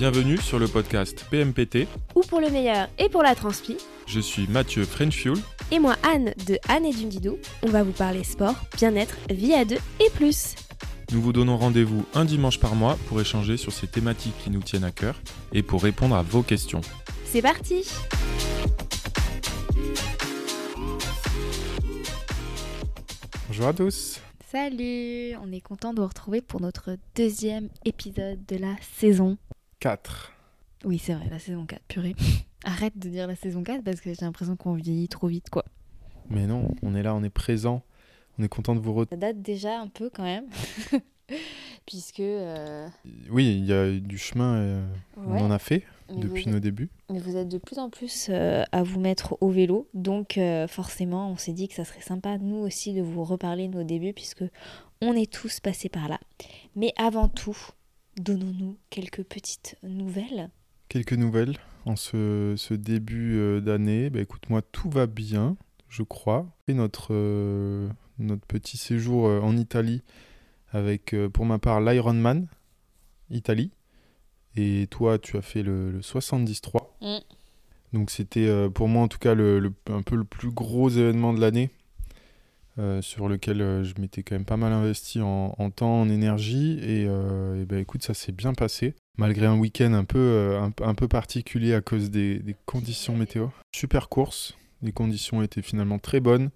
Bienvenue sur le podcast PMPT. Ou pour le meilleur et pour la transpi. Je suis Mathieu Frenchfuel. Et moi Anne de Anne et Dundidou. On va vous parler sport, bien-être, vie à deux et plus. Nous vous donnons rendez-vous un dimanche par mois pour échanger sur ces thématiques qui nous tiennent à cœur et pour répondre à vos questions. C'est parti Bonjour à tous Salut On est content de vous retrouver pour notre deuxième épisode de la saison 4. Oui, c'est vrai, la saison 4, purée. Arrête de dire la saison 4 parce que j'ai l'impression qu'on vieillit trop vite, quoi. Mais non, on est là, on est présent. On est content de vous retrouver. Ça date déjà un peu quand même. Puisque. euh, Oui, il y a eu du chemin, euh, ouais, on en a fait mais depuis nos débuts. mais vous êtes de plus en plus euh, à vous mettre au vélo. Donc, euh, forcément, on s'est dit que ça serait sympa, nous aussi, de vous reparler de nos débuts, puisque on est tous passés par là. Mais avant tout, donnons-nous quelques petites nouvelles. Quelques nouvelles en ce, ce début euh, d'année. Bah, écoute, moi, tout va bien, je crois. Et notre, euh, notre petit séjour euh, en Italie avec, pour ma part, l'Ironman Italie. Et toi, tu as fait le, le 73. Mm. Donc, c'était pour moi, en tout cas, le, le- un peu le plus gros événement de l'année. Euh, sur lequel euh, je m'étais quand même pas mal investi en, temps, en énergie. Et, euh, et ben, écoute, ça s'est bien passé malgré un week-end un peu, un, peu particulier à cause des, conditions météo. Super course, les conditions étaient finalement très bonnes.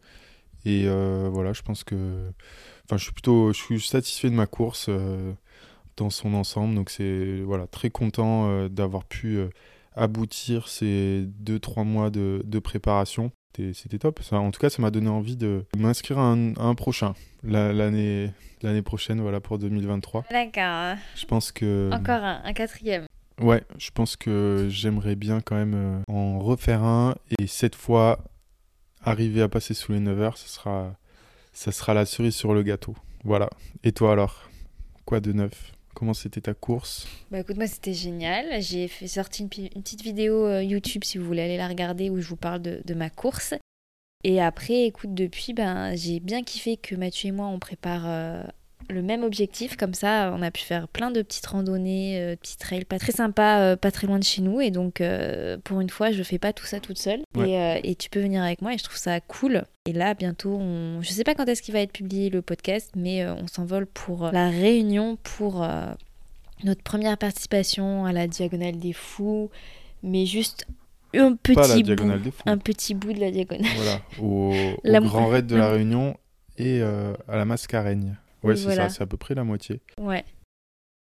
Et voilà, je pense que. Enfin, je suis plutôt je suis satisfait de ma course dans son ensemble. Donc, c'est voilà, très content d'avoir pu aboutir ces 2-3 mois de préparation. C'était- top. Ça, en tout cas, ça m'a donné envie de m'inscrire à un, à un prochain, la- l'année l'année prochaine, voilà, pour 2023. D'accord. Je pense que. Encore un, un quatrième. Ouais, je pense que j'aimerais bien quand même euh, en refaire un et cette fois arriver à passer sous les 9 heures, ça sera, ça sera la cerise sur le gâteau. Voilà. Et toi alors? Quoi de neuf? Comment c'était ta course? Bah écoute, moi c'était génial. J'ai fait sorti une, petite vidéo euh, YouTube si vous voulez aller la regarder où je vous parle de, de ma course. Et après, écoute, depuis, ben, j'ai bien kiffé que Mathieu et moi on prépare euh, le même objectif. Comme ça, on a pu faire plein de petites randonnées, euh, petits trails pas très sympas, euh, pas très loin de chez nous. Et donc, euh, pour une fois, je fais pas tout ça toute seule. Ouais. Et, euh, et tu peux venir avec moi et je trouve ça cool. Et là, bientôt, on... je sais pas quand est-ce qu'il va être publié le podcast, mais on s'envole pour la réunion pour notre première participation à la Diagonale des Fous, mais juste un petit bout, diagonale des fous. un petit bout de la diagonale. Voilà, au, au La- grand raid de la la- Réunion et euh, à la Mascareigne. Ouais, Oui, c'est voilà. ça, c'est à peu près la moitié. Ouais.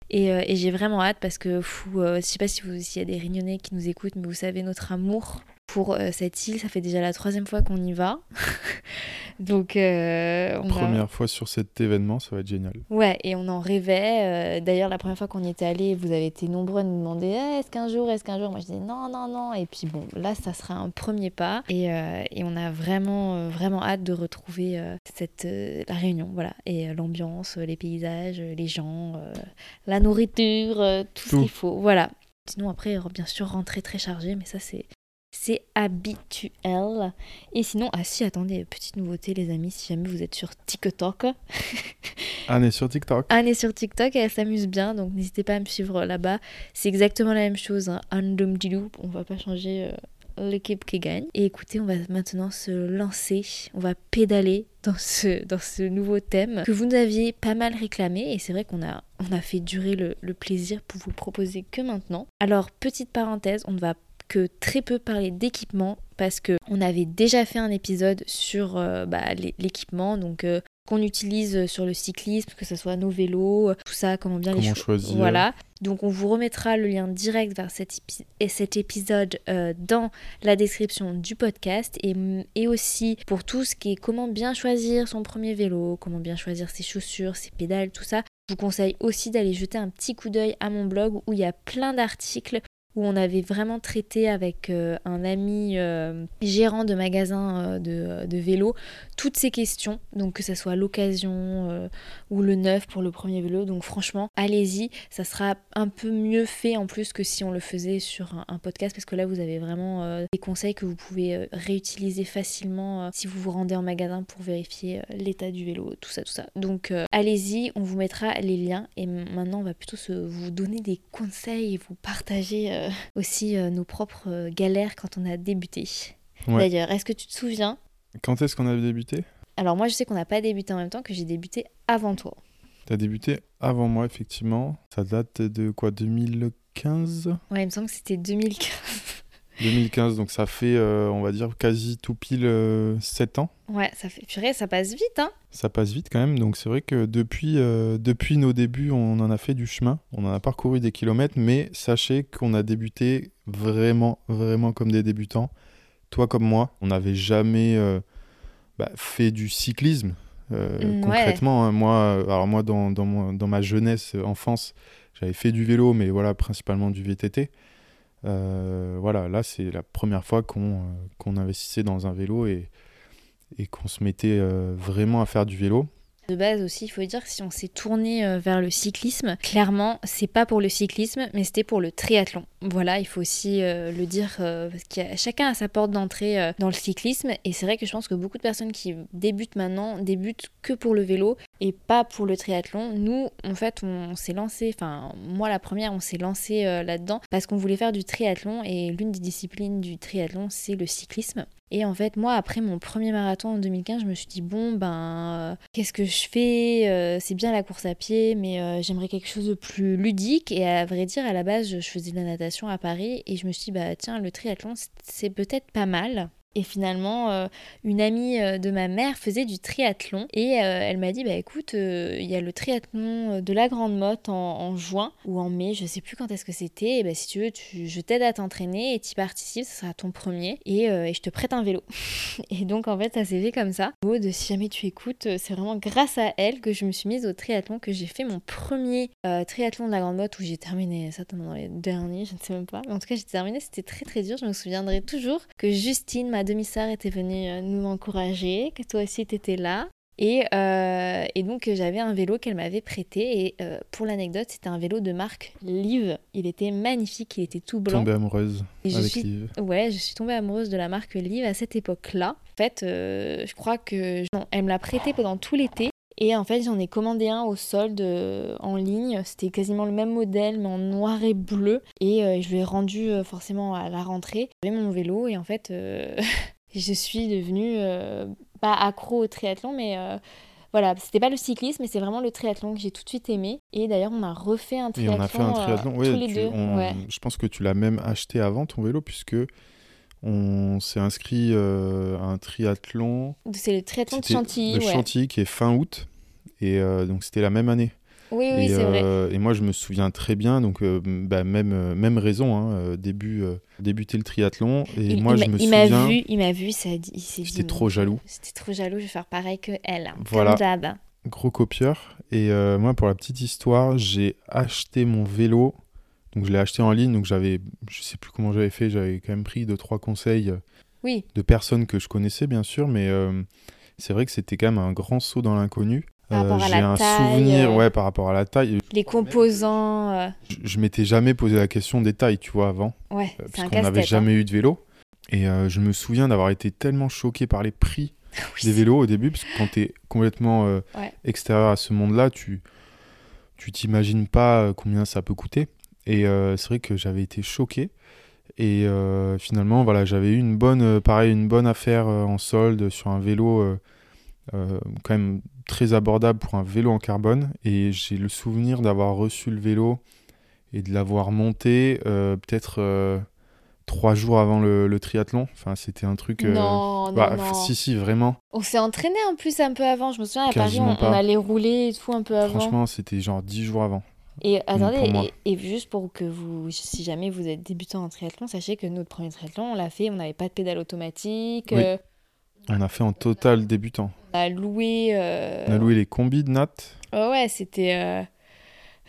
Et, euh, et j'ai vraiment hâte parce que fou, euh, je sais pas si vous- s'il y a des Réunionnais qui nous écoutent, mais vous savez notre amour pour euh, cette île, ça fait déjà la troisième fois qu'on y va. Donc euh, on a- Première fois sur cet événement, ça va être génial. Ouais, et on en rêvait. euh, D'ailleurs, la première fois qu'on y était allé, vous avez été nombreux à nous demander Eh, est-ce qu'un jour, est-ce qu'un jour? Moi, je disais non, non, non. Et puis bon, là, ça sera un premier pas. Et, euh, et on a vraiment, vraiment hâte de retrouver euh, cette, la réunion. Voilà. Et l'ambiance, les paysages, les gens, la nourriture, euh, tout, ce Tout. qu'il faut. Voilà. Sinon, après, bien sûr, rentrer très chargé, mais ça, c'est. C'est habituel. Et sinon, ah si, attendez, petite nouveauté, les amis, si jamais vous êtes sur TikTok, Anne est sur TikTok. Anne est sur TikTok et elle s'amuse bien, donc n'hésitez pas à me suivre là-bas. C'est exactement la même chose, hein. Domdilou, on va pas changer euh, l'équipe qui gagne. Et écoutez, on va maintenant se lancer, on va pédaler dans ce, dans ce nouveau thème que vous nous aviez pas mal réclamé et c'est vrai qu'on a, on a fait durer le, le plaisir pour vous proposer que maintenant. Alors, petite parenthèse, on ne va que très peu parler d'équipement parce que on avait déjà fait un épisode sur euh, bah, l'é- l'équipement, donc euh, qu'on utilise sur le cyclisme, que ce soit nos vélos, tout ça, comment bien les Comment choisir. Voilà. Donc on vous remettra le lien direct vers cet, épi- et cet épisode euh, dans la description du podcast et, et aussi pour tout ce qui est comment bien choisir son premier vélo, comment bien choisir ses chaussures, ses pédales, tout ça. Je vous conseille aussi d'aller jeter un petit coup d'œil à mon blog où il y a plein d'articles où on avait vraiment traité avec euh, un ami euh, gérant de magasin euh, de, vélo toutes ces questions, donc que ce soit l'occasion ou le neuf pour le premier vélo. Donc franchement, allez-y, ça sera un peu mieux fait en plus que si on le faisait sur un, podcast, parce que là vous avez vraiment des conseils que vous pouvez réutiliser facilement si vous vous rendez en magasin pour vérifier l'état du vélo, tout ça, tout ça. Donc allez-y, on vous mettra les liens et maintenant on va plutôt vous donner des conseils et vous partager aussi nos propres galères quand on a débuté. Ouais. D'ailleurs, est-ce que tu te souviens? Quand est-ce qu'on a débuté? Alors moi je sais qu'on n'a pas débuté en même temps, que j'ai débuté avant toi. T'as débuté avant moi, effectivement. Ça date de quoi? 2015 Ouais, il me semble que c'était 2015. 2015, donc ça fait, euh, on va dire, quasi tout pile euh, 7 ans. Ouais, ça fait purée, ça passe vite, hein Ça passe vite quand même, donc c'est vrai que depuis, euh, depuis nos débuts, on en a fait du chemin, on en a parcouru des kilomètres, mais sachez qu'on a débuté vraiment, vraiment comme des débutants. Toi comme moi, on n'avait jamais euh, bah, fait du cyclisme. euh, Mm, ouais. concrètement, hein. moi, euh, alors moi dans, dans, dans ma jeunesse, euh, enfance, j'avais fait du vélo, mais voilà, principalement du VTT. Euh, voilà, là c'est la première fois qu'on euh, qu'on investissait dans un vélo et, et qu'on se mettait euh, vraiment à faire du vélo. De base aussi, il faut dire que si on s'est tourné vers le cyclisme, clairement, c'est pas pour le cyclisme, mais c'était pour le triathlon. Voilà, il faut aussi euh, le dire, euh, parce que chacun a sa porte d'entrée euh, dans le cyclisme, et c'est vrai que je pense que beaucoup de personnes qui débutent maintenant débutent que pour le vélo et pas pour le triathlon. Nous, en fait, on s'est lancé, enfin, moi la première, on s'est lancé là-dedans parce qu'on voulait faire du triathlon, et l'une des disciplines du triathlon, c'est le cyclisme. Et en fait, moi, après mon premier marathon en 2015, je me suis dit, bon, ben, qu'est-ce que je fais C'est bien la course à pied, mais j'aimerais quelque chose de plus ludique. Et à vrai dire, à la base, je faisais de la natation à Paris et je me suis dit, bah, tiens, le triathlon, c'est- c'est peut-être pas mal. Et finalement, euh, une amie euh, de ma mère faisait du triathlon et euh, elle m'a dit bah écoute, il y a le triathlon de la Grande Motte en, juin ou en mai, je sais plus quand est-ce que c'était. Bah, si tu veux, je t'aide à t'entraîner et tu participes, ce sera ton premier et, je te prête un vélo. et donc en fait, ça s'est fait comme ça. Maud, si jamais tu écoutes, c'est vraiment grâce à elle que je me suis mise au triathlon, que j'ai fait mon premier triathlon de la Grande Motte où j'ai terminé certainement dans les derniers, je ne sais même pas. Mais en tout cas, j'ai terminé, c'était très très dur. Je me souviendrai toujours que Justine, ma demi-sœur, était venue euh, nous encourager, que toi aussi t'étais là. Et, euh, et donc euh, j'avais un vélo qu'elle m'avait prêté et euh, pour l'anecdote c'était un vélo de marque Liv. Il était magnifique, il était tout blanc. Tombée amoureuse Et je avec suis- Liv. Ouais, je suis tombée amoureuse de la marque Liv à cette époque-là. En fait, euh, je crois que non, elle me l'a prêté pendant tout l'été. Et en fait, j'en ai commandé un au solde euh, en ligne. C'était quasiment le même modèle, mais en noir et bleu. Et euh, je l'ai rendu euh, forcément à la rentrée. J'avais mon vélo et en fait, je suis devenue pas accro au triathlon, mais voilà, c'était pas le cyclisme, mais c'est vraiment le triathlon que j'ai tout de suite aimé. Et d'ailleurs, on a refait un Et triathlon, on a fait un euh, triathlon. tous les tu- deux. on- Ouais. Je pense que tu l'as même acheté avant ton vélo, puisque on s'est inscrit euh, à un triathlon C'est le triathlon de C'était Chantilly. de ouais. Chantilly qui est fin août. Et euh, donc c'était la même année. Oui, oui, c'est vrai. euh, et moi je me souviens très bien, donc bah, même, même raison, hein, début, débuter le triathlon. Et il, moi il je m'a- me il m'a souviens, vu, il m'a vu, ça il s'est dit. J'étais trop jaloux. J'étais trop jaloux, je vais faire pareil que elle. hein, Voilà. Comme gros copieur. Et moi pour la petite histoire, j'ai acheté mon vélo. Donc je l'ai acheté en ligne, donc j'avais, je sais plus comment j'avais fait, j'avais quand même pris deux trois conseils euh, Oui, de personnes que je connaissais bien sûr, mais euh, c'est vrai que c'était quand même un grand saut dans l'inconnu. Par rapport à j'ai la un taille, souvenir, euh. ouais, par rapport à la taille. les composants. euh, Je, je m'étais jamais posé la question des tailles, tu vois, avant, Ouais, euh, c'est un puisqu'on n'avait hein. jamais eu de vélo. Et euh, je me souviens d'avoir été tellement choqué par les prix Oui, des vélos au début, parce que quand tu es complètement euh, Ouais. extérieur à ce monde-là, tu tu t'imagines pas euh, combien ça peut coûter. Et euh, c'est vrai que j'avais été choqué. Et euh, finalement, voilà, j'avais eu une bonne, euh, pareil, une bonne affaire en solde sur un vélo quand même très abordable pour un vélo en carbone. Et j'ai le souvenir d'avoir reçu le vélo et de l'avoir monté peut-être trois jours avant le, le triathlon. Enfin, c'était un truc. euh, Non, non, bah, non. Si, si, vraiment. On s'est entraîné en plus un peu avant. Je me souviens, à Paris, on, on allait rouler et tout un peu avant. Franchement, c'était genre dix jours avant. Et attendez, pour moi. et, et juste pour que vous, si jamais vous êtes débutant en triathlon, sachez que notre premier triathlon, on l'a fait, on n'avait pas de pédale automatique. Oui. euh, On a fait en total débutant. on a loué. euh, On a loué les combis de Nat. Ouais, ouais, c'était. euh,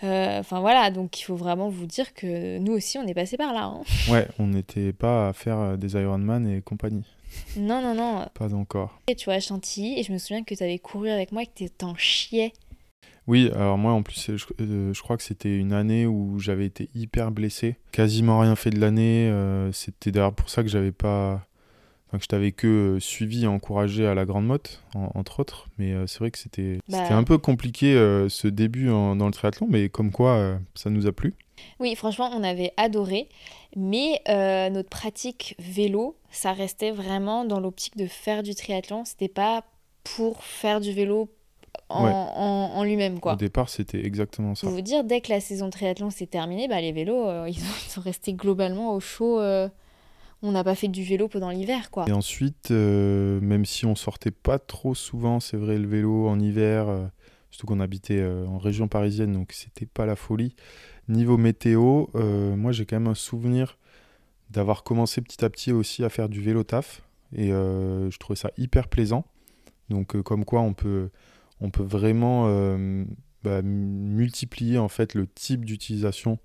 Enfin voilà, donc il faut vraiment vous dire que nous aussi on est passé par là. Hein. Ouais, on n'était pas à faire des Ironman et compagnie. Non, non, non. Pas encore. Et tu vois, Chantilly, et je me souviens que tu avais couru avec moi et que tu t'en chiais. Oui, alors moi en plus, je, euh, crois que c'était une année où j'avais été hyper blessé, quasiment rien fait de l'année. Euh, c'était d'ailleurs pour ça que j'avais pas, enfin que je t'avais que euh, suivi et encouragé à la Grande Motte, entre autres. Mais c'est vrai que c'était bah un peu compliqué ce début dans le triathlon, mais comme quoi ça nous a plu. Oui, franchement, on avait adoré, mais notre pratique vélo, ça restait vraiment dans l'optique de faire du triathlon. C'était pas pour faire du vélo en, lui-même. Quoi. Au départ, c'était exactement ça. Pour vous dire, dès que la saison triathlon s'est terminée, bah, les vélos, euh, ils, sont restés globalement au chaud. Euh, on n'a pas fait du vélo pendant l'hiver. quoi. Et ensuite, euh, même si on sortait pas trop souvent, c'est vrai, le vélo en hiver, surtout qu'on habitait en région parisienne, donc c'était pas la folie. Niveau météo, moi j'ai quand même un souvenir d'avoir commencé petit à petit aussi à faire du vélo taf. Et je trouvais ça hyper plaisant. Donc comme quoi on peut on peut vraiment euh, bah, multiplier en fait le type d'utilisation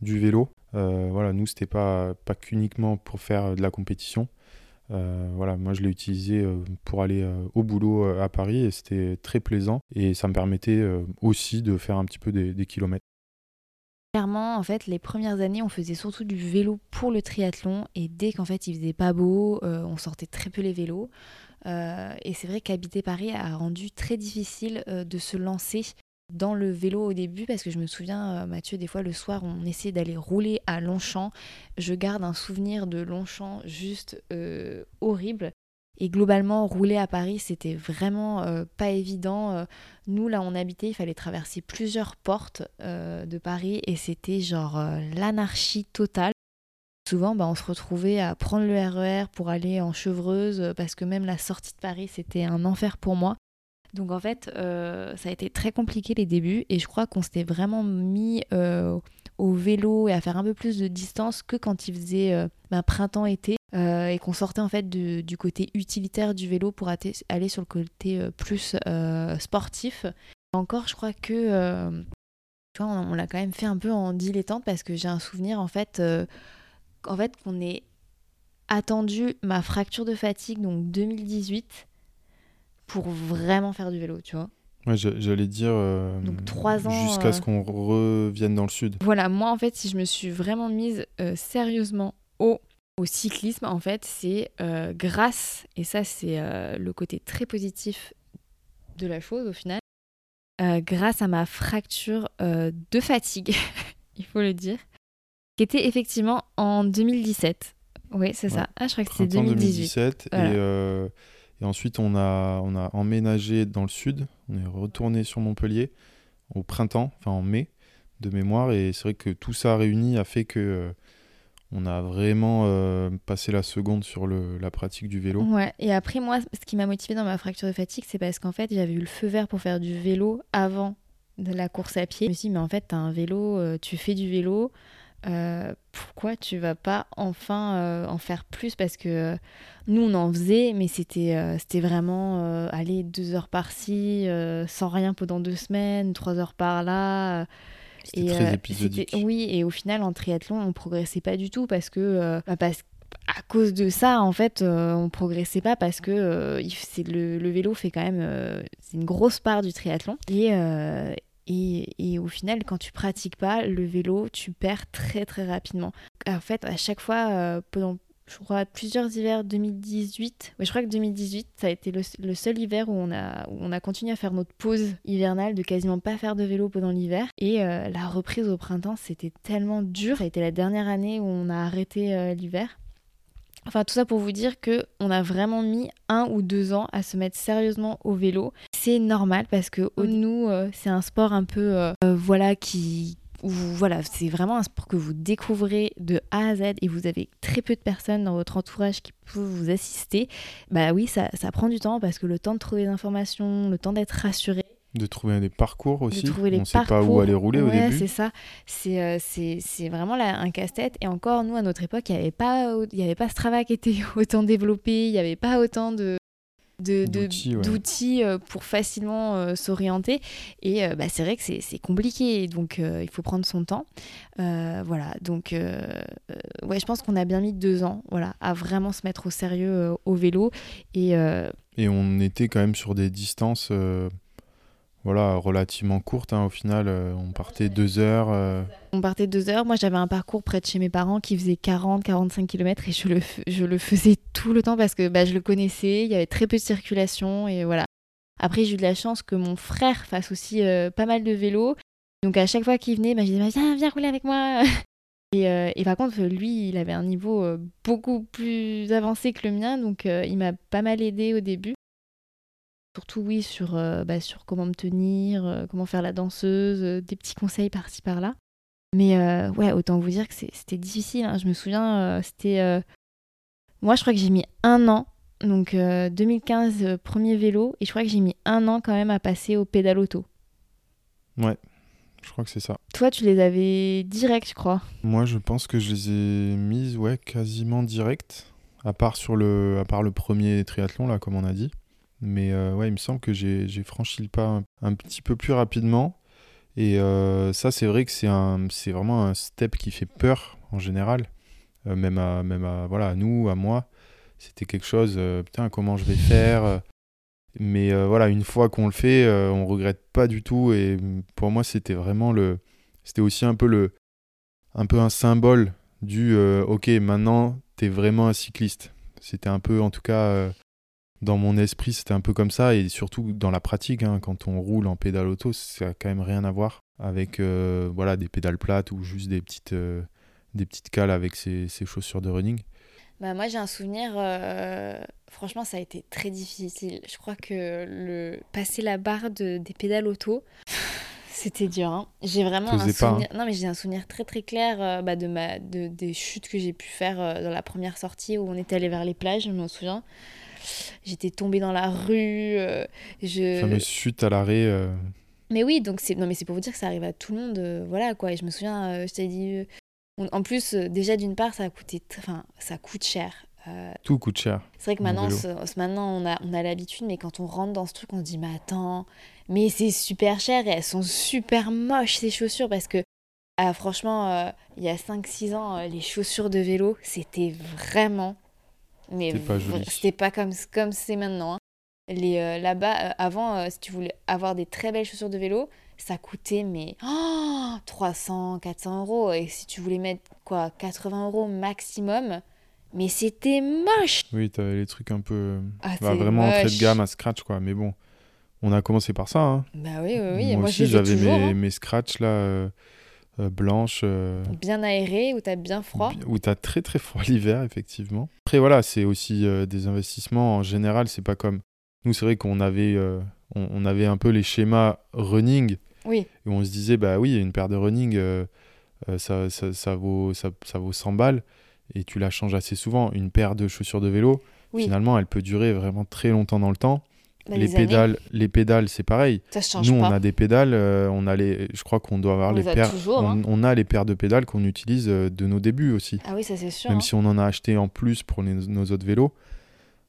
du vélo. Euh, voilà, nous c'était pas pas qu'uniquement pour faire de la compétition. Euh, voilà, moi je l'ai utilisé pour aller au boulot à Paris et c'était très plaisant et ça me permettait aussi de faire un petit peu des, kilomètres. Clairement, en fait, les premières années, on faisait surtout du vélo pour le triathlon. Et dès qu'en fait il faisait pas beau, on sortait très peu les vélos. Euh, et c'est vrai qu'habiter Paris a rendu très difficile euh, de se lancer dans le vélo au début. Parce que je me souviens euh, Mathieu des fois le soir on essayait d'aller rouler à Longchamp. Je garde un souvenir de Longchamp juste horrible et globalement rouler à Paris c'était vraiment pas évident nous là on habitait il fallait traverser plusieurs portes de Paris et c'était genre l'anarchie totale. Souvent, bah, on se retrouvait à prendre le RER e pour aller en chevreuse euh, parce que même la sortie de Paris, c'était un enfer pour moi. Donc en fait, euh, ça a été très compliqué les débuts et je crois qu'on s'était vraiment mis euh, au vélo et à faire un peu plus de distance que quand il faisait bah, printemps-été et qu'on sortait en fait du côté utilitaire du vélo pour aller sur le côté plus sportif. Encore, je crois que tu vois, on, on l'a quand même fait un peu en dilettante parce que j'ai un souvenir en fait en fait qu'on ait attendu ma fracture de fatigue, donc 2018, pour vraiment faire du vélo, tu vois. Ouais, j'allais dire. Euh, donc trois ans. Jusqu'à ce euh, qu'on revienne dans le sud. Voilà, moi en fait, si je me suis vraiment mise euh, sérieusement au, au cyclisme, en fait, c'est grâce, et ça c'est le côté très positif de la chose au final, grâce à ma fracture de fatigue, il faut le dire, qui était effectivement en 2017. Oui, c'est ça. Ah, je crois que c'était 2018. Euh, et, ensuite, on a, on a emménagé dans le sud. On est retourné sur Montpellier au printemps, enfin en mai de mémoire. Et c'est vrai que tout ça réuni a fait que euh, on a vraiment euh, passé la seconde sur la pratique du vélo. Ouais. Et après, moi, ce qui m'a motivé dans ma fracture de fatigue, c'est parce qu'en fait, j'avais eu le feu vert pour faire du vélo avant de la course à pied. Je me suis dit, mais en fait, tu as un vélo, tu fais du vélo. Euh, pourquoi tu vas pas enfin euh, en faire plus? Parce que euh, nous, on en faisait, mais c'était c'était vraiment aller deux heures par-ci, sans rien pendant deux semaines, trois heures par-là. C'était très épisodique. Oui, et au final, en triathlon, on progressait pas du tout parce que, bah, parce à cause de ça, en fait, on progressait pas parce que c'est le, le, vélo fait quand même c'est une grosse part du triathlon. Et, et, au final, quand tu pratiques pas le vélo, tu perds très très rapidement. En fait, à chaque fois, euh, pendant je crois plusieurs hivers 2018, je crois que 2018, ça a été le, seul hiver où on, a, on a continué à faire notre pause hivernale, de quasiment pas faire de vélo pendant l'hiver. Et euh, la reprise au printemps, c'était tellement dur. Ça a été la dernière année où on a arrêté euh, l'hiver. Enfin, tout ça pour vous dire que on a vraiment mis un ou deux ans à se mettre sérieusement au vélo. C'est normal parce que nous, euh, c'est un sport un peu, euh, euh, voilà, c'est vraiment un sport que vous découvrez de A à Z et vous avez très peu de personnes dans votre entourage qui peuvent vous assister. Bah oui, ça, ça prend du temps parce que le temps de trouver des informations, le temps d'être rassuré, de trouver des parcours aussi. on ne sait pas où aller rouler au début. c'est ça. C'est euh, c'est vraiment un casse-tête. Et encore, nous, à notre époque, il n'y avait, pas, y avait pas Strava qui était autant développé, il n'y avait pas autant de... de- D'outils, ouais. euh, pour facilement euh, s'orienter. Et euh, bah, c'est vrai que c'est compliqué, donc euh, il faut prendre son temps. Voilà, donc ouais, je pense qu'on a bien mis deux ans voilà, à vraiment se mettre au sérieux au vélo. Et Et on était quand même sur des distances voilà, relativement courtes. hein. Au final, euh, on partait deux heures. euh, on partait deux heures. Moi, j'avais un parcours près de chez mes parents qui faisait 40-45 km et je le, faisais tout le temps parce que bah, je le connaissais, il y avait très peu de circulation et voilà. Après, j'ai eu de la chance que mon frère fasse aussi euh, pas mal de vélo. Donc, à chaque fois qu'il venait, bah, je disais Viens, viens rouler avec moi. Et, et par contre, lui, il avait un niveau beaucoup plus avancé que le mien, donc il m'a pas mal aidé au début. Surtout, oui, sur, euh, bah, sur comment me tenir, euh, comment faire la danseuse, euh, des petits conseils par-ci par-là. Mais ouais, autant vous dire que c'était difficile. hein. Je me souviens, c'était. Moi, je crois que j'ai mis un an. Donc, euh, 2015, euh, premier vélo. Et je crois que j'ai mis un an quand même à passer au pédale auto. je crois que c'est ça. Toi, tu les avais direct, je crois. Moi, je pense que je les ai mises ouais, quasiment direct, à part, sur le, à part le premier triathlon, là, comme on a dit. Mais euh, ouais, il me semble que j'ai franchi le pas un, petit peu plus rapidement. Et euh, ça, c'est vrai que c'est vraiment un step qui fait peur en général. Euh, même à, même à, voilà, nous, à moi. C'était quelque chose, putain, comment je vais faire. Mais voilà, une fois qu'on le fait, on regrette pas du tout. Et pour moi, c'était vraiment le. C'était aussi un peu le, un peu un symbole du ok maintenant t'es vraiment un cycliste c'était un peu en tout cas dans mon esprit c'était un peu comme ça et surtout dans la pratique hein, quand on roule en pédale auto ça a quand même rien à voir avec euh, voilà des pédales plates ou juste des petites euh, des petites cales avec ses, ses chaussures de running Bah, moi, j'ai un souvenir. euh, Franchement, ça a été très difficile. Je crois que le passer la barre de... des pédales auto. C'était dur. hein. J'ai vraiment un pas, souvenir. Non, mais j'ai un souvenir très très clair euh, bah, de ma de, des chutes que j'ai pu faire euh, dans la première sortie où on était allé vers les plages. Je m'en souviens. J'étais tombée dans la rue. euh, je... fameuse chute à l'arrêt euh, Mais oui, donc c'est non mais c'est pour vous dire que ça arrive à tout le monde, euh, voilà quoi. Et je me souviens, je t'ai dit, en plus déjà d'une part ça a coûté, enfin ça coûte cher. Euh, tout coûte cher c'est vrai que maintenant, maintenant on a, on a l'habitude, mais quand on rentre dans ce truc, on se dit mais attends, mais c'est super cher et elles sont super moches ces chaussures parce que ah, franchement, euh, il y a 5-6 ans, les chaussures de vélo, c'était vraiment, mais C'était pas comme comme c'est maintenant. hein. Les euh, là-bas, euh, avant, euh, si tu voulais avoir des très belles chaussures de vélo, ça coûtait mais oh, 300, 400 euros. Et si tu voulais mettre quoi, 80 euros maximum, mais c'était moche. oui t'avais les trucs un peu Ah, bah, vraiment entrée de gamme à scratch quoi mais bon on a commencé par ça hein. Bah oui, oui, oui. moi, Moi, aussi j'avais mes, hein. mes scratchs là euh, blanches euh, Bien aéré, où t'as bien froid. Où tu as très très froid l'hiver, effectivement. Après, voilà, c'est aussi euh, des investissements. En général, c'est pas comme. Nous, c'est vrai qu'on avait, on, on avait un peu les schémas running. Oui. Et on se disait, bah oui, une paire de running, ça, ça, ça vaut, ça, ça vaut 100 balles. Et tu la changes assez souvent. Une paire de chaussures de vélo, Oui. finalement, elle peut durer vraiment très longtemps dans le temps. Bah, les, pédales, les pédales, c'est pareil. ça se change Nous, pas. on a des pédales, euh, on a les, je crois qu'on doit avoir On les paires. toujours, on, hein. on a les paires de pédales qu'on utilise euh, de nos débuts aussi. Ah oui, ça c'est sûr. Même hein. si on en a acheté en plus pour les- nos autres vélos,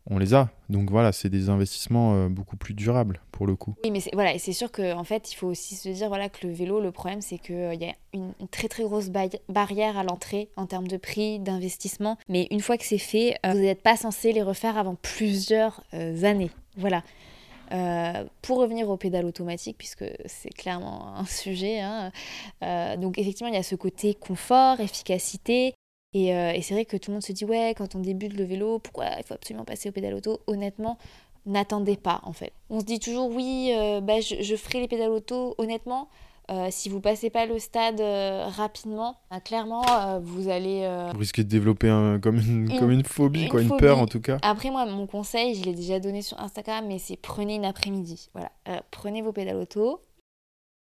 on les a. Donc voilà, c'est des investissements euh, beaucoup plus durables pour le coup. Oui, mais voilà, c'est sûr qu'en fait, il faut aussi se dire voilà, que le vélo, le problème, c'est qu'il y a une, très très grosse ba- barrière à l'entrée en termes de prix, d'investissement. Mais une fois que c'est fait, euh, vous n'êtes pas censé les refaire avant plusieurs euh, années. Voilà. Euh, pour revenir aux pédales automatiques, puisque c'est clairement un sujet, hein, euh, donc effectivement, il y a ce côté confort, efficacité. Et, euh, et c'est vrai que tout le monde se dit, ouais, quand on débute le vélo, pourquoi il faut absolument passer aux pédales auto? Honnêtement, n'attendez pas en fait. On se dit toujours, oui, euh, bah, je, je ferai les pédales auto. Honnêtement, euh, si vous passez pas le stade euh, rapidement, bah, clairement, euh, vous allez. Vous risquez de développer un- comme, une, Une- comme une phobie, une quoi, une phobie. peur en tout cas. Après, moi, mon conseil, je l'ai déjà donné sur Instagram, mais c'est prenez une après-midi. Voilà. Prenez vos pédales auto,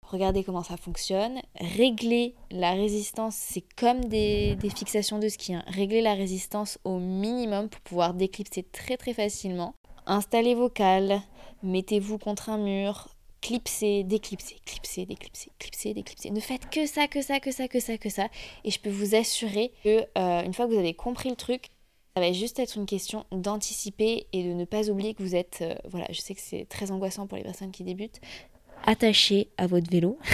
regardez comment ça fonctionne, réglez la résistance. C'est comme des, fixations de ski. hein. Réglez la résistance au minimum pour pouvoir déclipser très très facilement. Installez vos cales, mettez-vous contre un mur, clipsez, déclipsez, clipsez, déclipsez, clipsez, déclipsez. Ne faites que ça, que ça, que ça, que ça, que ça. Et je peux vous assurer que euh, une fois que vous avez compris le truc, Ça va juste être une question d'anticiper et de ne pas oublier que vous êtes, euh, voilà, je sais que c'est très angoissant pour les personnes qui débutent, attaché à votre vélo.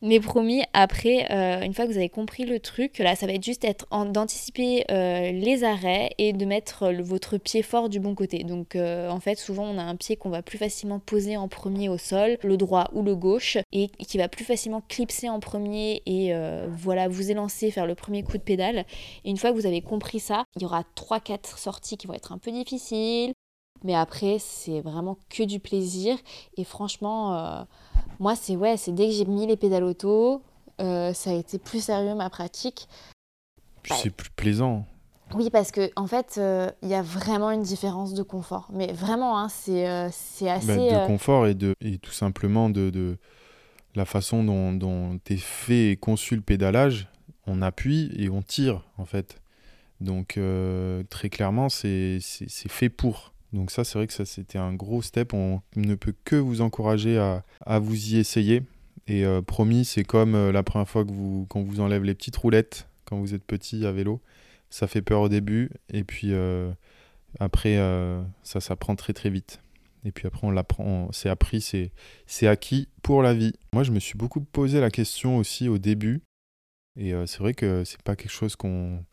Mais promis, après, euh, une fois que vous avez compris le truc, là, ça va être juste d'anticiper euh, les arrêts et de mettre votre pied fort du bon côté. Donc, euh, en fait, souvent, on a un pied qu'on va plus facilement poser en premier au sol, le droit ou le gauche, et qui va plus facilement clipser en premier et voilà, vous élancer, faire le premier coup de pédale. Et une fois que vous avez compris ça, il y aura 3-4 sorties qui vont être un peu difficiles. Mais après, c'est vraiment que du plaisir. Et franchement moi, c'est ouais, c'est dès que j'ai mis les pédales auto, euh, ça a été plus sérieux ma pratique. Puis c'est plus plaisant. Oui, parce que en fait, euh, il y a vraiment une différence de confort. Mais vraiment, hein, c'est euh, c'est bah, assez. de confort et, de, et tout simplement de, de la façon dont, dont est fait et conçu le pédalage. On appuie et on tire, en fait. Donc, très clairement, c'est fait pour. Donc ça, c'est vrai que ça, c'était un gros step. On ne peut que vous encourager à, vous y essayer. Et euh, promis, c'est comme euh, la première fois que vous, qu'on vous enlève les petites roulettes quand vous êtes petit à vélo. Ça fait peur au début. Et puis euh, après, ça s'apprend très très vite. Et puis après, on l'apprend, c'est appris, c'est, c'est acquis pour la vie. Moi, je me suis beaucoup posé la question aussi au début. Et c'est vrai que c'est pas quelque chose qu'on,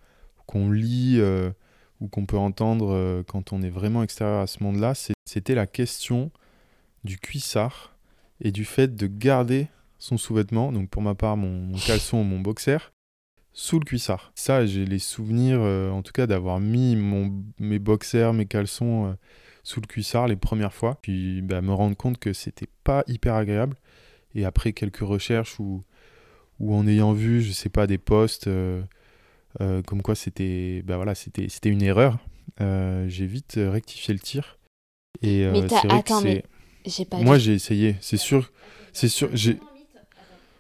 qu'on lit qu'on peut entendre euh, quand on est vraiment extérieur à ce monde-là, c'était la question du cuissard et du fait de garder son sous-vêtement, donc pour ma part mon, caleçon ou mon boxer, sous le cuissard. Ça, j'ai les souvenirs, euh, en tout cas, d'avoir mis mon, mes boxers, mes caleçons euh, sous le cuissard les premières fois, puis bah, me rendre compte que c'était pas hyper agréable. Et après quelques recherches ou, ou en ayant vu, je sais pas, des posts comme quoi c'était bah voilà, c'était une erreur. Euh, j'ai vite rectifié le tir. Et, euh, mais attends, mais j'ai pas. Moi, j'ai essayé. C'est sûr. C'est sûr. J'ai.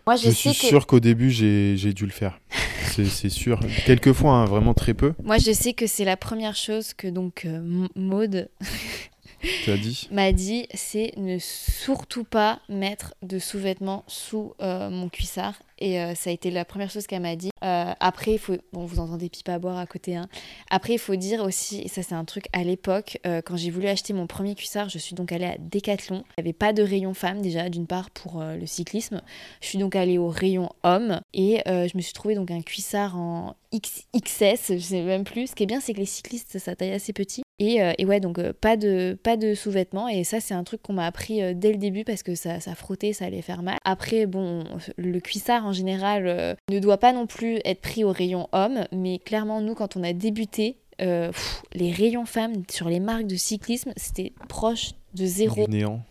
Moi, je, suis sûr qu'au début, j'ai dû le faire. c'est sûr. Quelques fois, hein, vraiment très peu. Moi, je sais que c'est la première chose que donc Maude dit m'a dit, c'est ne surtout pas mettre de sous-vêtements sous mon cuissard. Et ça a été la première chose qu'elle m'a dit. Euh, après, il faut. Bon, vous entendez pipe à boire à côté. Hein. Après, il faut dire aussi, ça, c'est un truc à l'époque, euh, quand j'ai voulu acheter mon premier cuissard, je suis donc allée à Decathlon. Il n'y avait pas de rayon femme, déjà, d'une part, pour euh, le cyclisme. Je suis donc allée au rayon homme et je me suis trouvé donc un cuissard en XS, je sais même plus. Ce qui est bien, c'est que les cyclistes, ça taille assez petit. Et, et, ouais, donc pas de, pas de sous-vêtements. Et ça, c'est un truc qu'on m'a appris dès le début parce que ça, ça frottait, ça allait faire mal. Après, bon, le cuissard en général ne doit pas non plus être pris au rayon homme, mais clairement, nous, quand on a débuté, euh, les rayons femmes sur les marques de cyclisme, c'était proche de zéro. Du néant.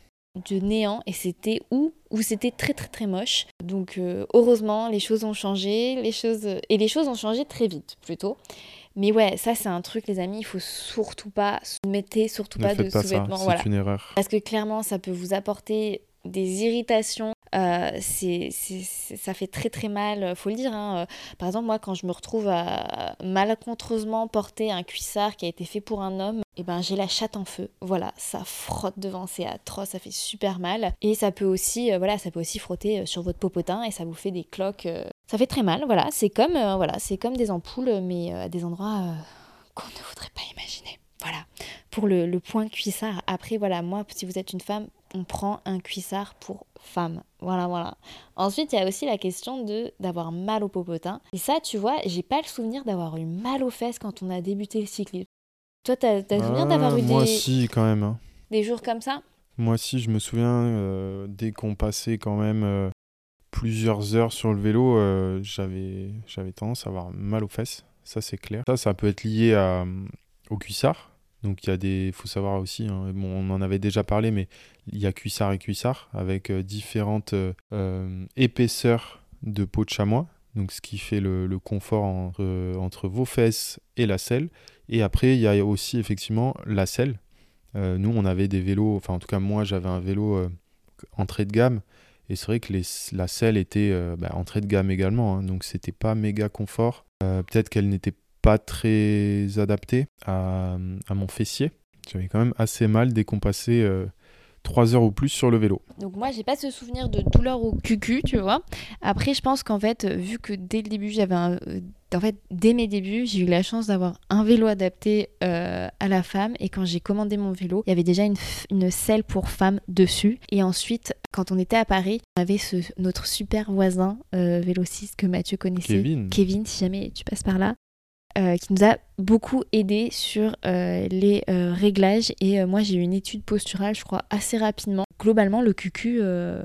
De néant, et c'était où? Où c'était très très très moche. Donc euh, heureusement, les choses ont changé, les choses et les choses ont changé très vite plutôt. Mais ouais, ça c'est un truc, les amis, il faut surtout pas mettez surtout pas de sous-vêtements. C'est une erreur. Parce que clairement, ça peut vous apporter des irritations euh, ça fait très très mal, faut le dire. Hein. Euh, par exemple, moi, quand je me retrouve à malencontreusement porter un cuissard qui a été fait pour un homme, et eh ben j'ai la chatte en feu. Voilà, ça frotte devant, c'est atroce, ça fait super mal. Et ça peut aussi, euh, voilà, ça peut aussi frotter sur votre popotin et ça vous fait des cloques. ça fait très mal. Voilà, c'est comme, voilà, c'est comme des ampoules, mais à des endroits qu'on ne voudrait pas imaginer. Voilà, pour le, le point cuissard. Après, voilà, moi, si vous êtes une femme, on prend un cuissard pour femme. Voilà, voilà. Ensuite, il y a aussi la question de d'avoir mal au popotin. Et ça, tu vois, j'ai pas le souvenir d'avoir eu mal aux fesses quand on a débuté le cyclisme. Toi, t'as as le souvenir d'avoir eu ah, moi, si, quand même. Hein. Des jours comme ça? Moi, si, je me souviens, euh, dès qu'on passait quand même euh, plusieurs heures sur le vélo, euh, j'avais tendance à avoir mal aux fesses. Ça, c'est clair. Ça, ça peut être lié à, au cuissard donc il y a des, faut savoir aussi, hein, on en avait déjà parlé, mais il y a cuissard et cuissard avec euh, différentes euh, euh, épaisseurs de peau de chamois. Donc ce qui fait le, confort entre, vos fesses et la selle. Et après il y a aussi effectivement la selle. nous on avait des vélos, enfin en tout cas moi j'avais un vélo entrée de gamme. Et c'est vrai que la selle était bah, entrée de gamme également, hein, donc c'était pas méga confort. Peut-être qu'elle n'était pas très adapté à, mon fessier. J'avais quand même assez mal dès qu'on passait 3 heures ou plus sur le vélo. Donc moi, j'ai pas ce souvenir de douleur au cucu, tu vois. Après, je pense qu'en fait, vu que dès le début, j'avais un... En fait, dès mes débuts, j'ai eu la chance d'avoir un vélo adapté euh, à la femme. Et quand j'ai commandé mon vélo, il y avait déjà une, une selle pour femme dessus. Et ensuite, quand on était à Paris, on avait ce, notre super voisin euh, vélociste que Mathieu connaissait. Kevin. Kevin, si jamais tu passes par là. Euh, qui nous a beaucoup aidé sur euh, les euh, réglages. Et moi j'ai eu une étude posturale je crois assez rapidement. Globalement le euh,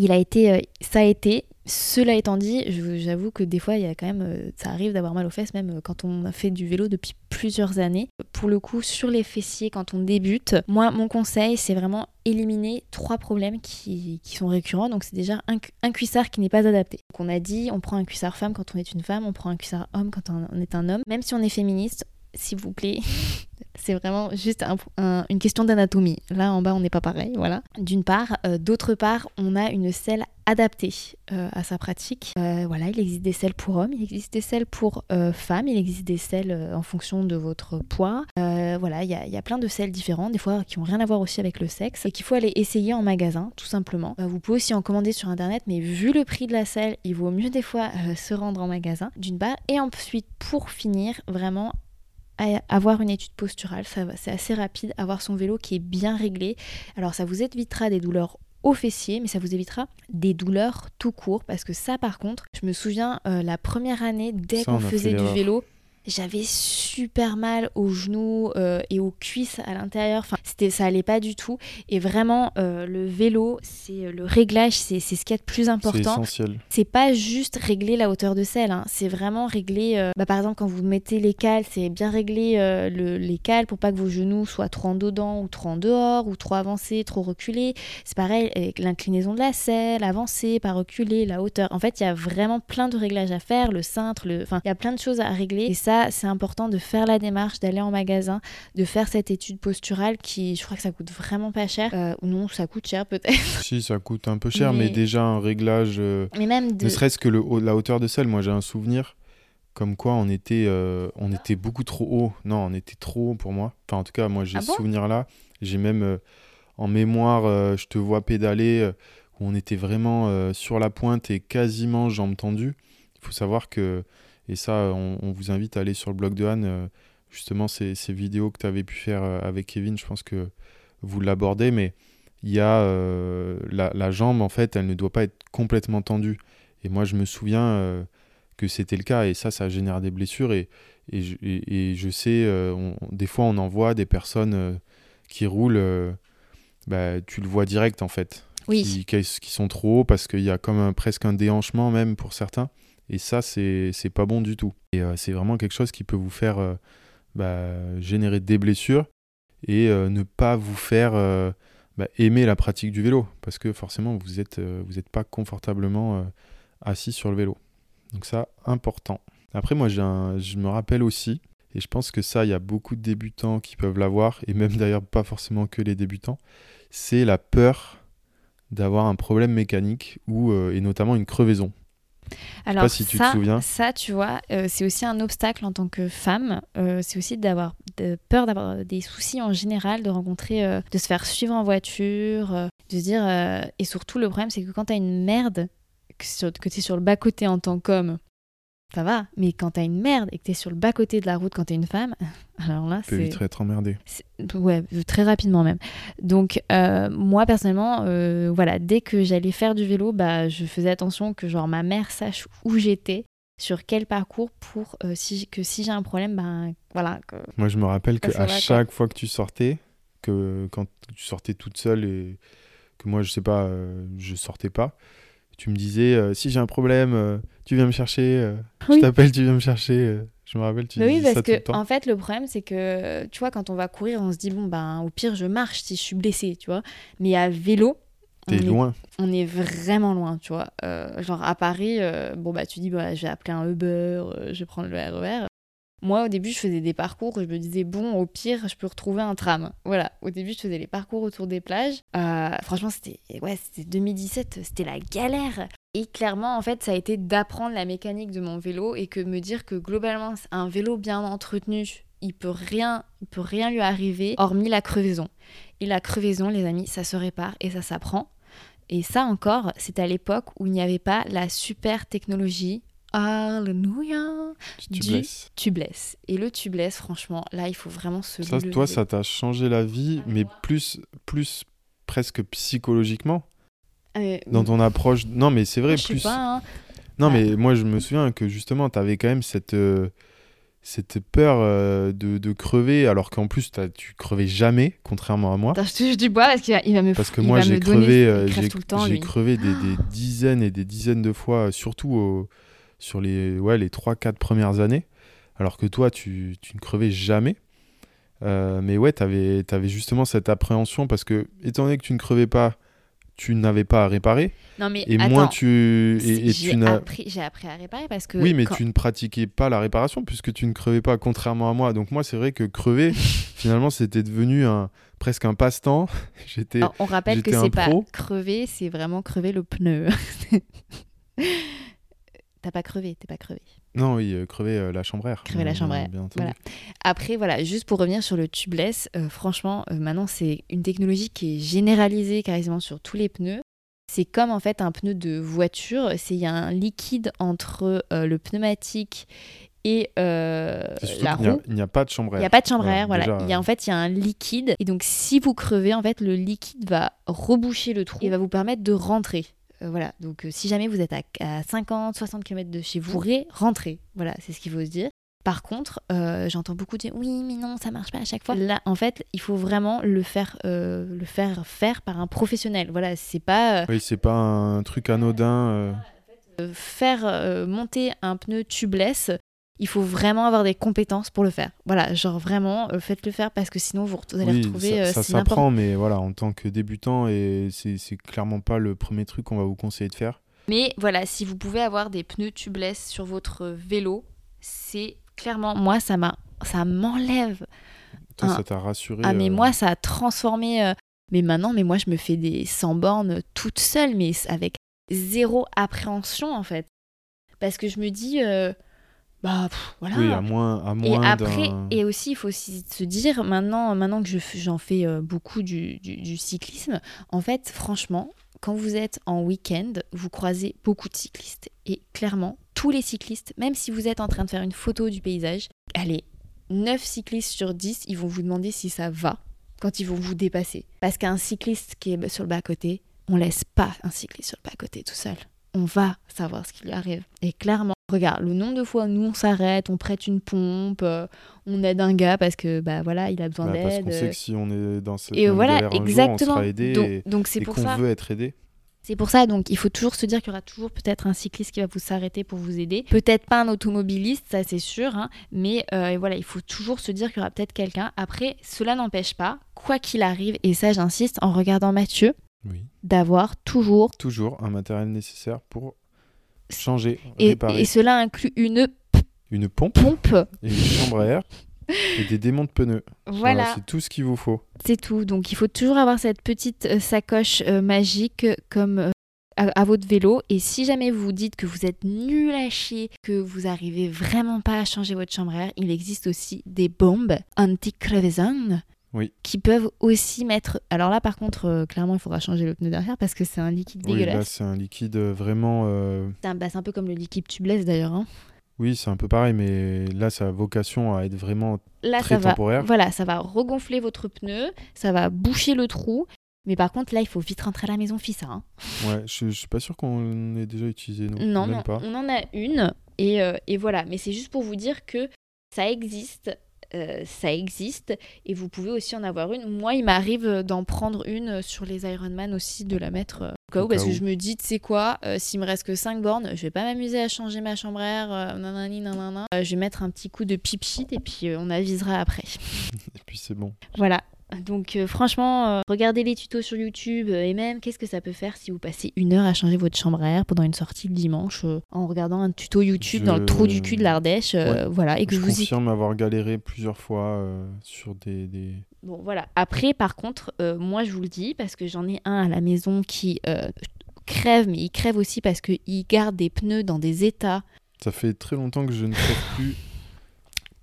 il a été ça a été cela étant dit, j'avoue que des fois, il y a quand même, euh, ça arrive d'avoir mal aux fesses, même euh, quand on a fait du vélo depuis plusieurs années. Pour le coup, sur les fessiers, quand on débute, moi, mon conseil, c'est vraiment éliminer trois problèmes qui, sont récurrents. Donc, c'est déjà un, un cuissard qui n'est pas adapté. Donc, on a dit, on prend un cuissard femme quand on est une femme, on prend un cuissard homme quand on est un homme. Même si on est féministe, s'il vous plaît, c'est vraiment juste un- un- une question d'anatomie. Là, en bas, on n'est pas pareil, voilà. D'une part. Euh, D'autre part, on a une selle adaptée euh, à sa pratique. Euh, voilà, il existe des selles pour hommes, il existe des selles pour femmes, il existe des selles en fonction de votre poids. Voilà, il y y a plein de selles différentes, des fois qui ont rien à voir aussi avec le sexe, et qu'il faut aller essayer en magasin, tout simplement. Vous pouvez aussi en commander sur internet, mais vu le prix de la selle, il vaut mieux des fois se rendre en magasin, d'une part. Et ensuite, pour finir, vraiment avoir une étude posturale, c'est assez rapide, avoir son vélo qui est bien réglé. Alors ça vous évitera des douleurs au fessier, mais ça vous évitera des douleurs tout court, parce que ça par contre, je me souviens euh, la première année, dès qu'on faisait du vélo, j'avais super mal aux genoux euh, et aux cuisses à l'intérieur. Enfin, c'était, ça allait pas du tout. Et vraiment, euh, le vélo, c'est euh, le réglage, c'est, c'est ce qu'il y a de plus C'est important essentiel. c'est pas juste régler la hauteur de selle, hein. c'est vraiment régler. euh, bah, par exemple, quand vous mettez les cales, c'est bien régler le- les cales pour pas que vos genoux soient trop en dedans ou trop en dehors ou trop avancés, trop reculés. C'est pareil avec l'inclinaison de la selle, avancer, pas reculer, la hauteur. En fait, il y a vraiment plein de réglages à faire, le cintre, le... enfin, il y a plein de choses à régler. Et ça, c'est important de faire la démarche, d'aller en magasin, de faire cette étude posturale qui, je crois que ça coûte vraiment pas cher. Euh, ou non, ça coûte cher peut-être. Si, ça coûte un peu cher, mais, Mais- déjà un réglage. euh, Mais même de. Ne serait-ce que le, la hauteur de selle, moi j'ai un souvenir comme quoi on était, euh, on était beaucoup trop haut. Non, on était trop haut pour moi. Enfin, en tout cas, moi j'ai Ah ce bon? souvenir-là. J'ai même euh, en mémoire, je te vois pédaler, où on était vraiment sur la pointe et quasiment jambes tendues. Il faut savoir que, et ça, on, on vous invite à aller sur le blog de Anne, euh, justement, ces, ces vidéos que tu avais pu faire euh, avec Kevin, je pense que vous l'abordez, mais il y a euh, la, la jambe, en fait, elle ne doit pas être complètement tendue. Et moi, je me souviens euh, que c'était le cas, et ça, ça génère des blessures. Et, et, je, et- et je sais, euh, on- des fois, on en voit des personnes qui roulent, bah, tu le vois direct, en fait, Oui. qui, qui- qui sont trop hauts, parce qu'il y a comme un- presque un déhanchement, même pour certains. Et ça, c'est pas bon du tout. Et euh, c'est vraiment quelque chose qui peut vous faire euh, bah, générer des blessures et euh, ne pas vous faire bah, aimer la pratique du vélo. Parce que forcément vous êtes euh, vous êtes pas confortablement assis sur le vélo. Donc ça important. Après moi je me rappelle aussi et je pense que ça il y a beaucoup de débutants qui peuvent l'avoir et même d'ailleurs pas forcément que les débutants c'est la peur d'avoir un problème mécanique ou et notamment une crevaison Alors si tu te ça, souviens. ça, tu vois, euh, c'est aussi un obstacle en tant que femme. Euh, c'est aussi d'avoir de peur d'avoir des soucis en général, de rencontrer, euh, de se faire suivre en voiture, de se dire. et surtout, le problème, c'est que quand t'as une merde, que, t'es sur le bas côté en tant qu'homme, ça va. Mais quand t'as une merde et que t'es sur le bas côté de la route quand t'es une femme, alors là, c'est vite être emmerdé Ouais, très rapidement même. Donc euh, moi personnellement, euh, voilà, dès que j'allais faire du vélo, bah je faisais attention que genre ma mère sache où j'étais, sur quel parcours pour euh, si que si j'ai un problème, ben voilà. que- Moi, je me rappelle que ça à va, quoi. chaque fois que tu sortais, que quand tu sortais toute seule et que moi, je sais pas, je sortais pas, tu me disais si j'ai un problème, tu viens me chercher, euh, Oui. je t'appelle, tu viens me chercher. euh. je me rappelle, tu Mais oui, ça parce tout le que temps. en fait le problème c'est que tu vois quand on va courir, on se dit bon ben au pire je marche si je suis blessée, tu vois. Mais à vélo, on est loin. on est vraiment loin, tu vois. Euh, genre à Paris, euh, bon bah tu dis bah je vais appeler un Uber, euh, je vais prendre le RER. Moi au début je faisais des parcours où je me disais bon au pire je peux retrouver un tram. Voilà, au début je faisais les parcours autour des plages. Euh, franchement c'était ouais c'était 2017, c'était la galère. Et clairement en fait ça a été d'apprendre la mécanique de mon vélo et que me dire que globalement un vélo bien entretenu il peut rien, il peut rien lui arriver hormis la crevaison. Et la crevaison, les amis, ça se répare et ça s'apprend. Et ça encore, c'est à l'époque où il n'y avait pas la super technologie Alléluia. Tu blesses. Et le tubeless, franchement, là, il faut vraiment se Ça, toi, ça t'a changé la vie, mais plus, plus presque psychologiquement? Euh, dans ton approche. Non, mais c'est vrai, je sais plus. pas, hein. Non, Bah. mais moi, je me souviens que justement, tu avais quand même cette, euh, cette peur euh, de, de crever, alors qu'en plus, tu crevais jamais, contrairement à moi. Attends, je touche du bois parce qu'il va, va me Parce que moi, j'ai crevé, j'ai crevé des, des dizaines et des dizaines de fois, surtout au- sur les, ouais, les 3-4 premières années, alors que toi, tu, tu ne crevais jamais. Euh, mais ouais, tu avais, justement cette appréhension parce que, étant donné que tu ne crevais pas, tu n'avais pas à réparer. Non, mais Et attends, moins tu. c'est- Et, et j'ai appris, à réparer parce que. Oui, mais quand- tu ne pratiquais pas la réparation puisque tu ne crevais pas, contrairement à moi. Donc, moi, c'est vrai que crever, finalement, c'était devenu un, presque un passe-temps. J'étais. On rappelle que c'est pas crever, c'est vraiment crever le pneu. T'as pas crevé, t'es pas crevé. Non, oui, euh, crever euh, la air. Crever la à air, bien voilà. Après, voilà, juste pour revenir sur le tubeless, euh, franchement, euh, maintenant, c'est une technologie qui est généralisée quasiment sur tous les pneus. C'est comme en fait un pneu de voiture. C'est il y a un liquide entre le pneumatique et euh, la roue. Il n'y a, pas de chambre Il n'y a pas de chambre à Voilà, air, voilà. déjà, il y a, en fait, il y a un liquide. Et donc, si vous crevez, en fait, le liquide va reboucher le trou et va vous permettre de rentrer. Euh, voilà. Donc, euh, si jamais vous êtes à, à 50, 60 km de chez vous, vous pourrez rentrer. Voilà, c'est ce qu'il faut se dire. Par contre, euh, j'entends beaucoup dire oui, mais non, ça marche pas à chaque fois. Là, en fait, il faut vraiment le faire, le faire faire par un professionnel. Voilà, c'est pas Oui, c'est pas un truc anodin. faire monter un pneu tubeless, il faut vraiment avoir des compétences pour le faire. Voilà, genre vraiment, euh, faites-le faire parce que sinon vous, vous allez oui, retrouver ça, euh, ça s'apprend, mais voilà, en tant que débutant, et c'est clairement pas le premier truc qu'on va vous conseiller de faire. Mais voilà, si vous pouvez avoir des pneus tubeless sur votre vélo, c'est clairement, moi, ça m'a, ça m'enlève. Toi, Ah. ça t'a rassuré. Ah, mais euh, moi, ça a transformé. euh, Mais maintenant, mais moi, je me fais des 100 bornes toute seule, mais avec zéro appréhension, en fait. Parce que je me dis, euh, bah, pff, voilà. Oui, à moins, à Et après, et aussi, il faut aussi se dire, maintenant, maintenant que je j'en fais euh, beaucoup du, du- du cyclisme, en fait, franchement, quand vous êtes en week-end, vous croisez beaucoup de cyclistes. Et clairement, tous les cyclistes, même si vous êtes en train de faire une photo du paysage, allez, 9 cyclistes sur 10, ils vont vous demander si ça va quand ils vont vous dépasser. Parce qu'un cycliste qui est sur le bas-côté, on laisse pas un cycliste sur le bas-côté tout seul. On va savoir ce qui lui arrive. Et clairement, regarde, le nombre de fois où nous on s'arrête, on prête une pompe, euh, on aide un gars parce que bah voilà, il a besoin Bah, parce d'aide. qu'on euh, sait que si on est dans cette et voilà, galère un jour, on exactement. sera aidé donc et, donc c'est pour qu'on ça. veut être aidé. C'est pour ça, donc il faut toujours se dire qu'il y aura toujours peut-être un cycliste qui va vous s'arrêter pour vous aider. Peut-être pas un automobiliste, ça c'est sûr, hein, mais euh, voilà, il faut toujours se dire qu'il y aura peut-être quelqu'un. Après, cela n'empêche pas, quoi qu'il arrive, et ça j'insiste en regardant Mathieu, Oui. d'avoir toujours, Toujours un matériel nécessaire pour changer, et, réparer. et cela inclut une Une pompe, pompe. et une chambre à air et des démonts de pneus. Voilà, c'est tout ce qu'il vous faut. c'est tout. Donc il faut toujours avoir cette petite euh, sacoche euh, magique comme euh, à, à votre vélo. Et si jamais vous vous dites que vous êtes nul à chier, que vous arrivez vraiment pas à changer votre chambre à air, il existe aussi des bombes anti-crevaison. Oui. Qui peuvent aussi mettre. Alors là, par contre, euh, clairement, il faudra changer le pneu derrière parce que c'est un liquide Oui, là, dégueulasse. c'est un liquide euh, vraiment. euh, C'est un, bah, c'est un peu comme le liquide tubeless d'ailleurs. hein. Oui, c'est un peu pareil, mais là, ça a vocation à être vraiment. Là, Très ça va, temporaire. voilà, ça va regonfler votre pneu, ça va boucher le trou. Mais par contre, là, il faut vite rentrer à la maison, fils. Hein. Ouais, je, je suis pas sûr qu'on ait déjà utilisé. Non, Non, non, pas. on en a une. Et, euh, et voilà, mais c'est juste pour vous dire que ça existe. Euh, ça existe et vous pouvez aussi en avoir une. Moi, il m'arrive d'en prendre une sur les Ironman aussi, de la mettre euh, au cas où, parce que je me dis, tu sais quoi, euh, s'il me reste que 5 bornes, je vais pas m'amuser à changer ma chambre à air, euh, nanani, nanana. Euh, je vais mettre un petit coup de pipit et puis euh, on avisera après. Et puis c'est bon. Voilà. Donc euh, franchement, euh, regardez les tutos sur YouTube euh, et même qu'est-ce que ça peut faire si vous passez une heure à changer votre chambre à air pendant une sortie le dimanche en regardant un tuto YouTube Je- dans le trou du cul de l'Ardèche, Ouais. voilà, et que je vous y... confirme avoir galéré plusieurs fois sur des, des- Bon voilà. Après, par contre, moi je vous le dis parce que j'en ai un à la maison qui crève, mais il crève aussi parce qu'il garde des pneus dans des états. Ça fait très longtemps que je ne crève plus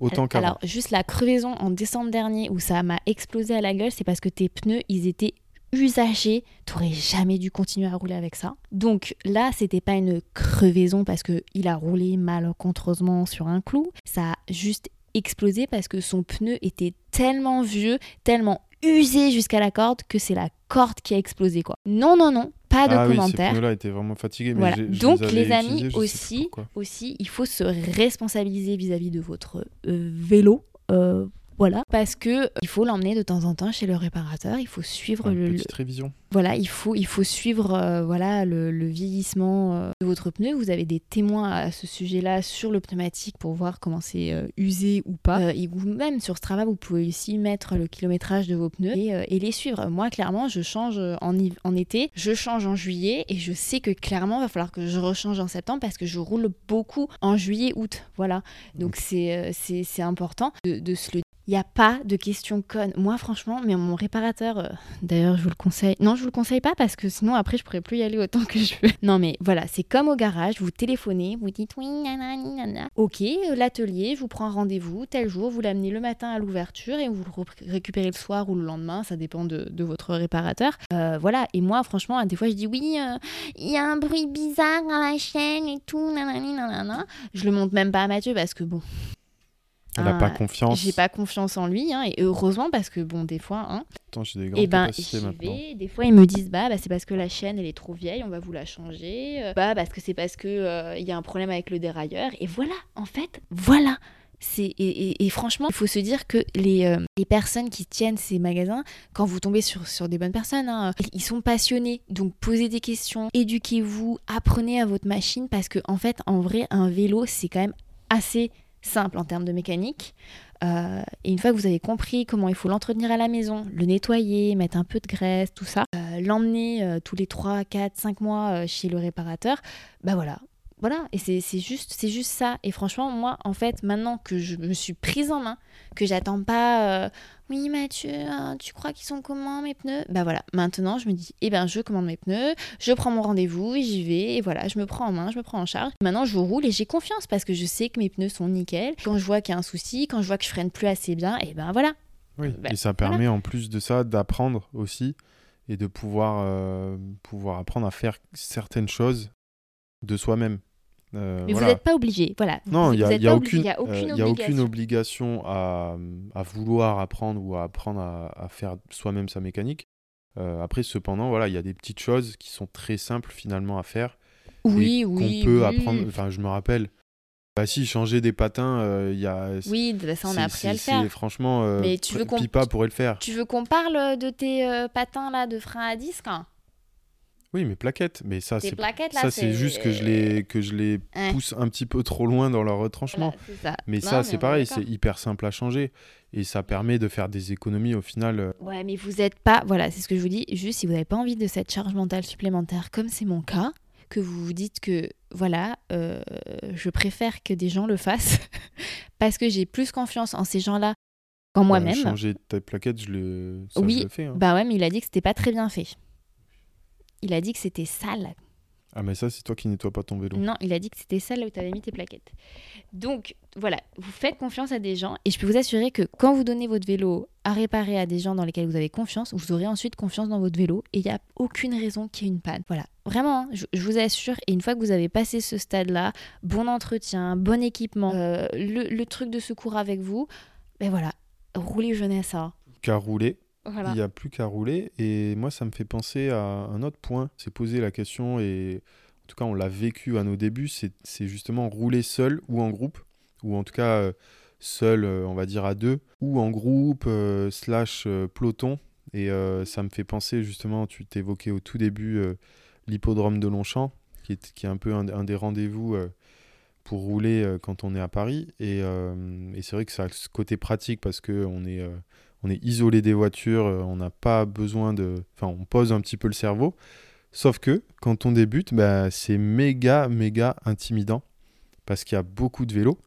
autant qu'avant. Alors juste la crevaison en décembre dernier où ça m'a explosé à la gueule, c'est parce que tes pneus ils étaient usagé, t'aurais jamais dû continuer à rouler avec ça. Donc là, c'était pas une crevaison parce que il a roulé malencontreusement sur un clou, ça a juste explosé parce que son pneu était tellement vieux, tellement usé jusqu'à la corde que c'est la corde qui a explosé quoi. Non non non, pas de ah oui, commentaires. ces pneus-là étaient vraiment fatigués. Mais Voilà. Donc avais les amis utilisés, aussi, aussi, il faut se responsabiliser vis-à-vis de votre euh, vélo. euh, voilà, parce que euh, il faut l'emmener de temps en temps chez le réparateur. Il faut suivre Une le, le- petite révision. Voilà, il faut il faut suivre euh, voilà le, le vieillissement euh, de votre pneu. Vous avez des témoins à ce sujet-là sur le pneumatique pour voir comment c'est euh, usé ou pas. Et vous même sur Strava, vous pouvez aussi mettre le kilométrage de vos pneus et, et les suivre. Moi, clairement, je change en, été, je change en juillet et je sais que clairement, il va falloir que je rechange en septembre parce que je roule beaucoup en juillet, août. Voilà. Donc c'est euh, c'est important de, de se le il n'y a pas de questions connes. Moi, franchement, mais mon réparateur, euh, d'ailleurs, je vous le conseille. Non, je vous le conseille pas parce que sinon, après, je pourrais plus y aller autant que je veux. Non, mais voilà, c'est comme au garage. Vous téléphonez, vous dites oui, nanani, nana. Ok, euh, l'atelier, je vous prends rendez-vous tel jour. Vous l'amenez le matin à l'ouverture et vous le re- récupérez le soir ou le lendemain. Ça dépend de, votre réparateur. Euh, voilà. Et moi, franchement, des fois, je dis oui, euh, il y a un bruit bizarre dans la chaîne et tout, nanani, nanana. Je le monte même pas à Mathieu parce que bon. Elle n'a Ah, pas confiance. J'ai pas confiance en lui, hein, et heureusement parce que bon, des fois, hein, Attends, j'ai des grandes et ben, capacités j'y maintenant. vais. Des fois, ils me disent bah, bah c'est parce que la chaîne elle est trop vieille, on va vous la changer. Euh, Bah parce que c'est parce que euh, il y a un problème avec le dérailleur. Et voilà, en fait, voilà. Et- et franchement, il faut se dire que les, euh, les personnes qui tiennent ces magasins, quand vous tombez sur, sur des bonnes personnes, hein, ils sont passionnés. Donc posez des questions, éduquez-vous, apprenez à votre machine parce que en fait, en vrai, un vélo c'est quand même assez simple en termes de mécanique. Euh, et une fois que vous avez compris comment il faut l'entretenir à la maison, le nettoyer, mettre un peu de graisse, tout ça, euh, l'emmener euh, tous les 3, 4, 5 mois chez le réparateur, bah voilà. Voilà, et c'est juste, juste ça. Et franchement, moi, en fait, maintenant que je me suis prise en main, que j'attends pas, oui Mathieu, hein, tu crois qu'ils sont comment mes pneus? Bah voilà, maintenant je me dis, eh ben je commande mes pneus, je prends mon rendez-vous et j'y vais, et voilà, je me prends en main, je me prends en charge. Maintenant je roule et j'ai confiance parce que je sais que mes pneus sont nickel. Quand je vois qu'il y a un souci, quand je vois que je freine plus assez bien, et ben voilà. Oui, Bah, et ça permet en plus de ça d'apprendre aussi et de pouvoir, euh, pouvoir apprendre à faire certaines choses de soi-même. Euh, Mais voilà. vous n'êtes pas obligé, voilà. Non, il n'y a, y a aucune, a euh, y a aucune obligation. à, à vouloir apprendre ou à apprendre à, à faire soi-même sa mécanique. Euh, après, cependant, voilà, il y a des petites choses qui sont très simples finalement à faire Oui, et oui. qu'on peut oui. apprendre. Enfin, je me rappelle. Bah si, changer des patins, euh, il y a. Oui, bah, ça on a appris à le faire. Franchement, Mais tu veux qu'on- Pipa pourrait le faire. Tu veux qu'on parle de tes patins là de frein à disque? hein Oui, mais plaquettes. Mais ça, c'est plaquettes là ça, c'est juste que je les que je les pousse un petit peu trop loin dans leur retranchement. Voilà, c'est ça. Mais Non, ça, c'est est pareil, c'est hyper simple à changer et ça permet de faire des économies au final. euh, Ouais, mais vous êtes pas. Voilà, c'est ce que je vous dis. Juste si vous n'avez pas envie de cette charge mentale supplémentaire, comme c'est mon cas, que vous vous dites que voilà, euh, je préfère que des gens le fassent parce que j'ai plus confiance en ces gens-là qu'en bah, moi-même. changer ta plaquette, je le, ça, je Oui, le fais. hein. Bah ouais, mais il a dit que c'était pas très bien fait. Il a dit que c'était sale. Ah, mais ça, c'est toi qui nettoies pas ton vélo. Non, il a dit que c'était sale là où tu avais mis tes plaquettes. Donc voilà, vous faites confiance à des gens et je peux vous assurer que quand vous donnez votre vélo à réparer à des gens dans lesquels vous avez confiance, vous aurez ensuite confiance dans votre vélo et il n'y a aucune raison qu'il y ait une panne. Voilà, vraiment, hein, je, je vous assure. Et une fois que vous avez passé ce stade-là, bon entretien, bon équipement, euh, le, le truc de secours avec vous, ben voilà, roulez jeunesse. hein. Qu'à rouler, Il n'y a plus qu'à rouler. Et moi, ça me fait penser à un autre point. C'est poser la question et en tout cas, on l'a vécu à nos débuts. C'est justement rouler seul ou en groupe, ou en tout cas euh, seul, euh, on va dire à deux, ou en groupe euh, slash peloton. Et ça me fait penser justement, tu t'évoquais au tout début l'hippodrome de Longchamp, qui est, un peu un, des rendez-vous pour rouler quand on est à Paris. Et, et c'est vrai que ça a ce côté pratique parce qu'on est, on est isolé des voitures, euh, on n'a pas besoin de... Enfin, on pose un petit peu le cerveau. Sauf que quand on débute, bah, c'est méga, méga intimidant parce qu'il y a beaucoup de vélos.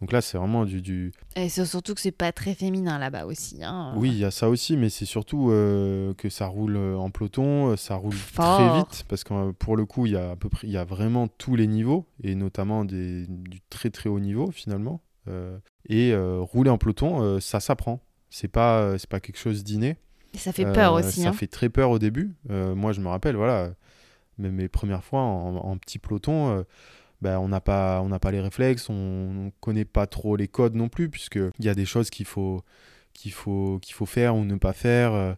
Donc là, c'est vraiment du, du... Et c'est surtout que c'est pas très féminin là-bas aussi. Hein. Oui, il y a ça aussi, mais c'est surtout euh, que ça roule euh, en peloton, ça roule Fort. très vite, parce que pour le coup, il y a à peu près, il y a vraiment tous les niveaux, et notamment des, du très très haut niveau finalement. Euh, et euh, rouler en peloton, ça s'apprend. C'est pas, euh, c'est pas quelque chose d'inné. Ça fait peur Euh, aussi. Ça hein. fait très peur au début. Euh, moi, je me rappelle, voilà, même mes premières fois en, en petit peloton, ben, on n'a pas, on n'a pas les réflexes, on ne connaît pas trop les codes non plus, puisqu'il y a des choses qu'il faut, qu'il faut, qu'il faut faire ou ne pas faire.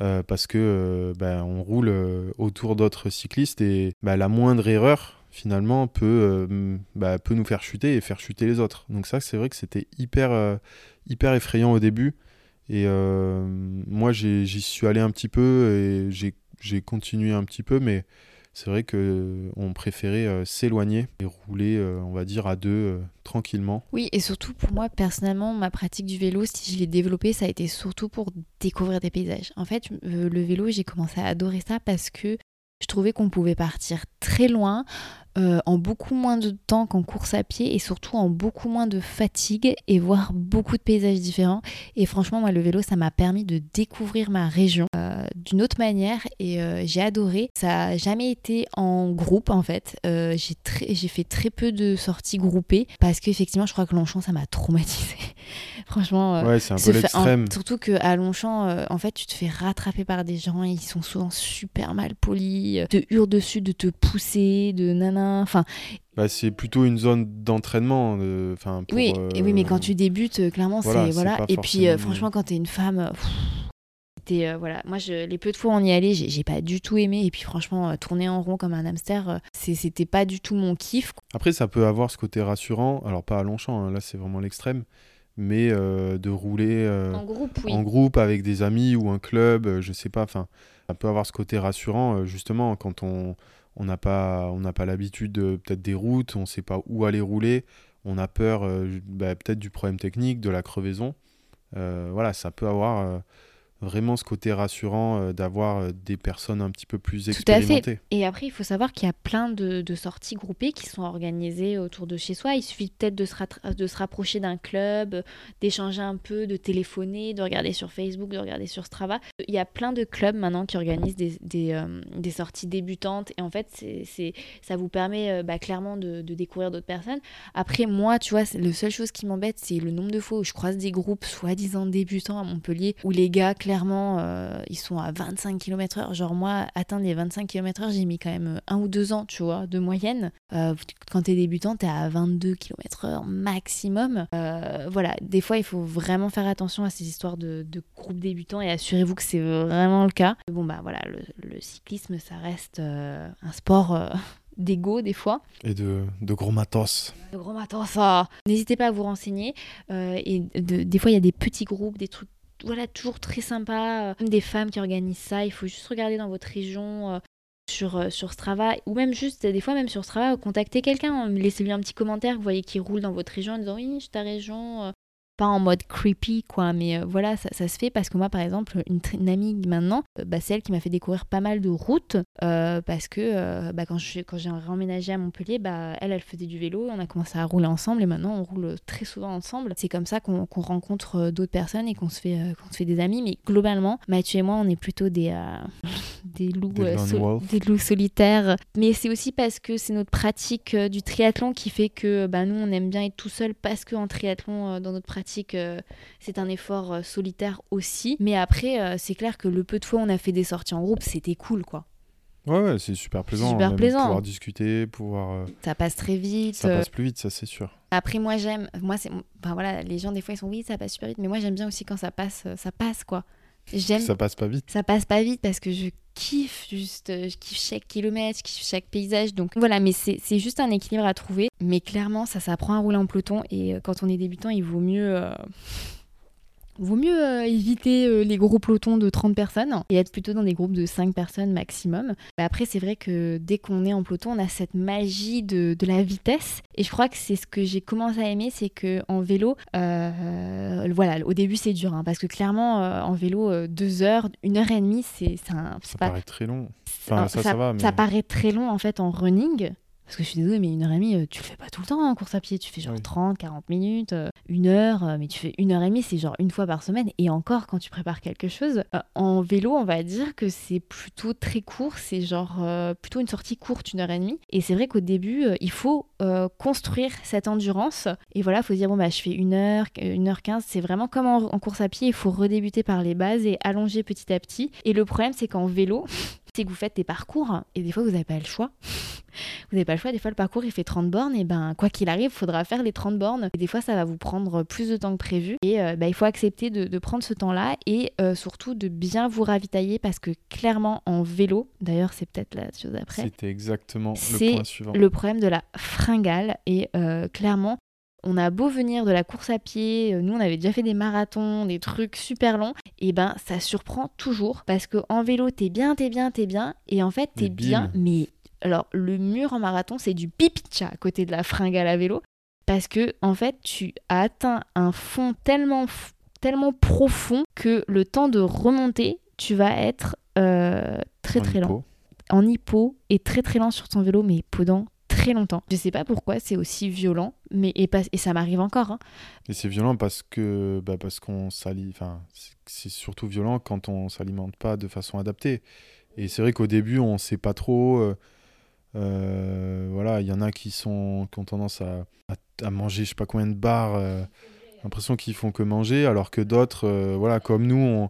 euh, parce que euh, ben, on roule euh, autour d'autres cyclistes et ben, la moindre erreur finalement peut, ben, peut nous faire chuter et faire chuter les autres. Donc ça c'est vrai que c'était hyper, hyper effrayant au début et euh, moi j'y suis allé un petit peu et j'ai continué un petit peu mais c'est vrai que on préférait euh, s'éloigner et rouler euh, on va dire à deux tranquillement. Oui, et surtout pour moi, personnellement, ma pratique du vélo, si je l'ai développée, ça a été surtout pour découvrir des paysages. En fait, le vélo, j'ai commencé à adorer ça parce que je trouvais qu'on pouvait partir très loin euh, en beaucoup moins de temps qu'en course à pied et surtout en beaucoup moins de fatigue et voir beaucoup de paysages différents. Et franchement, moi, le vélo, ça m'a permis de découvrir ma région euh, d'une autre manière et euh, j'ai adoré. Ça n'a jamais été en groupe en fait. J'ai très- j'ai fait très peu de sorties groupées parce qu'effectivement, je crois que Longchamp, ça m'a traumatisé. Franchement. Ouais c'est un peu en- l'extrême. surtout qu'à Longchamp, en fait, tu te fais rattraper par des gens, ils sont souvent super mal polis, te hurlent dessus de te pousser, de nana. Enfin, Bah, c'est plutôt une zone d'entraînement. euh, Enfin, pour, oui, euh, oui, mais quand tu débutes, euh, clairement, voilà, c'est voilà. Et puis, euh, franchement, quand t'es une femme, pff, voilà. Moi, je, les peu de fois où on y allait, j'ai pas du tout aimé. Et puis, franchement, tourner en rond comme un hamster, c'était pas du tout mon kiff. Après, ça peut avoir ce côté rassurant. Alors, pas à Longchamp, hein, là, c'est vraiment l'extrême. Mais de rouler En groupe, oui. en groupe avec des amis ou un club, je sais pas. Enfin, ça peut avoir ce côté rassurant, justement, quand on on n'a pas, l'habitude de- peut-être des routes, on sait pas où aller rouler, on a peur euh, bah, peut-être du problème technique, de la crevaison. Euh, voilà, ça peut avoir euh, vraiment ce côté rassurant euh, d'avoir euh, des personnes un petit peu plus Tout à fait. expérimentées. Et après, il faut savoir qu'il y a plein de, de sorties groupées qui sont organisées autour de chez soi. Il suffit peut-être de, se rattra- de se rapprocher d'un club, d'échanger un peu, de téléphoner, de regarder sur Facebook, de regarder sur Strava. Il y a plein de clubs maintenant qui organisent des, des, euh, des sorties débutantes. Et en fait, c'est, ça vous permet euh, bah, clairement de, de découvrir d'autres personnes. Après, moi, tu vois, le seule chose qui m'embête, c'est le nombre de fois où je croise des groupes soi-disant débutants à Montpellier, où les gars, clairement, euh, ils sont à 25 km/h. Genre, moi, atteindre les 25 km/h, j'ai mis quand même un ou deux ans, tu vois, de moyenne. Euh, quand t'es débutant, t'es à 22 km/h maximum. Euh, voilà, des fois, il faut vraiment faire attention à ces histoires de, de groupes débutants et assurez-vous que c'est vraiment le cas. Bon, bah voilà, le, le cyclisme, ça reste euh, un sport. euh, d'ego des fois. Et de, de gros matos. Le gros matin, ça. N'hésitez pas à vous renseigner. Euh, et de- des fois, il y a des petits groupes, des trucs, voilà, toujours très sympas. euh, des femmes qui organisent ça. Il faut juste regarder dans votre région. euh, sur, euh, sur Strava, ou même juste, des fois même sur Strava, contacter quelqu'un, laissez-lui un petit commentaire, vous voyez qu'il roule dans votre région en disant oui, je ta région, pas en mode creepy, quoi, mais euh, voilà, ça, ça se fait parce que moi, par exemple, une, amie maintenant, euh, bah, c'est elle qui m'a fait découvrir pas mal de routes euh, parce que euh, bah, quand je- quand j'ai emménagé à Montpellier, bah, elle, elle faisait du vélo, on a commencé à rouler ensemble et maintenant on roule très souvent ensemble. C'est comme ça qu'on qu'on rencontre d'autres personnes et qu'on se, fait, qu'on se fait des amis, mais globalement, Mathieu et moi, on est plutôt des, des, loups, Des sol- loups solitaires. Mais c'est aussi parce que c'est notre pratique du triathlon qui fait que bah, nous, on aime bien être tout seul parce qu'en triathlon, dans notre pratique, euh, c'est un effort euh, solitaire aussi. Mais après, euh, c'est clair que le peu de fois où on a fait des sorties en groupe, c'était cool, quoi. Ouais, ouais, c'est super plaisant. super plaisant. Pouvoir discuter, pouvoir. Ça passe très vite. ça passe plus vite, ça c'est sûr. Après, moi, j'aime. Moi, c'est. Enfin, voilà, les gens, des fois, ils sont oui, ça passe super vite. Mais moi, j'aime bien aussi quand ça passe, ça passe, quoi. J'aime. Ça passe pas vite. ça passe pas vite parce que je kiffe juste, euh, je kiffe chaque kilomètre, je kiffe chaque paysage. Donc voilà, mais c'est c'est juste un équilibre à trouver. Mais clairement, ça s'apprend à rouler en peloton et euh, quand on est débutant, il vaut mieux. euh, Vaut mieux euh, éviter euh, les gros pelotons de 30 personnes et être plutôt dans des groupes de 5 personnes maximum. Bah, après, c'est vrai que dès qu'on est en peloton, on a cette magie de, de la vitesse. Et je crois que c'est ce que j'ai commencé à aimer, c'est que en vélo, euh, voilà, au début c'est dur, hein, parce que clairement, en vélo, euh, deux heures, une heure et demie, c'est Ça pas- paraît très long. Enfin, ça, ça va, mais- paraît très long en fait en running. Parce que je suis désolée, mais une heure et demie, euh, tu le fais pas tout le temps en course à pied. Tu fais genre Oui. 30, 40 minutes, euh, une heure, euh, mais tu fais une heure et demie, c'est genre une fois par semaine. Et encore, quand tu prépares quelque chose, en vélo, on va dire que c'est plutôt très court. C'est genre euh, plutôt une sortie courte, une heure et demie. Et c'est vrai qu'au début, il faut euh, construire cette endurance. Et voilà, il faut se dire, bon, bah, je fais une heure, une heure quinze. C'est vraiment comme en, en course à pied, il faut redébuter par les bases et allonger petit à petit. Et le problème, c'est qu'en vélo, c'est que vous faites des parcours et des fois, vous n'avez pas le choix. Vous n'avez pas le choix, des fois le parcours il fait 30 bornes, et ben quoi qu'il arrive, il faudra faire les 30 bornes. Et des fois ça va vous prendre plus de temps que prévu. Et euh, bah, il faut accepter de, de prendre ce temps-là et euh, surtout de bien vous ravitailler parce que clairement en vélo, d'ailleurs c'est peut-être la chose après, C'était exactement le point suivant. le problème de la fringale. Et euh, clairement, on a beau venir de la course à pied, euh, nous on avait déjà fait des marathons, des trucs super longs, et ben ça surprend toujours parce que en vélo t'es bien, t'es bien, t'es bien, et en fait t'es bien, mais alors le mur en marathon c'est du pipicha à côté de la fringale à vélo parce que en fait tu as atteint un fond tellement tellement profond que le temps de remonter tu vas être euh, très En très lent. en hippo et très très lent sur ton vélo, mais pendant très longtemps. Je sais pas pourquoi c'est aussi violent, mais et, et ça m'arrive encore. hein. Et c'est violent parce que bah parce qu'on s'alimente. Enfin, c'est- surtout violent quand on s'alimente pas de façon adaptée. Et c'est vrai qu'au début, on sait pas trop. euh, euh, voilà, il y en a qui sont qui ont tendance à, à, manger, je sais pas combien de barres. euh, l'impression qu'ils font que manger, alors que d'autres, euh, voilà, comme nous,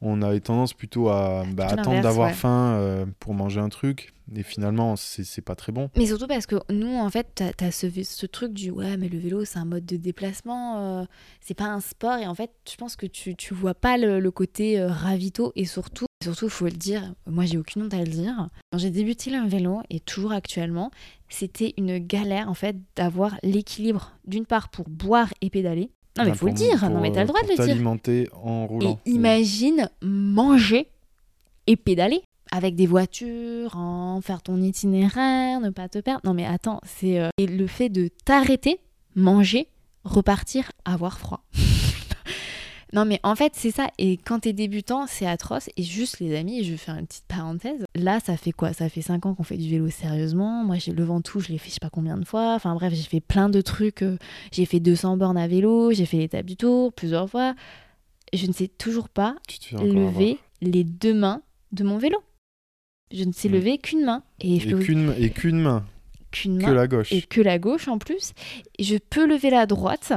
on avait tendance plutôt à bah, Plutôt attendre d'avoir ouais. faim euh, pour manger un truc. Et finalement, c'est pas très bon. Mais surtout parce que nous, en fait, t'as as ce, ce truc du ouais, mais le vélo, c'est un mode de déplacement, euh, c'est pas un sport. Et en fait, je pense que tu, tu vois pas le, le côté euh, ravito. Et surtout, surtout, faut le dire, moi, j'ai aucune honte à le dire. Quand j'ai débuté le vélo, et toujours actuellement, c'était une galère, en fait, d'avoir l'équilibre, d'une part, pour boire et pédaler. Non, mais Enfin, faut le dire, pour, non, mais t'as euh, le droit de le dire. t'alimenter en roulant. Et imagine manger et pédaler avec des voitures, en faire ton itinéraire, ne pas te perdre. Non mais attends, c'est euh, et le fait de t'arrêter, manger, repartir, avoir froid. Non mais en fait c'est ça. Et quand t'es débutant, c'est atroce. Et juste les amis, je vais faire une petite parenthèse. Là, ça fait quoi? Ça fait 5 ans qu'on fait du vélo sérieusement. Moi, j'ai le Ventoux, je l'ai fait je sais pas combien de fois. Enfin bref, j'ai fait plein de trucs. euh, J'ai fait 200 bornes à vélo, j'ai fait l'étape du tour plusieurs fois. Je ne sais toujours pas lever les deux mains de mon vélo. Je ne sais Mm. lever qu'une main. Et, Et qu'une et qu'une main, qu'une que main la gauche. et que la gauche en plus. Je peux lever la droite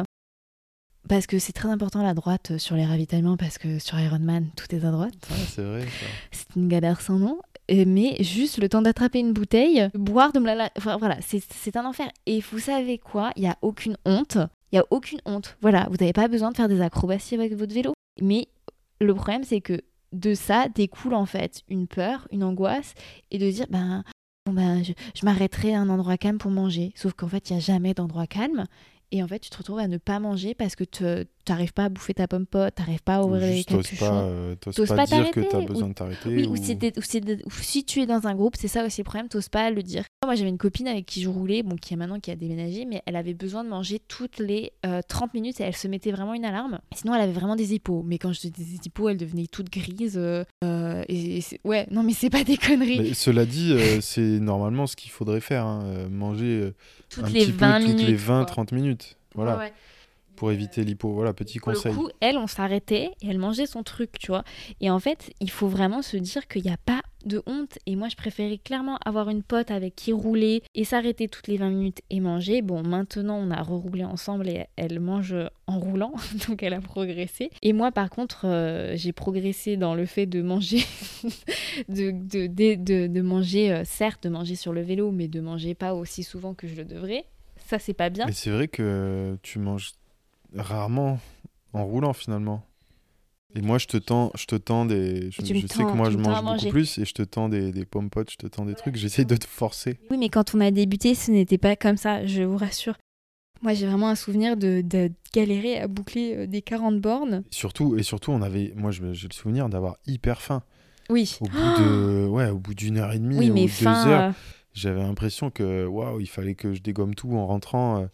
parce que c'est très important la droite euh, sur les ravitaillements parce que sur Ironman tout est à droite. Ah, c'est vrai. C'est une galère sans nom. Euh, Mais juste le temps d'attraper une bouteille, boire, de me la... la- Enfin, voilà, c'est c'est un enfer. Et vous savez quoi? Il n'y a aucune honte. Il n'y a aucune honte. Voilà, vous n'avez pas besoin de faire des acrobaties avec votre vélo. Mais le problème, c'est que de ça découle en fait une peur, une angoisse, et de dire, ben, bon, ben je, je m'arrêterai à un endroit calme pour manger. Sauf qu'en fait, il n'y a jamais d'endroit calme. Et en fait, tu te retrouves à ne pas manger parce que tu n'arrives pas à bouffer ta pomme pote, tu n'arrives pas à Ou ouvrir les capuchons. pas, euh, t'oses pas, pas dire que t'arrêter, tu as ou- besoin de t'arrêter. Oui, ou... ou, si ou tu es dans un groupe, c'est ça aussi le problème, t'oses pas le dire. Moi, j'avais une copine avec qui je roulais, bon, qui est maintenant qui a déménagé, mais elle avait besoin de manger toutes les euh, 30 minutes et elle se mettait vraiment une alarme. Sinon, elle avait vraiment des hippos. Mais quand je dis des hippos, elle devenait toute grise. euh, euh, et, ouais, non, mais c'est pas des conneries. Mais cela dit, euh, c'est normalement ce qu'il faudrait faire. hein, manger toutes un les petit 20 peu minutes. toutes les quoi. 20-30 minutes. Voilà, Ouais, ouais. Pour éviter l'hypo. Voilà, petit conseil. coup, elle, on s'arrêtait et elle mangeait son truc, tu vois. Et en fait, il faut vraiment se dire qu'il n'y a pas de honte. Et moi, je préférais clairement avoir une pote avec qui rouler et s'arrêter toutes les 20 minutes et manger. Bon, maintenant, on a reroulé ensemble et elle mange en roulant, donc elle a progressé. Et moi, par contre, euh, j'ai progressé dans le fait de manger, de, de, de, de- de manger, euh, certes, de manger sur le vélo, mais de manger pas aussi souvent que je le devrais. Ça, c'est pas bien. Mais c'est vrai que tu manges rarement en roulant finalement. Et moi, je te tends, je te tends des. Je, je sais que moi, je mange beaucoup plus et je te tends des, des pommes potes, je te tends des trucs. J'essaie de te forcer. Oui, mais quand on a débuté, ce n'était pas comme ça, je vous rassure. Moi, j'ai vraiment un souvenir de, de galérer à boucler euh, des 40 bornes. Surtout, et surtout, on avait. Moi, j'ai le souvenir d'avoir hyper faim. Oui. Au bout de, ouais, au bout d'une heure et demie Oui, ou mais deux heures, euh, j'avais l'impression que waouh, il fallait que je dégomme tout en rentrant. euh,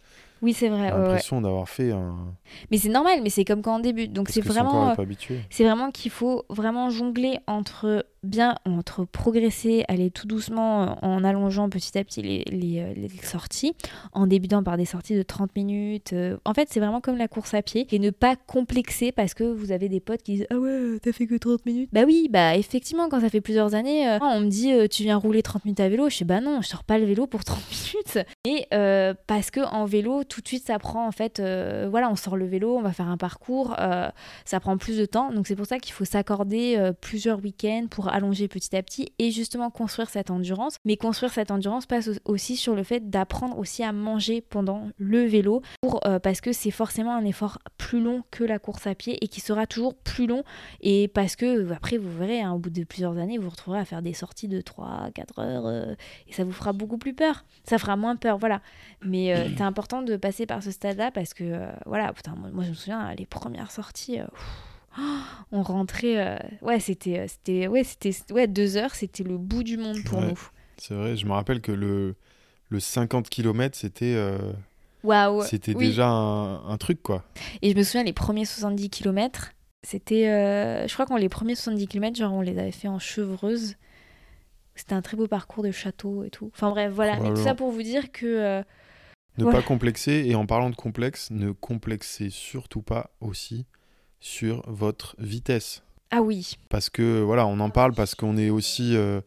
Oui, c'est vrai. J'ai ouais, ouais. l'impression d'avoir fait un. Mais c'est normal, mais c'est comme quand on débute. Donc c'est vraiment, c'est vraiment qu'il faut vraiment jongler entre bien entre progresser, aller tout doucement en allongeant petit à petit les, les, les sorties, en débutant par des sorties de 30 minutes. en fait, c'est vraiment comme la course à pied et ne pas complexer parce que vous avez des potes qui disent Ah ouais, t'as fait que 30 minutes. Bah oui, bah effectivement, quand ça fait plusieurs années, on me dit Tu viens rouler 30 minutes à vélo. Je sais Bah non, je sors pas le vélo pour 30 minutes. Et parce que en vélo, tout de suite, ça prend en fait, voilà, on sort le vélo, on va faire un parcours, ça prend plus de temps. Donc c'est pour ça qu'il faut s'accorder plusieurs week-ends pour allonger petit à petit et justement construire cette endurance. Mais construire cette endurance passe aussi sur le fait d'apprendre aussi à manger pendant le vélo pour, euh, parce que c'est forcément un effort plus long que la course à pied et qui sera toujours plus long. Et parce que euh, après, vous verrez, hein, au bout de plusieurs années, vous vous retrouverez à faire des sorties de 3-4 heures euh, et ça vous fera beaucoup plus peur. Ça fera moins peur, voilà. Mais c'est important de passer par ce stade-là parce que, voilà, putain, moi, je me souviens, les premières sorties. on rentrait. Euh, ouais, c'était, euh, c'était, ouais, c'était, ouais, deux heures, c'était le bout du monde pour nous. C'est vrai, je me rappelle que le, le 50 km, c'était. Euh, Waouh! C'était déjà un, truc, quoi. Et je me souviens, les premiers 70 km, c'était. je crois qu'on les premiers 70 km, genre, on les avait fait en chevreuse. C'était un très beau parcours de château et tout. Enfin bref, voilà. Mais tout ça pour vous dire que. ne pas complexer, et en parlant de complexe, ne complexez surtout pas aussi sur votre vitesse. Ah oui. Parce que voilà, on en parle parce qu'on est aussi euh,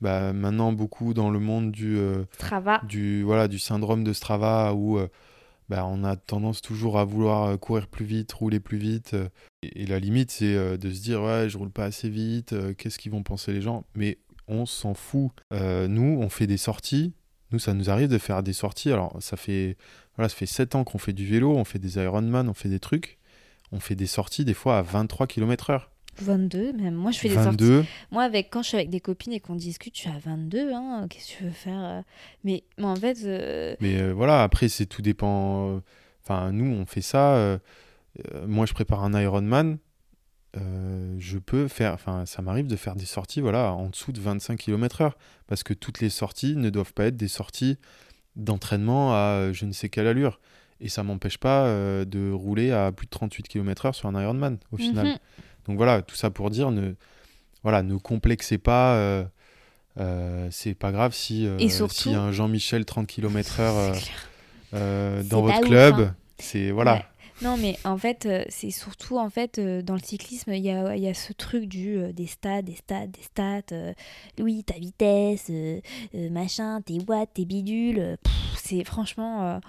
bah, maintenant beaucoup dans le monde du euh, Strava. du voilà du syndrome de Strava où euh, bah, on a tendance toujours à vouloir courir plus vite, rouler plus vite. Et, la limite, c'est de se dire ouais, je roule pas assez vite. Qu'est-ce qu'ils vont penser les gens? Mais on s'en fout. nous, on fait des sorties. Nous, ça nous arrive de faire des sorties. Alors, ça fait voilà, ça fait 7 ans qu'on fait du vélo, on fait des Ironman, on fait des trucs on fait des sorties des fois à 23 km/h. 22 même. Moi, je fais des sorties. Moi, avec, quand je suis avec des copines et qu'on discute, je suis à 22. Hein. Qu'est-ce que tu veux faire euh? Mais, mais en fait. Euh, mais euh, voilà, après, c'est tout dépend. Enfin, nous, on fait ça. moi, je prépare un Ironman. je peux faire. Enfin, ça m'arrive de faire des sorties voilà, en dessous de 25 km/h. Parce que toutes les sorties ne doivent pas être des sorties d'entraînement à je ne sais quelle allure. Et ça m'empêche pas euh, de rouler à plus de 38 km/h sur un Ironman au final. Mhm. Donc voilà, tout ça pour dire, ne, voilà, ne complexez pas. Euh, euh, c'est pas grave si, si un Jean-Michel 30 km/h dans votre club, hein. c'est voilà. Non, mais en fait, c'est surtout en fait dans le cyclisme, il y a, y a, ce truc du des stats, des stats, des stats. oui, ta vitesse, machin, tes watts, tes bidules. C'est franchement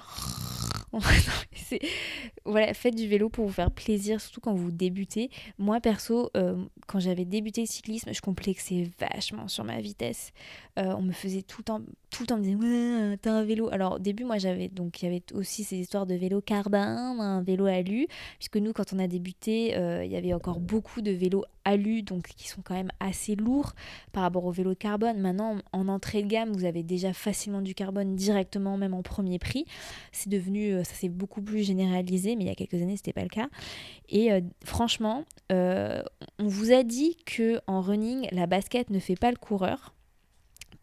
voilà, faites du vélo pour vous faire plaisir, surtout quand vous débutez. Moi, perso, euh, quand j'avais débuté le cyclisme, je complexais vachement sur ma vitesse. Euh, on me faisait tout le tout le temps me disait ouais, t'as un vélo. Alors au début, moi j'avais donc il y avait aussi ces histoires de vélo carbone, un vélo alu, puisque nous quand on a débuté, euh, il y avait encore beaucoup de vélos alu, donc qui sont quand même assez lourds par rapport au vélo carbone. Maintenant, en entrée de gamme, vous avez déjà facilement du carbone directement, même en premier prix. C'est devenu, euh, ça s'est beaucoup plus généralisé, mais il y a quelques années c'était pas le cas. Et franchement, on vous a dit que en running, la basket ne fait pas le coureur.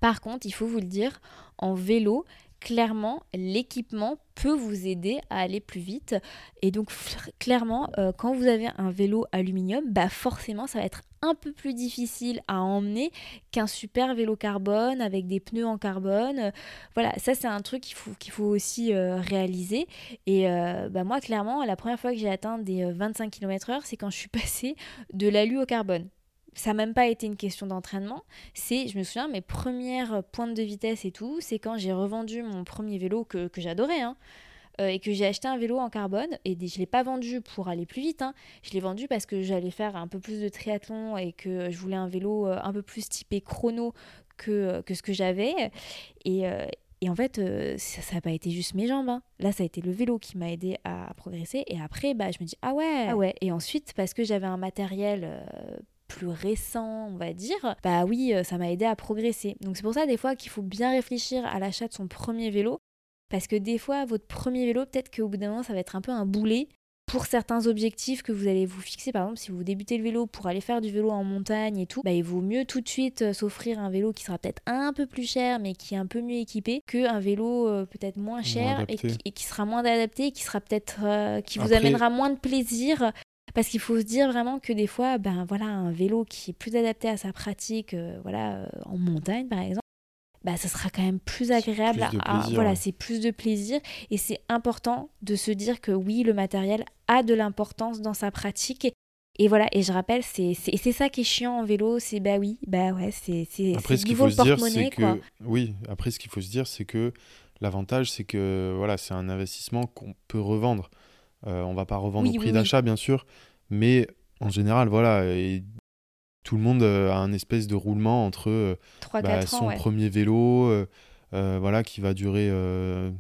Par contre, il faut vous le dire, en vélo, clairement, l'équipement peut vous aider à aller plus vite. Et donc, clairement, euh, quand vous avez un vélo aluminium, bah forcément, ça va être un peu plus difficile à emmener qu'un super vélo carbone avec des pneus en carbone. Voilà, ça, c'est un truc qu'il faut, aussi euh, réaliser. Et euh, bah, moi, clairement, la première fois que j'ai atteint des 25 km/h, c'est quand je suis passée de l'alu au carbone ça n'a même pas été une question d'entraînement. C'est, je me souviens, mes premières pointes de vitesse et tout, c'est quand j'ai revendu mon premier vélo que, j'adorais, hein, euh, et que j'ai acheté un vélo en carbone. Et je ne l'ai pas vendu pour aller plus vite, hein. je l'ai vendu parce que j'allais faire un peu plus de triathlon et que je voulais un vélo euh, un peu plus typé chrono que, euh, que ce que j'avais. Et, et en fait, ça n'a pas été juste mes jambes. Hein. Là, ça a été le vélo qui m'a aidé à progresser. Et après, bah, je me dis, ah ouais, ah ouais. Et ensuite, parce que j'avais un matériel plus récent, on va dire, bah oui, euh, ça m'a aidé à progresser. Donc c'est pour ça des fois qu'il faut bien réfléchir à l'achat de son premier vélo, parce que des fois, votre premier vélo, peut-être qu'au bout d'un moment, ça va être un peu un boulet pour certains objectifs que vous allez vous fixer. Par exemple, si vous débutez le vélo pour aller faire du vélo en montagne et tout, bah, il vaut mieux tout de suite euh, s'offrir un vélo qui sera peut-être un peu plus cher, mais qui est un peu mieux équipé, qu'un vélo euh, peut-être moins cher et qui, sera moins adapté, qui sera peut-être, qui vous amènera moins de plaisir Parce qu'il faut se dire vraiment que des fois, ben voilà, un vélo qui est plus adapté à sa pratique, euh, voilà, euh, en montagne par exemple, bah, ça sera quand même plus agréable. plus de à- voilà, c'est plus de plaisir. Et c'est important de se dire que oui, le matériel a de l'importance dans sa pratique. Et, voilà, et je rappelle, c'est c'est et c'est ça qui est chiant en vélo, c'est bah oui, bah ouais, c'est c'est Après, ce qu'il faut se dire, c'est que oui. Après, ce qu'il faut se dire, c'est que l'avantage, c'est que voilà, c'est un investissement qu'on peut revendre. Euh, on va pas revendre Oui, au prix oui, oui. d'achat, bien sûr, mais en général, voilà, et tout le monde euh, a un espèce de roulement entre euh, 3-4 bah, ans, son ouais. premier vélo, euh, voilà, qui va durer euh,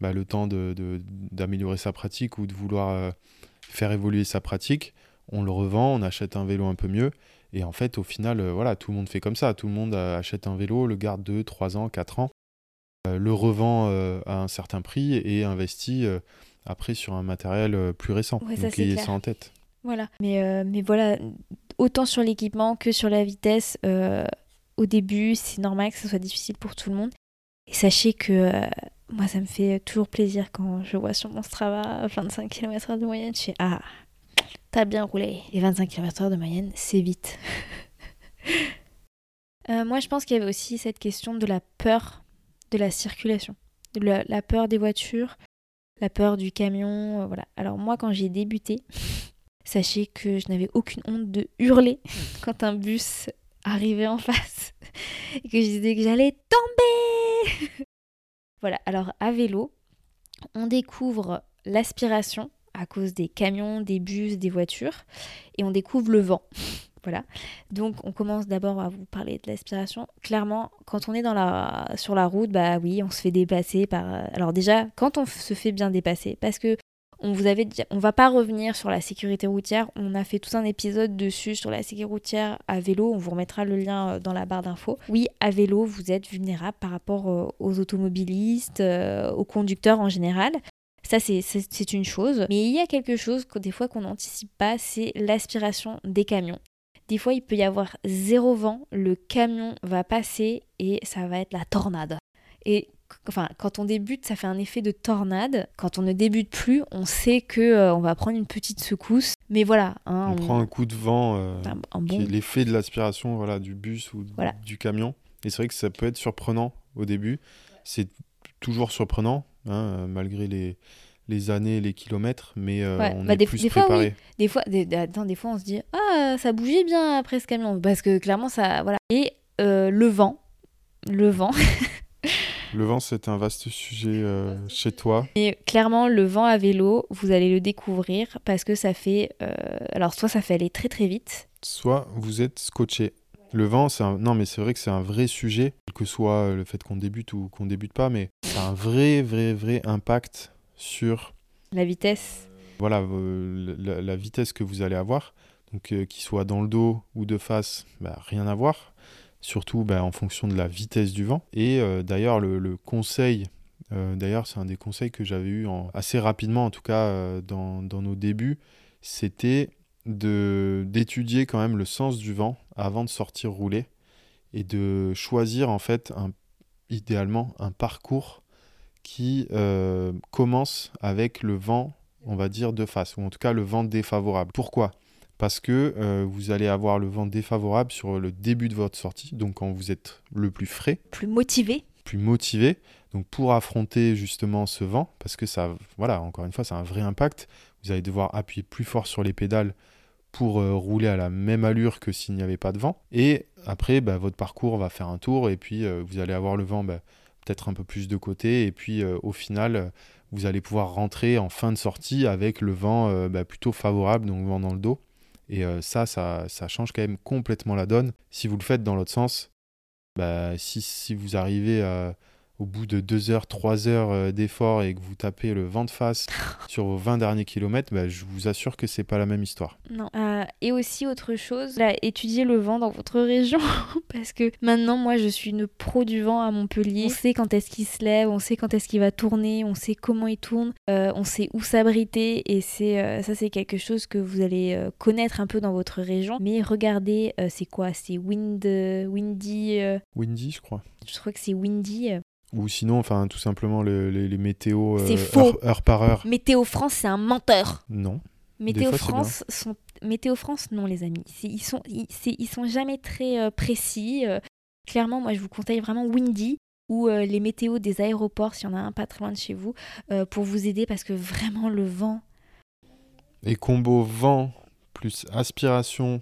bah, le temps de- de- d'améliorer sa pratique ou de vouloir faire évoluer sa pratique. On le revend, on achète un vélo un peu mieux. Et en fait, au final, voilà, tout le monde fait comme ça. Tout le monde achète un vélo, le garde 2, 3 ans, 4 ans, le revend à un certain prix et investit après sur un matériel euh, plus récent. Ouais, ça, Donc, ayez clair. ça en tête. Voilà. Mais, euh, mais voilà, autant sur l'équipement que sur la vitesse, euh, au début, c'est normal que ce soit difficile pour tout le monde. Et sachez que euh, moi, ça me fait toujours plaisir quand je vois sur mon Strava 25 km/h de moyenne. Je fais Ah, t'as bien roulé. Et 25 km/h de moyenne, c'est vite. Moi, je pense qu'il y avait aussi cette question de la peur de la circulation, de la, la peur des voitures, la peur du camion. euh, voilà. Alors, moi, quand j'ai débuté, Sachez que je n'avais aucune honte de hurler quand un bus arrivait en face et que je disais que j'allais tomber. voilà, alors à vélo, on découvre l'aspiration à cause des camions, des bus, des voitures et on découvre le vent. Voilà. Donc on commence d'abord à vous parler de l'aspiration. Clairement, quand on est sur la route, bah oui, on se fait dépasser par. Alors déjà, quand on se fait bien dépasser, parce que on vous avait dit, on va pas revenir sur la sécurité routière. On a fait tout un épisode dessus sur la sécurité routière à vélo. On vous remettra le lien euh, dans la barre d'infos. Oui, à vélo, vous êtes vulnérable par rapport euh, aux automobilistes, euh, aux conducteurs en général. Ça, c'est une chose. Mais il y a quelque chose que des fois qu'on n'anticipe pas, c'est l'aspiration des camions. Des fois, il peut y avoir zéro vent, le camion va passer et ça va être la tornade. Et enfin, quand on débute, ça fait un effet de tornade. Quand on ne débute plus, on sait que euh, on va prendre une petite secousse. Mais voilà, hein, On prend un coup de vent euh, bon. l'effet de l'aspiration voilà, du bus ou Voilà. du camion. Et c'est vrai que ça peut être surprenant au début. C'est toujours surprenant, hein, euh, malgré les, les années, les kilomètres, mais euh, Ouais, on bah est des- plus des fois, préparé. Des fois, des, des- attends, des fois, on se dit ah ça bougeait bien après ce camion parce que clairement ça voilà. Et euh, le vent, le vent. Le vent, c'est un vaste sujet euh, chez toi. Et clairement, le vent à vélo, vous allez le découvrir parce que ça fait. alors, soit ça fait aller très très vite. Soit vous êtes scotché. Le vent, c'est un... non, mais c'est vrai que c'est un vrai sujet, quel que soit le fait qu'on débute ou qu'on débute pas, mais ça a un vrai, vrai, vrai impact sur La vitesse. voilà, euh, la, la vitesse que vous allez avoir. Donc, euh, qu'il soit dans le dos ou de face, bah, rien à voir. Surtout bah, en fonction de la vitesse du vent. Et euh, d'ailleurs, le, le conseil, euh, d'ailleurs, c'est un des conseils que j'avais eu en- assez rapidement, en tout cas euh, dans, dans nos débuts, c'était de d'étudier quand même le sens du vent avant de sortir rouler et de choisir en fait un, idéalement un parcours qui euh, commence avec le vent, on va dire, de face, ou en tout cas le vent défavorable. Pourquoi? Parce que euh, vous allez avoir le vent défavorable sur le début de votre sortie, donc quand vous êtes le plus frais, Plus motivé. plus motivé, donc pour affronter justement ce vent, parce que ça, voilà, encore une fois, ça a un vrai impact, vous allez devoir appuyer plus fort sur les pédales pour euh, rouler à la même allure que s'il n'y avait pas de vent. Et après, bah, votre parcours va faire un tour et puis euh, vous allez avoir le vent bah, peut-être un peu plus de côté. Et puis euh, au final, vous allez pouvoir rentrer en fin de sortie avec le vent euh, bah, plutôt favorable, donc vent dans le dos. Et euh, ça, ça, ça change quand même complètement la donne. Si vous le faites dans l'autre sens, bah, si, si vous arrivez à- au bout de 2 heures, 3 heures euh, d'effort et que vous tapez le vent de face sur vos 20 derniers kilomètres, bah, je vous assure que c'est pas la même histoire. Non. Euh, et aussi autre chose, là, étudiez le vent dans votre région parce que maintenant moi je suis une pro du vent à Montpellier. On sait quand est-ce qu'il se lève, on sait quand est-ce qu'il va tourner, on sait comment il tourne, euh, on sait où s'abriter et c'est euh, ça c'est quelque chose que vous allez euh, connaître un peu dans votre région. Mais regardez, euh, c'est quoi? C'est wind, euh, windy, euh, Windy, je crois. je crois que c'est windy. Ou sinon, enfin, tout simplement le- les, les météos euh, heure, heure par heure. Météo France c'est un menteur. Non. Météo fois, France, sont... Météo France, non les amis, ils sont, ils, c'est- ils sont jamais très euh, précis. euh. clairement, moi je vous conseille vraiment Windy ou les météos des aéroports, s'il y en a un pas très loin de chez vous, pour vous aider parce que vraiment le vent, Et combo vent plus aspiration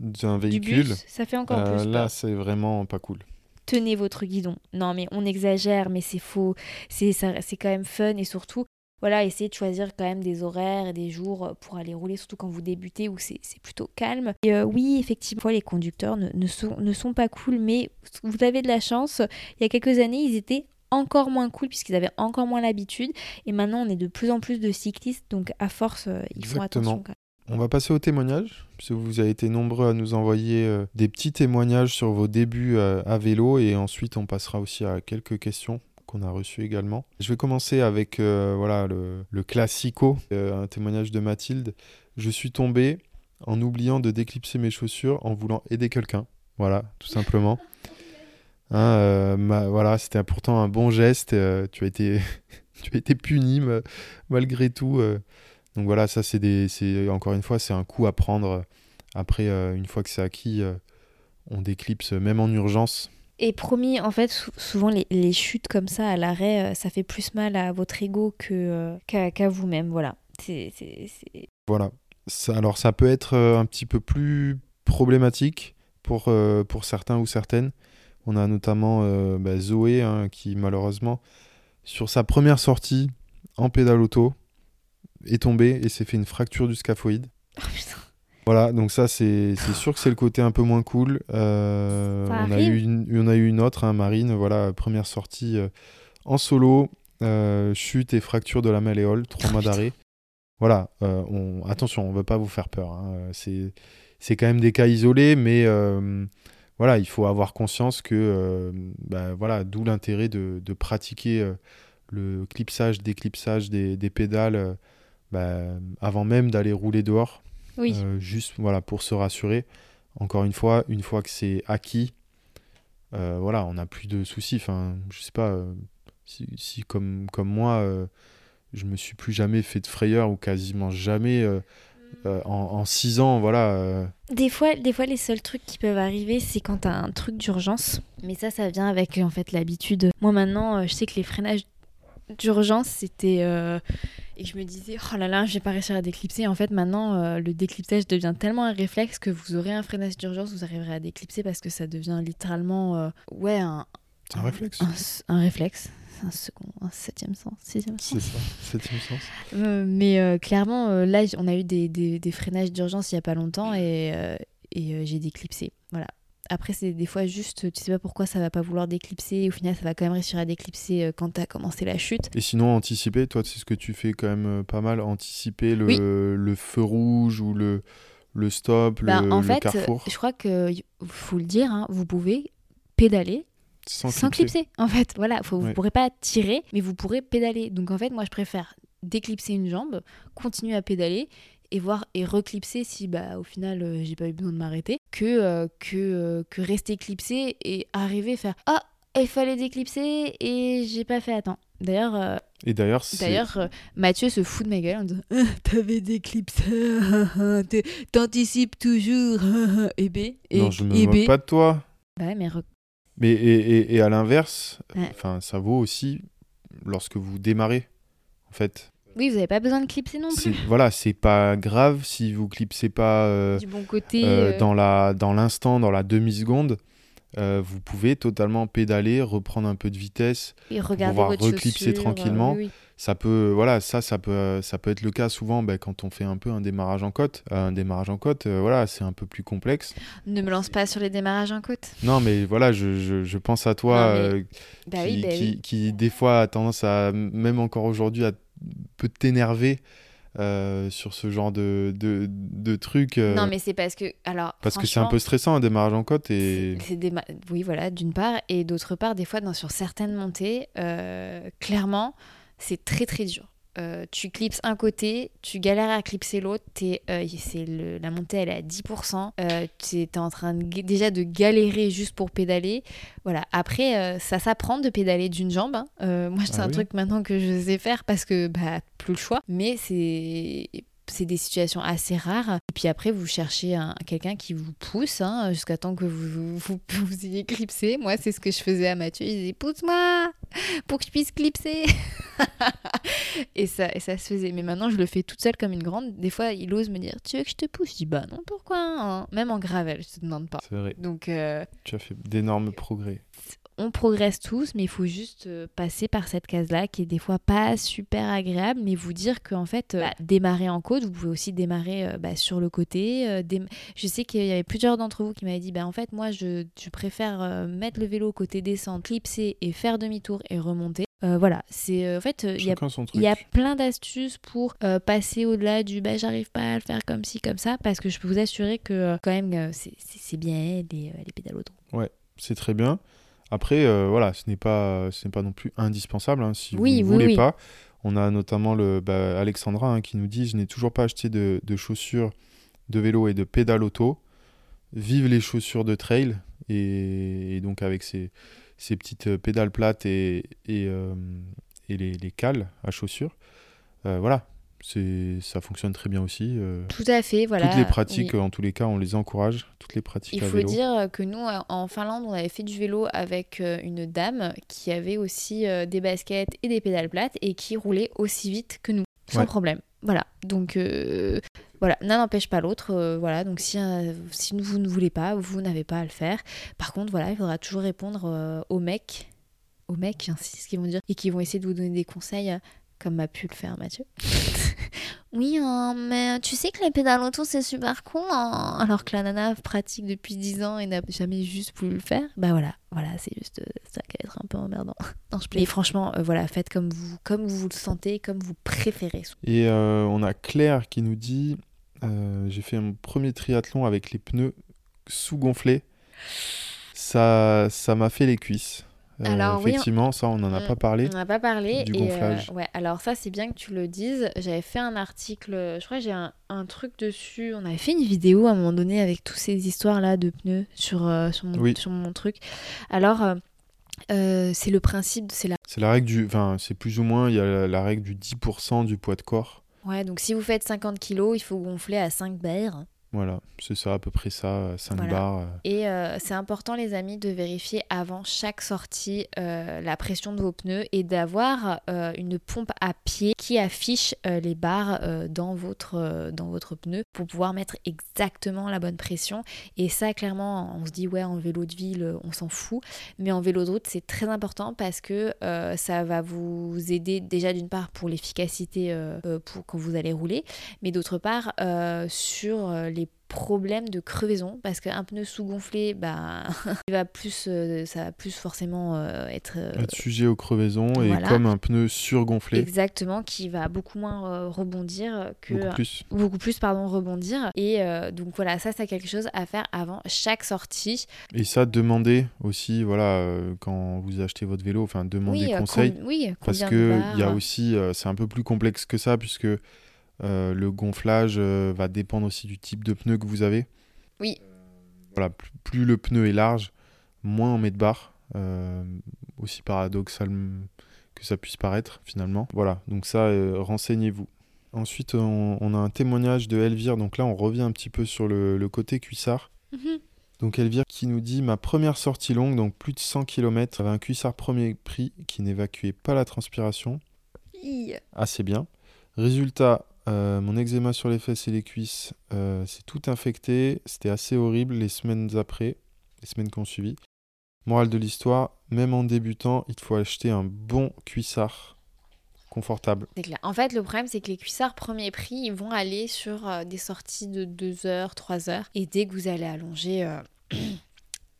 d'un du véhicule, bus, ça fait encore plus là c'est vraiment pas cool. Tenez votre guidon. Non, mais on exagère, mais c'est faux. C'est ça- c'est quand même fun et surtout, voilà, essayez de choisir quand même des horaires et des jours pour aller rouler, surtout quand vous débutez où c'est plutôt calme. Et euh, oui, effectivement, les conducteurs ne, ne sont, ne sont pas cool, mais vous avez de la chance. Il y a quelques années, ils étaient encore moins cool puisqu'ils avaient encore moins l'habitude. Et maintenant, on est de plus en plus de cyclistes, donc à force, euh, ils font attention. On va passer aux témoignages, puisque vous avez été nombreux à nous envoyer euh, des petits témoignages sur vos débuts euh, à vélo, et ensuite on passera aussi à quelques questions qu'on a reçues également. Je vais commencer avec euh, voilà, le, le classico, un témoignage de Mathilde. Je suis tombé en oubliant de déclipser mes chaussures en voulant aider quelqu'un. Voilà, tout simplement. Hein, voilà, c'était pourtant un bon geste. tu, as été, puni ma- malgré tout. Euh. donc voilà, ça c'est des, c'est encore une fois, c'est un coup à prendre. Après, euh, une fois que c'est acquis, euh, on déclipse même en urgence. Et promis, en fait, sou- souvent les, les chutes comme ça à l'arrêt, euh, ça fait plus mal à votre ego que, euh, qu'à, vous-même. Voilà. C'est- Voilà. Ça, alors ça peut être euh, un petit peu plus problématique pour, euh, pour certains ou certaines. On a notamment euh, bah, Zoé hein, qui malheureusement, sur sa première sortie en pédale auto, est tombée et s'est fait une fracture du scaphoïde. Oh putain. Voilà, donc ça c'est sûr que c'est le côté un peu moins cool. Euh, on, a eu une, on a eu une autre, hein, Marine, voilà, première sortie euh, en solo, euh, chute et fracture de la malléole, trois Oh, mois d'arrêt. Voilà, on, attention, on ne veut pas vous faire peur. hein, C'est c'est quand même des cas isolés, mais voilà, il faut avoir conscience que, bah, voilà, d'où l'intérêt de, de pratiquer le clipsage, déclipsage des, des pédales bah, avant même d'aller rouler dehors. Oui. Euh, juste voilà pour se rassurer. Encore une fois, une fois que c'est acquis, euh, voilà, on n'a plus de soucis. Enfin, je sais pas euh, si, si comme comme moi, euh, je me suis plus jamais fait de frayeur ou quasiment jamais euh, euh, en, en six ans, voilà. euh, Des fois, des fois, les seuls trucs qui peuvent arriver, c'est quand t'as un truc d'urgence. Mais ça, ça vient avec en fait l'habitude. Moi maintenant, je sais que les freinages d'urgence, c'était euh, et je me disais oh là là, je vais pas réussir à déclipser. En fait, maintenant, euh, le déclipsage devient tellement un réflexe que vous aurez un freinage d'urgence, vous arriverez à déclipser parce que ça devient littéralement euh, ouais un, un réflexe. un, réflexe. Un second, un septième sens, sixième sens. C'est ça, septième sens. Euh, mais euh, clairement, là, on a eu des, des- des freinages d'urgence il y a pas longtemps et, et j'ai déclipsé. Voilà. Après, c'est des fois juste, tu sais pas pourquoi ça va pas vouloir déclipser. Au final, ça va quand même réussir à déclipser euh, quand t'as commencé la chute. Et sinon, anticiper, toi, c'est ce que tu fais quand même euh, pas mal, anticiper le, Oui. le feu rouge ou le, le stop, le, Ben, en le fait, carrefour. je crois que faut le dire, hein, vous pouvez pédaler Sans, sans, clipser. clipser. En fait, voilà, faut, vous Ouais. pourrez pas tirer, mais vous pourrez pédaler. Donc en fait, moi, je préfère déclipser une jambe, continuer à pédaler et voir et reclipser si bah au final euh, j'ai pas eu besoin de m'arrêter que euh, que euh, que rester clipsé et arriver à faire ah il fallait déclipser et j'ai pas fait temps. D'ailleurs euh, Et d'ailleurs, d'ailleurs Mathieu se fout de ma gueule en disant Ah, t'avais déclipsé t'es- t'anticipes toujours et B et, non, je me et moque B pas de toi. bah ouais, mais Mais et, et- et à l'inverse, Ouais. ça vaut aussi lorsque vous démarrez. En fait, oui vous avez pas besoin de clipser non plus voilà, c'est pas grave si vous clipsez pas euh, du bon côté euh, euh, dans la dans l'instant, dans la demi seconde. euh, vous pouvez totalement pédaler, reprendre un peu de vitesse. et pouvoir reclipser tranquillement. oui, oui. Ça peut, voilà, ça, ça peut, ça peut être le cas souvent ben, quand on fait un peu un démarrage en côte. Un démarrage en côte, euh, voilà, c'est un peu plus complexe. Ne me lance pas sur les démarrages en côte. Non, mais voilà, je, je, je pense à toi Non, mais- euh, Bah qui, oui, bah qui, qui, des fois a tendance à, même encore aujourd'hui, à peut t'énerver euh, sur ce genre de, de, de trucs. euh, Non, mais c'est parce que. Alors, parce que c'est un peu stressant un démarrage en côte et Oui, voilà, d'une part. Et d'autre part, des fois, dans, sur certaines montées, euh, clairement, c'est très très dur. Euh, tu clipses un côté, tu galères à clipser l'autre, euh, le- la montée elle est à 10%, euh, tu es en train de déjà de galérer juste pour pédaler. Voilà. Après, euh, ça s'apprend de pédaler d'une jambe. hein. Euh, moi, c'est Ah un oui. truc maintenant que je sais faire parce que bah, plus le choix. Mais c'est c'est des situations assez rares. Et puis après, vous cherchez un, quelqu'un qui vous pousse hein, jusqu'à temps que vous vous, vous, ayez clipsé. Moi, c'est ce que je faisais à Mathieu. Il disait Pousse-moi pour que je puisse clipser. et, ça, et ça se faisait. Mais maintenant, je le fais toute seule comme une grande. Des fois, il ose me dire Tu veux que je te pousse? Je dis Bah non, pourquoi hein? Même en gravel, je te demande pas. C'est vrai. Donc. Euh, tu as fait d'énormes progrès on progresse tous, mais il faut juste euh, passer par cette case-là qui est des fois pas super agréable, mais vous dire qu'en fait, euh, bah, démarrer en côte, vous pouvez aussi démarrer euh, bah, sur le côté. Je sais qu'il y avait plusieurs d'entre vous qui m'avaient dit, bah, en fait, moi, je, préfère mettre le vélo côté descente, clipser et faire demi-tour et remonter. voilà, c'est en fait il y, a, plein d'astuces pour passer au-delà du bah j'arrive pas à le faire comme ci comme ça parce que je peux vous assurer que quand même c'est bien les, les pédales Ouais, c'est très bien. Après, euh, voilà, ce n'est pas, ce n'est pas non plus indispensable. Hein, si vous ne voulez pas, on a notamment le bah, Alexandra hein, qui nous dit Je n'ai toujours pas acheté de, chaussures de vélo et de pédales auto. Vive les chaussures de trail. Et, donc, avec ces, ces, petites euh, pédales plates et, et, euh, et les, les, cales à chaussures. voilà, ça fonctionne très bien aussi. Euh. Tout à fait, voilà. Toutes les pratiques, en tous les cas, on les encourage. Toutes les pratiques. Il faut dire que nous, en Finlande, on avait fait du vélo avec euh, une dame qui avait aussi euh, des baskets et des pédales plates et qui roulait aussi vite que nous, sans problème. Voilà. Donc voilà, l'un n'empêche pas l'autre. voilà. Donc si, si vous ne voulez pas, vous n'avez pas à le faire. Par contre, voilà, il faudra toujours répondre aux mecs aux mecs qui insistent, qui vont dire et qui vont essayer de vous donner des conseils comme a pu le faire Mathieu. oui, hein, mais tu sais que les pédales auto c'est super cool, hein. alors que la nana pratique depuis 10 ans et n'a jamais juste voulu le faire. Bah voilà, voilà, c'est juste euh, ça qui va être un peu emmerdant. non, je Et franchement, euh, voilà, faites comme vous, comme vous le sentez, comme vous préférez. Et euh, on a Claire qui nous dit j'ai fait mon premier triathlon avec les pneus sous-gonflés. Ça, ça m'a fait les cuisses. Euh, alors, effectivement, ça, on n'en a pas parlé. On n'en a pas parlé. Du gonflage. ouais, alors ça, c'est bien que tu le dises. J'avais fait un article, je crois que j'ai un, un, truc dessus. On avait fait une vidéo à un moment donné avec toutes ces histoires-là de pneus sur, euh, sur, mon, sur, mon, truc. Alors, euh, c'est le principe, c'est la... C'est la règle du... Enfin, c'est plus ou moins, il y a la, règle du 10% du poids de corps. Ouais, donc si vous faites 50 kilos, il faut gonfler à 5 barres. Voilà, c'est ça à peu près ça, 5 euh, barres. Euh. Et euh, c'est important les amis de vérifier avant chaque sortie la pression de vos pneus et d'avoir une pompe à pied qui affiche les barres dans, votre, dans votre pneu pour pouvoir mettre exactement la bonne pression. Et ça clairement on se dit ouais en vélo de ville on s'en fout, mais en vélo de route c'est très important parce que ça va vous aider déjà d'une part pour l'efficacité pour quand vous allez rouler, mais d'autre part sur les problème de crevaison parce qu'un pneu sous-gonflé, bah, il va plus, euh, ça va plus forcément euh, être, euh, être, sujet aux crevaisons et comme un pneu surgonflé. Exactement, qui va beaucoup moins rebondir que beaucoup plus, beaucoup plus pardon rebondir. Et donc voilà ça c'est quelque chose à faire avant chaque sortie. Et ça demander aussi voilà quand vous achetez votre vélo, enfin demander conseil. oui, parce que il y a aussi c'est un peu plus complexe que ça puisque le gonflage euh, va dépendre aussi du type de pneu que vous avez. Oui. voilà, plus, le pneu est large, moins on met de barre. Euh, aussi paradoxal que ça puisse paraître finalement. Voilà, donc ça, renseignez-vous. Ensuite, on, a un témoignage de Elvire. Donc là, on revient un petit peu sur le, côté cuissard. Mhm. Donc Elvire qui nous dit ma première sortie longue, donc plus de 100 km, avait un cuissard premier prix qui n'évacuait pas la transpiration. Assez bien. Résultat, euh, mon eczéma sur les fesses et les cuisses, euh, c'est tout infecté. C'était assez horrible les semaines après, les semaines qui ont suivi. Morale de l'histoire, même en débutant, il faut acheter un bon cuissard confortable. En fait, le problème, c'est que les cuissards premier prix, ils vont aller sur euh, des sorties de 2 heures, 3 heures. Et dès que vous allez allonger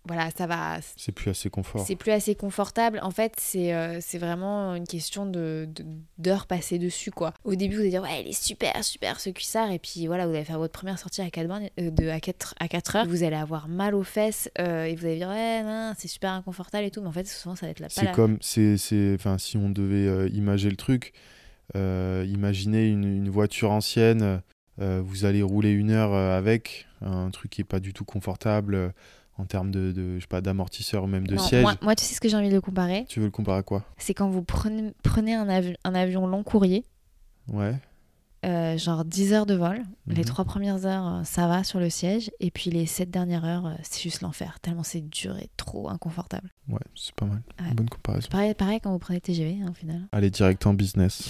voilà, ça va. C'est plus assez confort. C'est plus assez confortable. En fait, c'est euh, vraiment une question de d'heures passées dessus, quoi. Au début, vous allez dire, ouais, il est super, super ce cuissard. Et puis voilà, vous allez faire votre première sortie à 4, euh, de, à 4, à 4 heures. Vous allez avoir mal aux fesses euh, et vous allez dire, ouais, non, c'est super inconfortable et tout. Mais en fait, souvent, ça va être la C'est comme, c'est, enfin, si on devait imager le truc, imaginez une, une, voiture ancienne, vous allez rouler une heure avec, un truc qui est pas du tout confortable en termes de, de je sais pas d'amortisseur ou même de siège. Moi, tu sais ce que j'ai envie de le comparer Tu veux le comparer à quoi? C'est quand vous prenez, prenez un, avion, un avion long courrier. Ouais. euh, genre 10 heures de vol. Les Mhm. trois premières heures, euh, ça va sur le siège. Et puis les 7 dernières heures, euh, c'est juste l'enfer. Tellement c'est dur et trop inconfortable. Ouais, c'est pas mal. Ouais. Bonne comparaison. Pareil, pareil quand vous prenez TGV, hein, au final. Allez direct en business.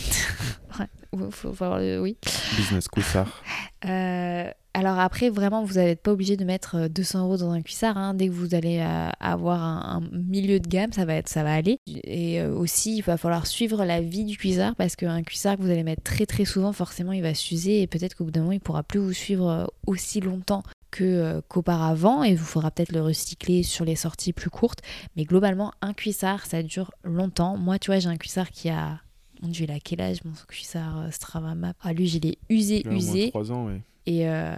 Faut, faut avoir le- oui. business Coussard. Euh, alors après, vraiment, vous n'êtes pas obligé de mettre euh, 200 euros dans un cuissard. hein. Dès que vous allez euh, avoir un, un milieu de gamme, ça va, être, ça va aller. Et euh, aussi, il va falloir suivre la vie du cuissard parce qu'un cuissard que vous allez mettre très très souvent, forcément, il va s'user et peut-être qu'au bout d'un moment, il pourra plus vous suivre euh, aussi longtemps euh, qu'auparavant et vous faudra peut-être le recycler sur les sorties plus courtes. Mais globalement, un cuissard, ça dure longtemps. Moi, tu vois, j'ai un cuissard qui a... Mon Dieu, il a quel âge mon cuissard euh, Strava Map Ah, lui, je l'ai usé, moins usé. 3 ans, ouais. Et euh,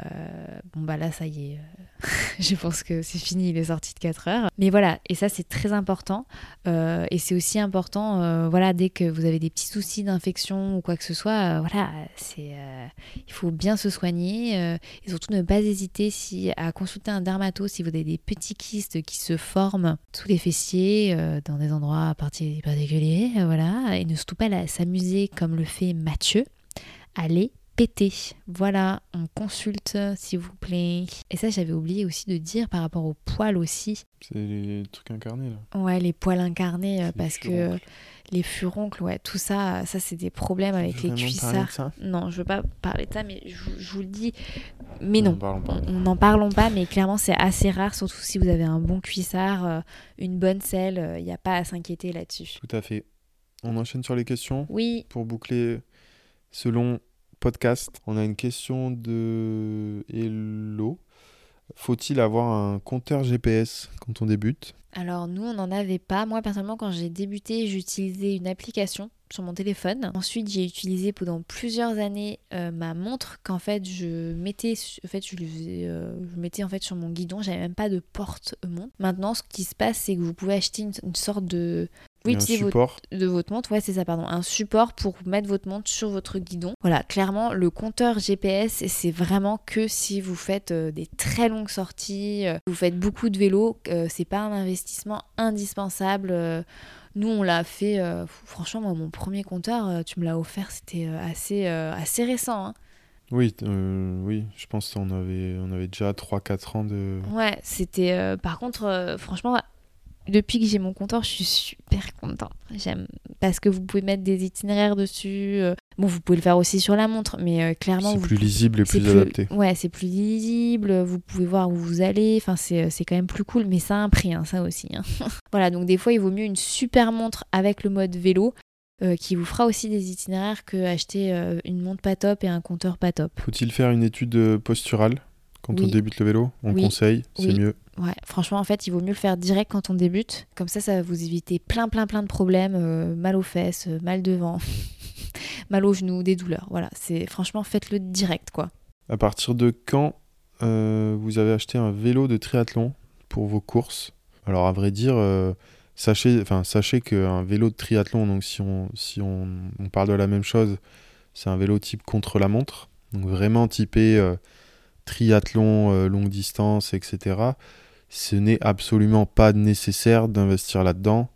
bon, bah là, ça y est. euh, je pense que c'est fini, il est sorti de 4 heures. Mais voilà, et ça, c'est très important. Euh, et c'est aussi important, voilà, dès que vous avez des petits soucis d'infection ou quoi que ce soit, voilà, c'est, il faut bien se soigner. et surtout, ne pas hésiter si, à consulter un dermato si vous avez des petits kystes qui se forment sous les fessiers, dans des endroits parti- particuliers, voilà. Et ne surtout pas s'amuser comme le fait Mathieu. Allez péter. Voilà, on consulte s'il vous plaît. Et ça, j'avais oublié aussi de dire par rapport aux poils aussi. C'est les trucs incarnés là. Ouais, les poils incarnés, euh, parce que les furoncles, ouais, tout ça, ça c'est des problèmes avec les cuissards. ça? Non, je veux pas parler de ça, mais je, vous- je vous le dis. Mais non, on n'en parlons pas, mais clairement c'est assez rare, surtout si vous avez un bon cuissard, euh, une bonne selle, il n'y a pas à s'inquiéter là-dessus. Tout à fait. On enchaîne sur les questions. Oui, Pour boucler selon on a une question de Hello. Faut-il avoir un compteur GPS quand on débute? Alors nous, on n'en avait pas. Moi, personnellement, quand j'ai débuté, j'utilisais une application sur mon téléphone. Ensuite, j'ai utilisé pendant plusieurs années euh, ma montre qu'en fait euh, je mettais en fait sur mon guidon. J'avais même pas de porte-montre. Maintenant, ce qui se passe, c'est que vous pouvez acheter une sorte de A un votre support. de votre montre, ouais c'est ça pardon, un support pour mettre votre montre sur votre guidon. Voilà, clairement le compteur GPS c'est vraiment que si vous faites euh, des très longues sorties, euh, vous faites beaucoup de vélo, euh, c'est pas un investissement indispensable. euh, nous on l'a fait, franchement moi mon premier compteur, tu me l'as offert, c'était assez, assez récent. hein. Oui, euh, oui, je pense qu'on avait, on avait déjà 3-4 ans de. Ouais, c'était. euh, par contre, euh, franchement, depuis que j'ai mon compteur, je suis super contente. J'aime parce que vous pouvez mettre des itinéraires dessus. euh, Bon, vous pouvez le faire aussi sur la montre, mais euh, clairement, C'est plus lisible et c'est plus adapté. Ouais, c'est plus lisible. Vous pouvez voir où vous allez. Enfin, c'est c'est quand même plus cool, mais ça a un prix, hein, ça aussi. hein. voilà, donc des fois, il vaut mieux une super montre avec le mode vélo. euh, qui vous fera aussi des itinéraires que acheter euh, une montre pas top et un compteur pas top. Faut-il faire une étude euh, posturale quand on débute le vélo? On Oui. conseille, c'est Oui. mieux. Ouais, franchement, en fait, il vaut mieux le faire direct quand on débute. Comme ça, ça va vous éviter plein, plein, plein de problèmes. euh, mal aux fesses, euh, mal devant, mal aux genoux, des douleurs. Voilà, c'est franchement, faites-le direct, quoi. À partir de quand euh, vous avez acheté un vélo de triathlon pour vos courses? Alors à vrai dire, sachez, enfin sachez qu'un vélo de triathlon, donc si on si on, parle de la même chose, c'est un vélo type contre la montre, donc vraiment typé triathlon longue distance, etc. Ce n'est absolument pas nécessaire d'investir là-dedans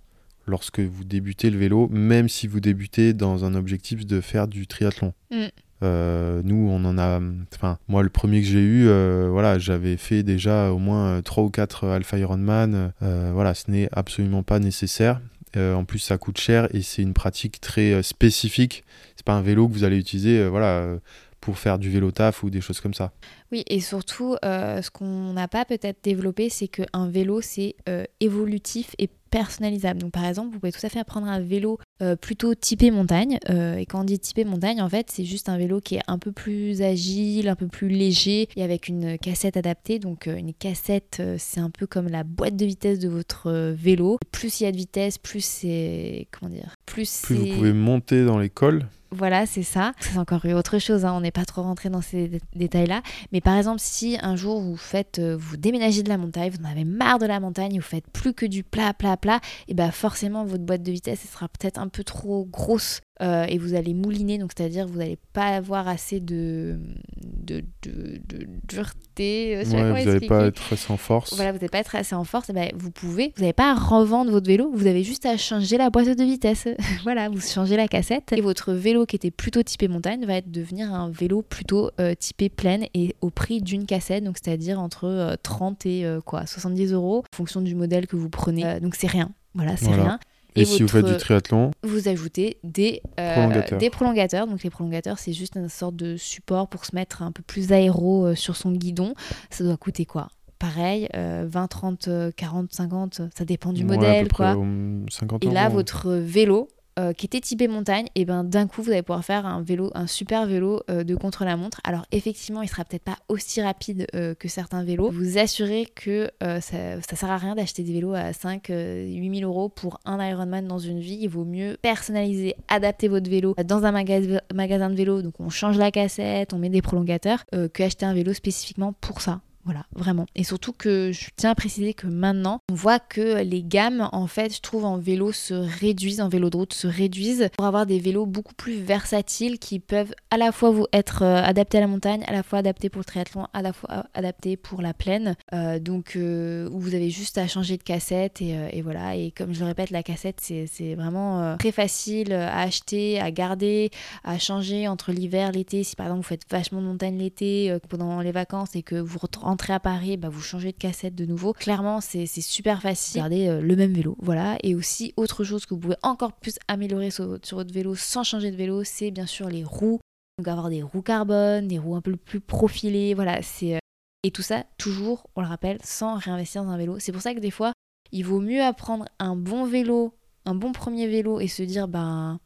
lorsque vous débutez le vélo, même si vous débutez dans un objectif de faire du triathlon. Mm. Euh, nous, on en a. Enfin, moi, le premier que j'ai eu, euh, voilà, j'avais fait déjà au moins 3 ou 4 Alpha Ironman. Euh, voilà, ce n'est absolument pas nécessaire. Euh, en plus, ça coûte cher et c'est une pratique très euh, spécifique. C'est pas un vélo que vous allez utiliser, euh, voilà, euh, pour faire du vélo taf ou des choses comme ça. Oui, et surtout, euh, ce qu'on n'a pas peut-être développé, c'est qu'un vélo, c'est euh, évolutif et personnalisable. Donc, par exemple, vous pouvez tout à fait prendre un vélo euh, plutôt typé montagne. euh, et quand on dit typé montagne, en fait, c'est juste un vélo qui est un peu plus agile, un peu plus léger et avec une cassette adaptée. Donc, euh, une cassette, c'est un peu comme la boîte de vitesse de votre vélo. Plus il y a de vitesse, plus c'est. Comment dire Plus, Plus vous pouvez monter dans les cols, voilà, c'est ça. C'est encore autre chose, hein, on n'est pas trop rentré dans ces dé- détails-là. Mais par exemple, si un jour vous faites, vous déménagez de la montagne, vous en avez marre de la montagne, vous faites plus que du plat, plat, plat, et bah forcément votre boîte de vitesse sera peut-être un peu trop grosse euh, et vous allez mouliner, donc c'est-à-dire vous n'allez pas avoir assez de, de, de, de dureté. euh, je sais pas Ouais, comment vous n'allez pas être assez en force. Voilà, vous n'allez pas être assez en force, ben, vous pouvez, vous n'avez pas à revendre votre vélo, vous avez juste à changer la boîte de vitesse. voilà, vous changez la cassette et votre vélo qui était plutôt typé montagne va être devenir un vélo plutôt euh, typé plaine et au prix d'une cassette, donc c'est-à-dire entre euh, 30 et euh, quoi, 70 euros en fonction du modèle que vous prenez. Donc c'est rien. Voilà, c'est Voilà. rien. Et, Et si vous faites du triathlon, Vous ajoutez des, euh, Prolongateurs. des prolongateurs. Donc les prolongateurs, c'est juste une sorte de support pour se mettre un peu plus aéro euh, sur son guidon. Ça doit coûter quoi? Pareil, euh, 20, 30, euh, 40, 50, ça dépend du ouais, modèle. quoi. près, 50 Et là, votre vélo, euh, qui était typé montagne, et ben d'un coup, vous allez pouvoir faire un vélo, un super vélo euh, de contre-la-montre. Alors effectivement, il sera peut-être pas aussi rapide euh, que certains vélos. Vous assurez que ça, ça sert à rien d'acheter des vélos à 5, euh, 8 000 euros pour un Ironman dans une vie. Il vaut mieux personnaliser, adapter votre vélo dans un maga- magasin de vélo. Donc on change la cassette, on met des prolongateurs, que acheter un vélo spécifiquement pour ça. Voilà, vraiment. Et surtout que je tiens à préciser que maintenant, on voit que les gammes, en fait, je trouve en vélo se réduisent, en vélo de route se réduisent pour avoir des vélos beaucoup plus versatiles qui peuvent à la fois vous être euh, adaptés à la montagne, à la fois adaptés pour le triathlon, à la fois euh, adaptés pour la plaine. Euh, donc, où vous avez juste à changer de cassette et, voilà. Et comme je le répète, la cassette, c'est vraiment très facile à acheter, à garder, à changer entre l'hiver, l'été. Si par exemple vous faites vachement de montagne l'été pendant les vacances et que vous ret- rentrez à Paris, bah, vous changez de cassette de nouveau. Clairement, c'est super facile. Gardez euh, le même vélo, voilà. Et aussi, autre chose que vous pouvez encore plus améliorer sur votre vélo sans changer de vélo, c'est bien sûr les roues. Donc avoir des roues carbone, des roues un peu plus profilées, voilà. C'est euh, et tout ça toujours, on le rappelle, sans réinvestir dans un vélo. C'est pour ça que des fois, il vaut mieux apprendre un bon vélo, un bon premier vélo et se dire, ben,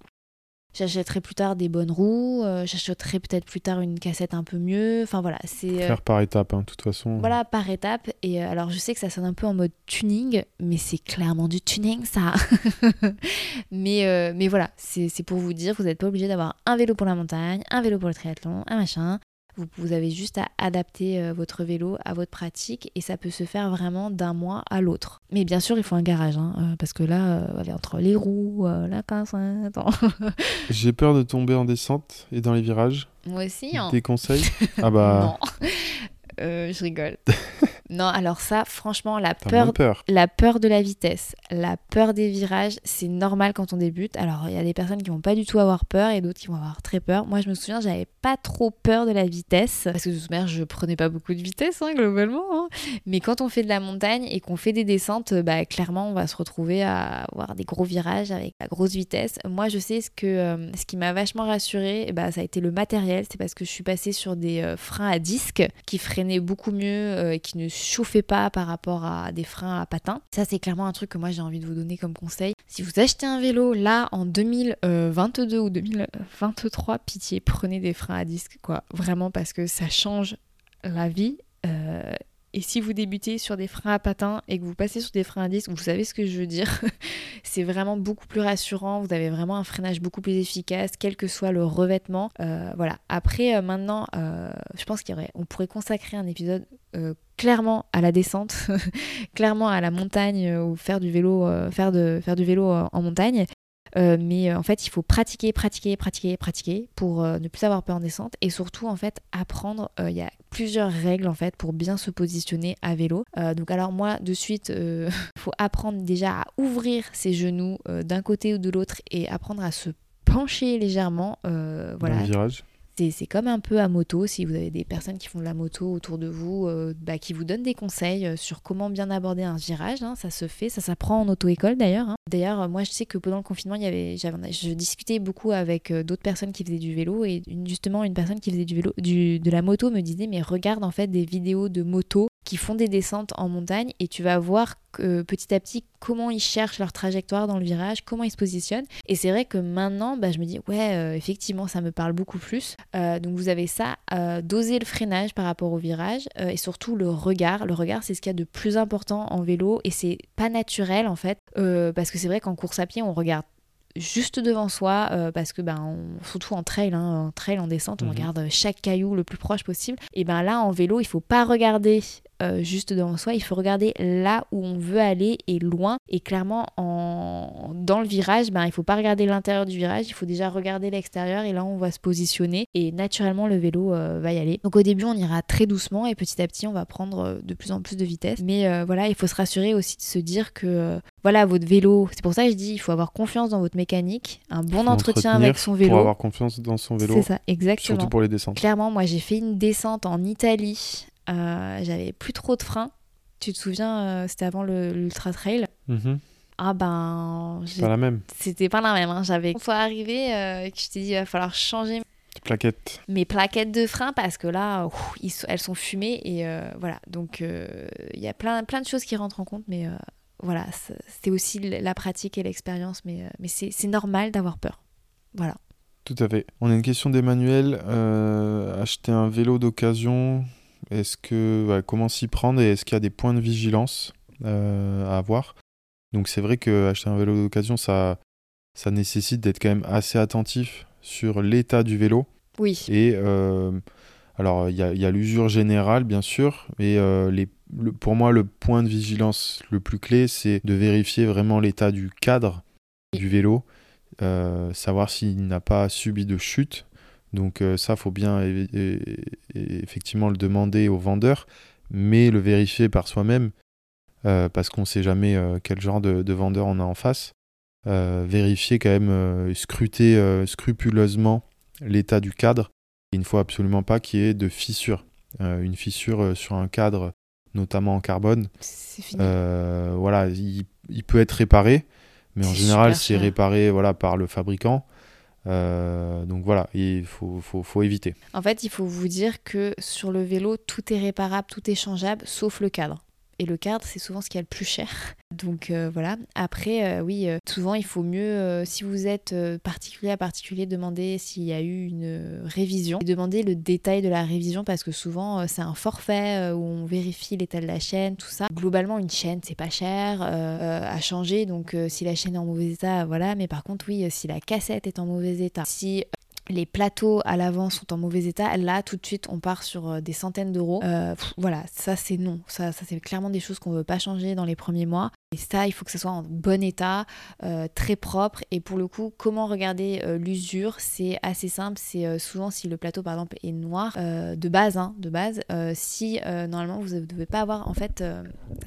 j'achèterai plus tard des bonnes roues, euh, j'achèterai peut-être plus tard une cassette un peu mieux. Enfin voilà, c'est euh, Faire par étapes, hein, de toute façon. voilà par étape. Et euh, alors je sais que ça sonne un peu en mode tuning, mais c'est clairement du tuning ça. mais, mais voilà, c'est c'est pour vous dire, vous n'êtes pas obligé d'avoir un vélo pour la montagne, un vélo pour le triathlon, un machin. Vous, vous avez juste à adapter euh, votre vélo à votre pratique et ça peut se faire vraiment d'un mois à l'autre. Mais bien sûr, il faut un garage, hein, euh, parce que là, euh, entre les roues, la cassette, J'ai peur de tomber en descente et dans les virages. moi aussi. Hein. Des conseils? Ah bah, Non, Euh, je rigole. non, alors ça, franchement, la peur. La peur de la vitesse, la peur des virages, c'est normal quand on débute. Alors, il y a des personnes qui vont pas du tout avoir peur et d'autres qui vont avoir très peur. Moi, je me souviens, j'avais pas trop peur de la vitesse parce que de toute manière, je prenais pas beaucoup de vitesse hein, globalement. hein. Mais quand on fait de la montagne et qu'on fait des descentes, bah, clairement, on va se retrouver à avoir des gros virages avec la grosse vitesse. Moi, je sais ce que euh, ce qui m'a vachement rassurée, bah, ça a été le matériel. C'est parce que je suis passée sur des euh, freins à disque qui freinaient beaucoup mieux euh, et qui ne chauffaient pas par rapport à des freins à patins. Ça, c'est clairement un truc que moi j'ai envie de vous donner comme conseil. Si vous achetez un vélo là en 2022 ou 2023, pitié, prenez des freins à disque, quoi. Vraiment parce que ça change la vie. Euh, et si vous débutez sur des freins à patins et que vous passez sur des freins à disque, vous savez ce que je veux dire. c'est vraiment beaucoup plus rassurant. Vous avez vraiment un freinage beaucoup plus efficace, quel que soit le revêtement. Euh, voilà. Après, euh, maintenant, euh, je pense qu'il y aurait, on pourrait consacrer un épisode clairement à la descente, clairement à la montagne ou faire du vélo, faire de faire du vélo en montagne. Euh, mais euh, en fait, il faut pratiquer, pratiquer, pratiquer, pratiquer pour euh, ne plus avoir peur en descente et surtout en fait apprendre. Il y a plusieurs règles en fait pour bien se positionner à vélo. Donc alors moi de suite, il faut apprendre déjà à ouvrir ses genoux d'un côté ou de l'autre et apprendre à se pencher légèrement. voilà, virage. C'est comme un peu à moto, si vous avez des personnes qui font de la moto autour de vous, euh, bah, qui vous donnent des conseils euh, sur comment bien aborder un virage. hein. ça se fait, ça s'apprend en auto-école d'ailleurs. hein. D'ailleurs, euh, moi je sais que pendant le confinement, il y avait, je discutais beaucoup avec d'autres personnes qui faisaient du vélo et justement une personne qui faisait du vélo, du, de la moto me disait mais regarde en fait des vidéos de moto qui font des descentes en montagne et tu vas voir que, petit à petit comment ils cherchent leur trajectoire dans le virage, comment ils se positionnent. Et c'est vrai que maintenant, bah, je me dis, ouais, euh, effectivement, ça me parle beaucoup plus. Euh, donc vous avez ça, euh, doser le freinage par rapport au virage euh, et surtout le regard. Le regard, c'est ce qu'il y a de plus important en vélo et c'est pas naturel en fait, euh, parce que c'est vrai qu'en course à pied, on regarde juste devant soi euh, parce que ben on- surtout en trail hein, en trail en descente on Mhm. regarde chaque caillou le plus proche possible et ben là en vélo il faut pas regarder euh, juste devant soi, il faut regarder là où on veut aller et loin. Et clairement, en... dans le virage, ben, il faut pas regarder l'intérieur du virage, il faut déjà regarder l'extérieur et là on va se positionner et naturellement le vélo euh, va y aller. Donc au début, on ira très doucement et petit à petit, on va prendre euh, de plus en plus de vitesse. Mais voilà, il faut se rassurer aussi de se dire que voilà, votre vélo, c'est pour ça que je dis, il faut avoir confiance dans votre mécanique, un bon entretien avec son vélo. Pour avoir confiance dans son vélo. C'est ça, exactement. Surtout pour les descentes. Clairement, moi j'ai fait une descente en Italie j'avais plus trop de freins. Tu te souviens, euh, c'était avant l'Ultra Trail? Mhm. Ah ben. Pas la même. C'était pas la même. Hein. J'avais une fois arrivé euh, que je t'ai dit il va falloir changer plaquettes. Mes plaquettes de frein parce que là, elles sont fumées et voilà. Donc il y a plein, plein de choses qui rentrent en compte, mais voilà, c'était aussi la pratique et l'expérience, mais, mais c'est normal d'avoir peur. Voilà. Tout à fait. On a une question d'Emmanuel. acheter un vélo d'occasion, est-ce que comment s'y prendre et est-ce qu'il y a des points de vigilance euh, à avoir? Donc c'est vrai que acheter un vélo d'occasion, ça, ça nécessite d'être quand même assez attentif sur l'état du vélo. Oui. Et euh, alors il y a, l'usure générale bien sûr, mais euh, les, pour moi le point de vigilance le plus clé, c'est de vérifier vraiment l'état du cadre du vélo, savoir s'il n'a pas subi de chute donc ça, ça, faut bien effectivement le demander au vendeur, mais le vérifier par soi-même, euh, parce qu'on ne sait jamais euh, quel genre de, vendeur on a en face. vérifier quand même, scruter scrupuleusement l'état du cadre. Il ne faut absolument pas qu'il y ait de fissure. une fissure sur un cadre, notamment en carbone, voilà, il, peut être réparé, mais en général, c'est réparé voilà, par le fabricant. Euh, donc voilà, il faut, éviter. En fait, il faut vous dire que sur le vélo, tout est réparable, tout est changeable, sauf le cadre. Le cadre, c'est souvent ce qui est le plus cher. Donc euh, voilà. Après, euh, oui, euh, souvent il faut mieux, si vous êtes particulier à particulier, demander s'il y a eu une révision. Et demander le détail de la révision parce que souvent c'est un forfait où on vérifie l'état de la chaîne, tout ça. Globalement, une chaîne, c'est pas cher à changer. Donc si la chaîne est en mauvais état, voilà. Mais par contre, oui, si la cassette est en mauvais état, si les plateaux à l'avant sont en mauvais état, là tout de suite on part sur euh, des centaines d'euros. Euh, voilà, ça c'est non, ça, ça c'est clairement des choses qu'on veut pas changer dans les premiers mois. Et ça, il faut que ce soit en bon état, euh, très propre. Et pour le coup, comment regarder l'usure? C'est assez simple. C'est souvent si le plateau par exemple est noir de base, hein, de base. si normalement vous ne devez pas avoir, en fait,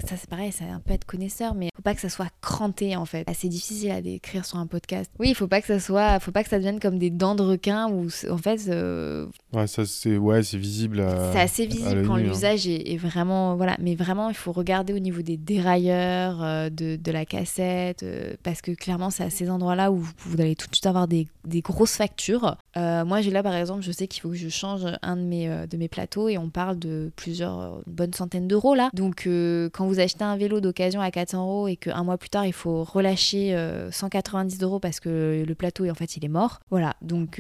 ça c'est pareil, ça un peu être connaisseur, mais faut pas que ça soit cranté en fait. C'est difficile à décrire sur un podcast. Oui, il faut pas que ça soit, faut pas que ça devienne comme des dents de requin où en fait euh, ouais ça c'est ouais c'est visible c'est assez visible quand hein. l'usage est, vraiment voilà mais vraiment il faut regarder au niveau des dérailleurs euh, de, la cassette euh, parce que clairement c'est à ces endroits là où vous, allez tout de suite avoir des, grosses factures. Moi j'ai là par exemple je sais qu'il faut que je change un de mes de mes plateaux et on parle de plusieurs bonnes centaines d'euros là. Donc quand vous achetez un vélo d'occasion à 400 euros et qu'un mois plus tard il faut relâcher 190 euros parce que le plateau en fait il est mort. Voilà. Donc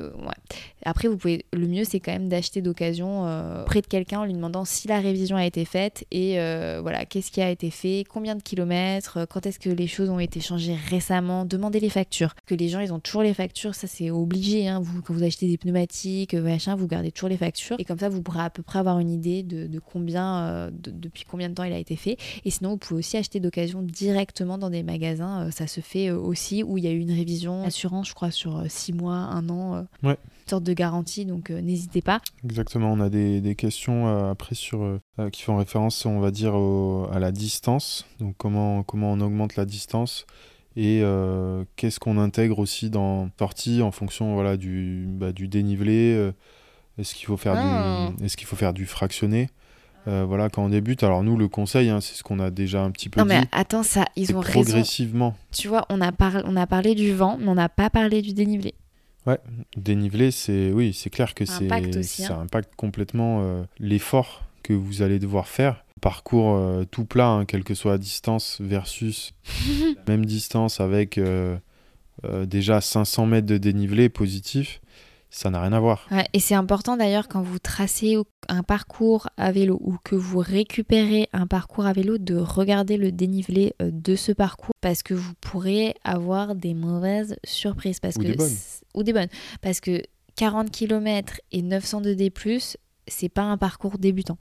euh, Après, vous pouvez, le mieux, c'est quand même d'acheter d'occasion euh, près de quelqu'un en lui demandant si la révision a été faite et euh, voilà, qu'est-ce qui a été fait, combien de kilomètres, quand est-ce que les choses ont été changées récemment. Demandez les factures. Que les gens, ils ont toujours les factures, ça c'est obligé. Hein. Vous, quand vous achetez des pneumatiques, machin, vous gardez toujours les factures et comme ça, vous pourrez à peu près avoir une idée de, combien, depuis combien de temps il a été fait. Et sinon, vous pouvez aussi acheter d'occasion directement dans des magasins. ça se fait aussi où il y a eu une révision assurance, je crois, sur 6 mois, un an. Euh, ouais. Sorte de garantie, donc euh, n'hésitez pas. Exactement, on a des, des questions euh, après sur, qui font référence, on va dire, à la distance. Donc comment, comment on augmente la distance et qu'est-ce qu'on intègre aussi dans sortie en fonction voilà, du, bah, du dénivelé. est-ce qu'il faut, faire du, ah. est-ce qu'il faut faire du fractionné voilà, quand on débute. Alors nous, le conseil, hein, c'est ce qu'on a déjà un petit peu non, dit. Mais attends, ça, ils ont progressivement. Tu vois, on a, on a parlé du vent, mais on n'a pas parlé du dénivelé. Ouais, dénivelé, c'est oui, c'est clair que c'est ça hein. impacte complètement euh, l'effort que vous allez devoir faire. Parcours euh, tout plat, hein, quelle que soit la distance, versus même distance avec euh, déjà 500 mètres de dénivelé positif ça n'a rien à voir. et c'est important d'ailleurs quand vous tracez un parcours à vélo ou que vous récupérez un parcours à vélo de regarder le dénivelé euh, de ce parcours parce que vous pourrez avoir des mauvaises surprises. Parce ou que des bonnes. Ou des bonnes. Parce que 40 km et 900 de D+, c'est pas un parcours débutant.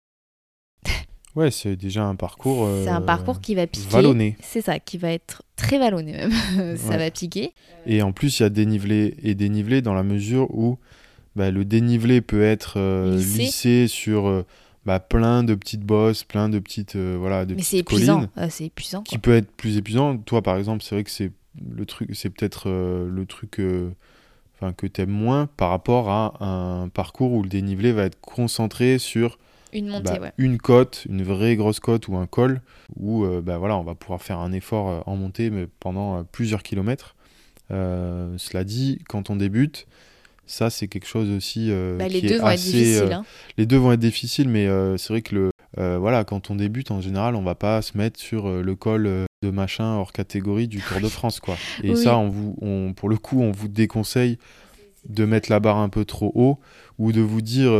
Ouais, c'est déjà un parcours. c'est un euh, parcours qui va piquer. vallonné. C'est ça, qui va être très vallonné même. ça Ouais. va piquer. Et en plus, il y a dénivelé et dénivelé dans la mesure où bah, le dénivelé peut être euh, Lissé. lissé sur euh, bah, plein de petites bosses, plein de petites, voilà, de Mais c'est épuisant. Euh, c'est épuisant. qui peut être plus épuisant. Toi, par exemple, c'est vrai que c'est le truc, c'est peut-être le truc, enfin que t'aimes moins par rapport à un parcours où le dénivelé va être concentré sur Une montée, bah, ouais. une côte, une vraie grosse côte ou un col, où euh, bah, voilà, on va pouvoir faire un effort euh, en montée mais pendant euh, plusieurs kilomètres. Euh, cela dit, quand on débute, ça c'est quelque chose aussi euh, Bah, les qui deux est vont être assez, difficiles. euh, hein. Les deux vont être difficiles, mais c'est vrai que le, voilà, quand on débute, en général, on va pas se mettre sur le col de machin hors catégorie du Tour de France, quoi. Et Oui. ça, on vous, on, pour le coup, on vous déconseille de mettre la barre un peu trop haut ou de vous dire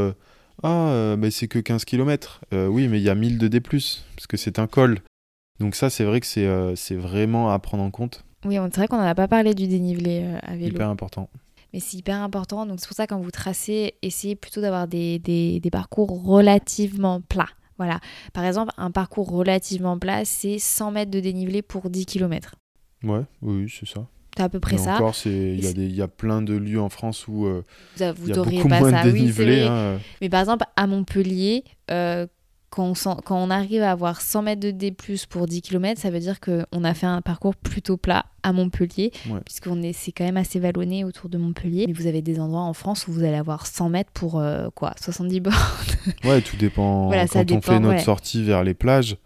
ah euh, mais c'est que 15 km oui mais il y a 1000 de D+, parce que c'est un col donc ça c'est vrai que c'est euh, vraiment à prendre en compte Oui, c'est vrai qu'on n'en a pas parlé du dénivelé euh, à vélo. hyper important Mais c'est hyper important. Donc c'est pour ça quand vous tracez, essayez plutôt d'avoir des, des, des parcours relativement plats. Voilà. Par exemple, un parcours relativement plat, c'est 100 mètres de dénivelé pour 10 km. ouais oui, c'est ça C'est à peu près Mais ça. encore il y a c'est- des il y a plein de lieux en France où euh, Vous, a- il vous y a auriez beaucoup pas moins ça. de Oui, dénivelé vrai. hein. Mais par exemple, à Montpellier, euh, quand, on quand on arrive à avoir 100 mètres de D+, pour 10 km, ça veut dire qu'on a fait un parcours plutôt plat à Montpellier, Ouais. puisqu'on est, c'est quand même assez vallonné autour de Montpellier. Mais vous avez des endroits en France où vous allez avoir 100 mètres pour euh, quoi 70 bornes. ouais tout dépend Voilà, ça quand on dépend, fait notre ouais. sortie vers les plages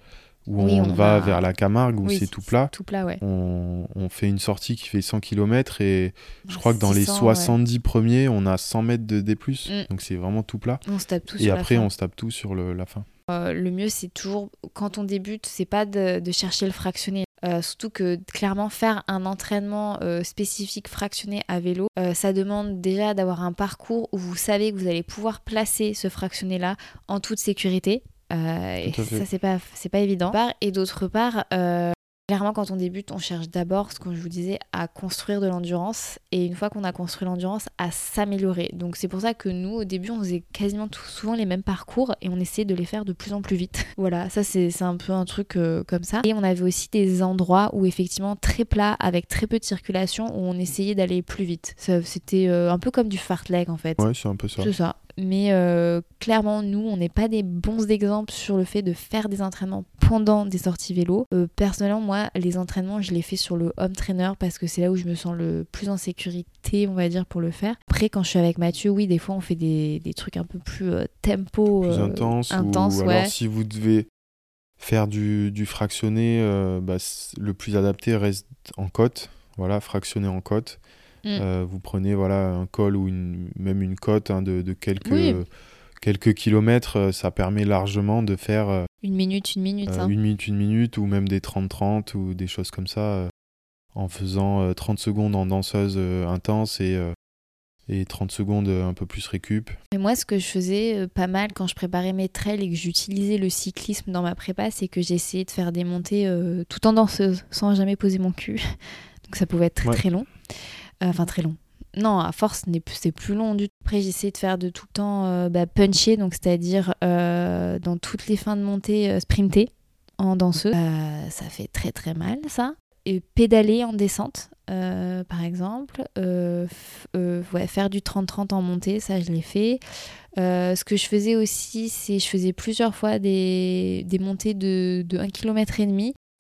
où Oui, on, on va a- vers la Camargue où Oui, c'est tout plat Tout plat, ouais. on, on fait une sortie qui fait 100 km et je crois que dans les 600, ouais. 70 premiers, on a 100 mètres de D+. Mm. Donc c'est vraiment tout plat. On se tape tout Et sur après, la fin. on se tape tout sur le- la fin. Euh, le mieux, c'est toujours, quand on débute, c'est pas de, de chercher le fractionné. Euh, surtout que clairement faire un entraînement euh, spécifique fractionné à vélo, ça demande déjà d'avoir un parcours où vous savez que vous allez pouvoir placer ce fractionné là en toute sécurité. Euh, et ça c'est pas pas évident. Et d'autre part, euh, clairement quand on débute, on cherche d'abord, ce que je vous disais, à construire de l'endurance. Et une fois qu'on a construit l'endurance, à s'améliorer. Donc c'est pour ça que nous, au début, on faisait quasiment tout, souvent les mêmes parcours et on essayait de les faire de plus en plus vite. voilà, ça c'est un peu un truc euh, comme ça. Et on avait aussi des endroits où effectivement très plat, avec très peu de circulation, où on essayait d'aller plus vite. C'était euh, un peu comme du fartlek en fait. Ouais, c'est un peu ça. C'est ça. Mais euh, clairement, nous, on n'est pas des bons exemples sur le fait de faire des entraînements pendant des sorties vélo. Euh, personnellement, moi, les entraînements, je les fais sur le home trainer parce que c'est là où je me sens le plus en sécurité, on va dire, pour le faire. Après, quand je suis avec Mathieu, oui, des fois, on fait des, des trucs un peu plus euh, tempo. Plus intense. intense, ou ouais. alors si vous devez faire du, du fractionné, bah, le plus adapté reste en côte. Voilà, fractionné en côte. Mm. Euh, vous prenez voilà, un col ou une, même une côte hein, de, de quelques, Oui. quelques kilomètres. euh, Ça permet largement de faire euh, Une minute, une minute. Euh, hein. une minute, une minute, ou même des 30-30 ou des choses comme ça, euh, en faisant euh, 30 secondes en danseuse intense et, et 30 secondes un peu plus récup. Mais moi, ce que je faisais pas mal quand je préparais mes trails et que j'utilisais le cyclisme dans ma prépa, c'est que j'essayais de faire des montées tout en danseuse, sans jamais poser mon cul. Donc ça pouvait être très Ouais. très long. Euh, Enfin, très long. Non, à force, c'est plus long du tout. Après, j'essayais de faire de tout le temps euh, bah, puncher, donc c'est-à-dire euh, dans toutes les fins de montée, sprinter en danseuse. Ça fait très très mal, ça. Et pédaler en descente, par exemple. Ouais, faire du 30-30 en montée, ça je l'ai fait. Ce que je faisais aussi, c'est je faisais plusieurs fois des, des montées de, de 1 km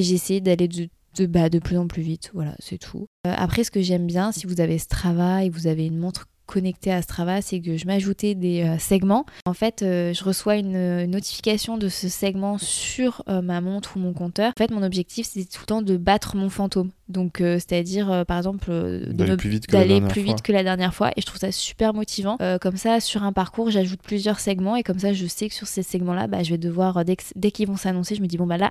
J'essayais d'aller de, de, bah, de plus en plus vite. Voilà, c'est tout. Euh, après, ce que j'aime bien, si vous avez Strava et vous avez une montre connectée à Strava, c'est que je m'ajoutais des euh, segments. En fait, euh, je reçois une, une notification de ce segment sur ma montre ou mon compteur. En fait, mon objectif, c'est tout le temps de battre mon fantôme. Donc, euh, c'est-à-dire, euh, par exemple, euh, D'aller plus vite que la dernière plus fois. vite que la dernière fois. Et je trouve ça super motivant. Comme ça, sur un parcours, j'ajoute plusieurs segments. Et comme ça, je sais que sur ces segments-là, bah, je vais devoir, dès, dès qu'ils vont s'annoncer, je me dis, bon, bah là,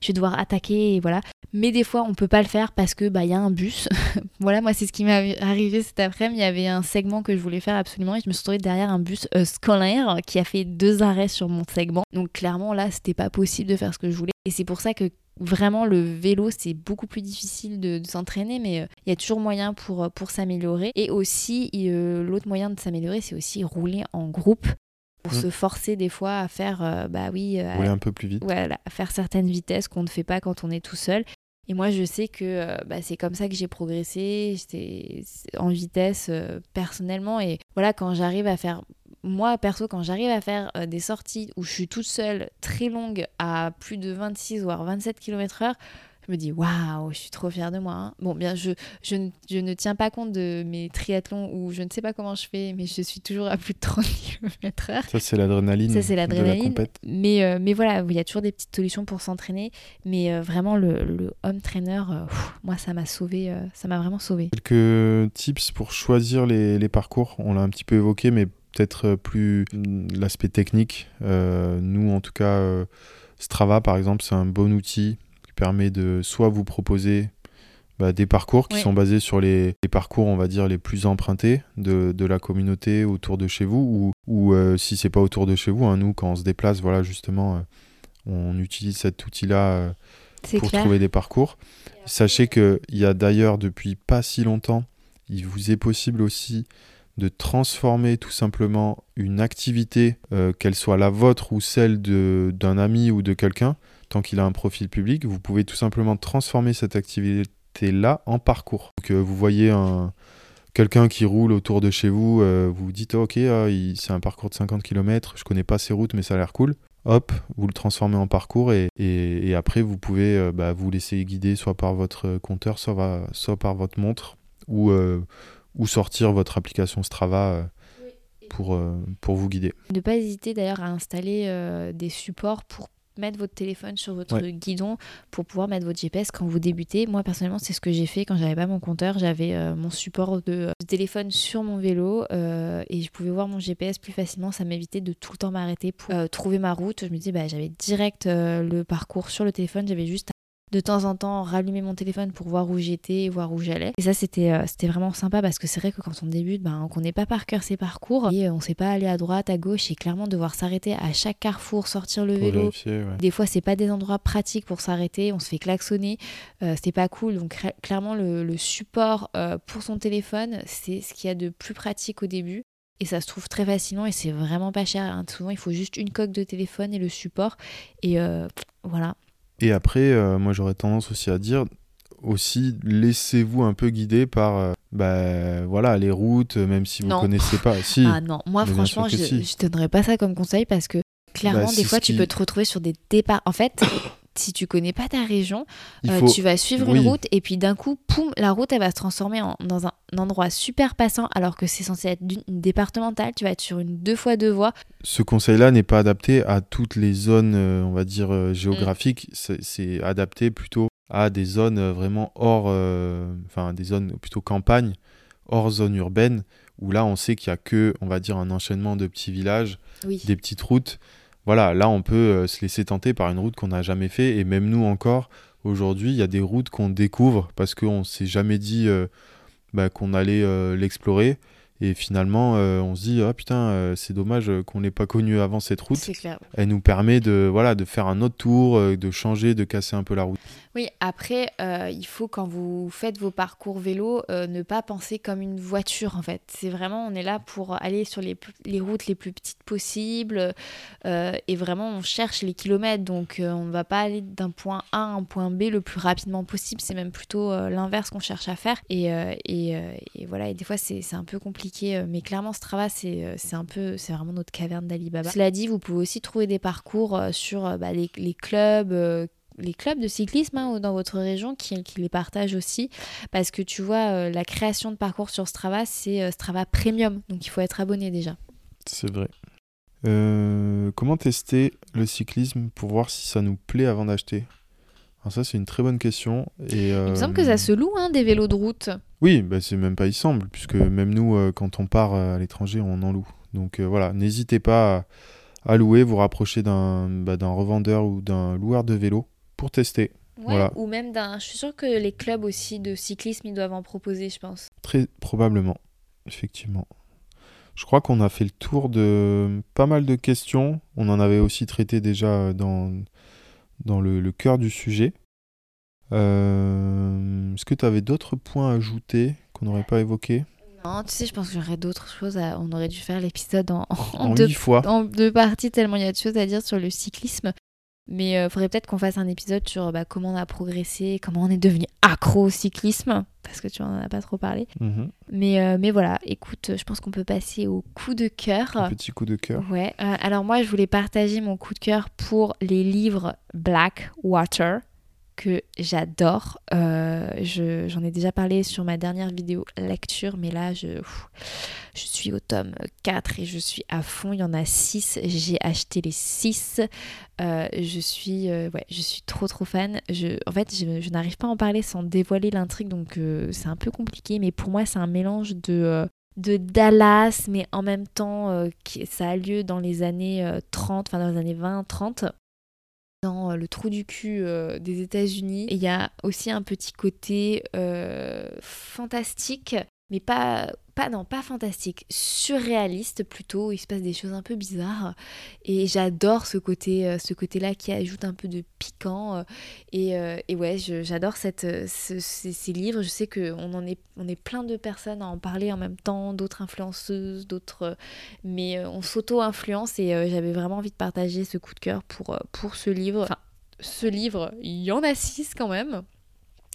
je vais devoir attaquer. Et voilà. Mais des fois, on peut pas le faire parce que bah il y a un bus. voilà, moi c'est ce qui m'est arrivé cet après-midi. Il y avait un segment que je voulais faire absolument et je me suis retrouvée derrière un bus scolaire qui a fait deux arrêts sur mon segment. Donc clairement là, c'était pas possible de faire ce que je voulais. Et c'est pour ça que vraiment le vélo c'est beaucoup plus difficile de, de s'entraîner, mais euh, il y a toujours moyen pour euh, pour s'améliorer. Et aussi euh, l'autre moyen de s'améliorer, c'est aussi rouler en groupe. pour Mm. se forcer des fois à faire, euh, bah oui, Rouler un peu plus vite. voilà, à faire certaines vitesses qu'on ne fait pas quand on est tout seul. Et moi, je sais que bah, c'est comme ça que j'ai progressé j'étais en vitesse personnellement. Et voilà, quand j'arrive à faire, moi perso, quand j'arrive à faire euh, des sorties où je suis toute seule, très longues, à plus de 26 voire 27 km/h, je me dis waouh, je suis trop fière de moi. hein. Bon, bien, je, je, ne, je ne tiens pas compte de mes triathlons où je ne sais pas comment je fais, mais je suis toujours à plus de 30 km/h. Ça, c'est l'adrénaline. Ça, c'est la l'adrénaline. Mais, euh, mais voilà, il y a toujours des petites solutions pour s'entraîner. Mais euh, vraiment, le, le home trainer, euh, pff, moi, ça m'a sauvé. ça m'a vraiment sauvé. Quelques tips pour choisir les, les parcours. On l'a un petit peu évoqué, mais peut-être euh, plus mm, l'aspect technique. Euh, nous, en tout cas, euh, Strava, par exemple, c'est un bon outil qui permet de soit vous proposer bah, des parcours qui Oui. sont basés sur les, les parcours, on va dire, les plus empruntés de, de la communauté autour de chez vous, ou, ou euh, si c'est pas autour de chez vous, hein, nous, quand on se déplace, voilà, justement, euh, on utilise cet outil-là euh, pour clair. trouver des parcours. Sachez qu'il y a d'ailleurs depuis pas si longtemps, il vous est possible aussi de transformer tout simplement une activité, euh, qu'elle soit la vôtre ou celle d'un ami ou de quelqu'un, tant qu'il a un profil public, vous pouvez tout simplement transformer cette activité-là en parcours. Donc euh, vous voyez un, quelqu'un qui roule autour de chez vous, euh, vous dites ok, ah, c'est un parcours de 50 km, je connais pas ces routes mais ça a l'air cool. Hop, vous le transformez en parcours et, après vous pouvez bah, vous laisser guider soit par votre compteur, soit, soit par votre montre ou, ou sortir votre application Strava euh, pour, euh, pour vous guider. Ne pas hésiter d'ailleurs à installer euh, des supports pour mettre votre téléphone sur votre guidon pour pouvoir mettre votre GPS quand vous débutez. Moi personnellement, c'est ce que j'ai fait quand j'avais pas mon compteur. J'avais euh, mon support de, de téléphone sur mon vélo euh, et je pouvais voir mon GPS plus facilement. Ça m'évitait de tout le temps m'arrêter pour euh, trouver ma route. Je me disais, bah, j'avais direct euh, le parcours sur le téléphone. J'avais juste de temps en temps rallumer mon téléphone pour voir où j'étais, voir où j'allais. Et ça, c'était euh, c'était vraiment sympa parce que c'est vrai que quand on débute, ben, on connaît pas par cœur ses parcours et euh, on sait pas aller à droite, à gauche et clairement devoir s'arrêter à chaque carrefour, sortir le Pour vélo. vérifier, ouais. Des fois, c'est pas des endroits pratiques pour s'arrêter, on se fait klaxonner, euh, c'est pas cool. Donc, cla- clairement, le, le support euh, pour son téléphone, c'est ce qu'il y a de plus pratique au début. Et ça se trouve très facilement et c'est vraiment pas cher. hein. Souvent, il faut juste une coque de téléphone et le support. Et euh, voilà. Et après, euh, moi j'aurais tendance aussi à dire, aussi laissez-vous un peu guider par euh, bah, voilà, les routes, euh, même si vous Non. connaissez pas. Si, Ah non, moi franchement, je, que si. donnerais pas ça comme conseil parce que clairement, Bah, des c'est fois, tu peux te retrouver sur des départs. En fait, si tu connais pas ta région, euh, faut... tu vas suivre oui. une route et puis d'un coup, poum, la route, elle va se transformer en, dans un, endroit super passant alors que c'est censé être une départementale. Tu vas être sur une deux fois deux voies. Ce conseil-là n'est pas adapté à toutes les zones, euh, on va dire, Mm. euh, géographiques. C'est- C'est adapté plutôt à des zones vraiment hors, enfin des zones plutôt campagne, hors zone urbaine, où là on sait qu'il y a que, on va dire, un enchaînement de petits villages, Oui. des petites routes. Voilà, là on peut euh, se laisser tenter par une route qu'on n'a jamais fait, et même nous encore, aujourd'hui, il y a des routes qu'on découvre parce qu'on s'est jamais dit euh, bah, qu'on allait euh, l'explorer. Et finalement, euh, on se dit, ah putain, c'est dommage qu'on l'ait pas connue avant cette route. Clair. Elle nous permet de, voilà, de faire un autre tour, de changer, de casser un peu la route. Oui, après, il faut quand vous faites vos parcours vélo, ne pas penser comme une voiture en fait. C'est vraiment, on est là pour aller sur les routes les plus petites possibles euh, et vraiment on cherche les kilomètres. Donc euh, on ne va pas aller d'un point A à un point B le plus rapidement possible. C'est même plutôt euh, l'inverse qu'on cherche à faire. Et, et, voilà, et des fois c'est un peu compliqué. Mais clairement, Strava, c'est un peu, c'est vraiment notre caverne d'Alibaba. Cela dit, vous pouvez aussi trouver des parcours sur bah, les, clubs. les clubs de cyclisme hein, dans votre région qui, les partagent aussi parce que tu vois la création de parcours sur Strava c'est Strava Premium donc il faut être abonné déjà C'est vrai. Euh, comment tester le cyclisme pour voir si ça nous plaît avant d'acheter? Alors ça, c'est une très bonne question. Et, il me euh, semble que ça se loue hein, des vélos de route Oui, bah, c'est même pas il semble, puisque même nous, euh, quand on part euh, à l'étranger, on en loue. Donc euh, voilà, n'hésitez pas à, à louer, vous rapprocher d'un bah, d'un revendeur ou d'un loueur de vélo pour tester. Ouais, Voilà. ou même d'un je suis sûre que les clubs aussi de cyclisme ils doivent en proposer je pense Très probablement, effectivement. Je crois qu'on a fait le tour de pas mal de questions. On en avait aussi traité déjà dans, dans le, le cœur du sujet. Euh, Est-ce que tu avais d'autres points à ajouter qu'on n'aurait pas évoqués? Non, tu sais, je pense que j'aurais d'autres choses. À... On aurait dû faire l'épisode en, En deux, fois. en deux parties, tellement il y a de choses à dire sur le cyclisme. Mais il faudrait peut-être qu'on fasse un épisode sur bah, comment on a progressé, comment on est devenu accro au cyclisme, parce que tu en as pas trop parlé. Mhm. Mais, euh, mais voilà, écoute, je pense qu'on peut passer au coup de cœur. Un petit coup de cœur. Ouais, euh, alors moi je voulais partager mon coup de cœur pour les livres Blackwater que j'adore. Euh, je- J'en ai déjà parlé sur ma dernière vidéo lecture, mais là je, je suis au tome 4 et je suis à fond. Il y en a 6, j'ai acheté les 6. je, suis, euh, ouais, je suis trop trop fan. Je, en fait, je, n'arrive pas à en parler sans dévoiler l'intrigue, donc euh, c'est un peu compliqué, mais pour moi c'est un mélange de... euh, de Dallas, mais en même temps, euh, ça a lieu dans les années euh, 30, enfin dans les années 20-30, dans euh, le trou du cul euh, des États-Unis. Il y a aussi un petit côté euh, fantastique, mais pas, pas, non, pas fantastique, surréaliste plutôt. Il se passe des choses un peu bizarres. Et j'adore ce côté, euh, côté-là qui ajoute un peu de piquant. euh, et, euh, et ouais, j'adore ces, livres. Je sais qu'on est, on est plein de personnes à en parler en même temps, d'autres influenceuses, d'autres. mais on s'auto-influence et j'avais vraiment envie de partager ce coup de cœur pour, pour ce livre. Enfin, ce livre, il y en a six quand même.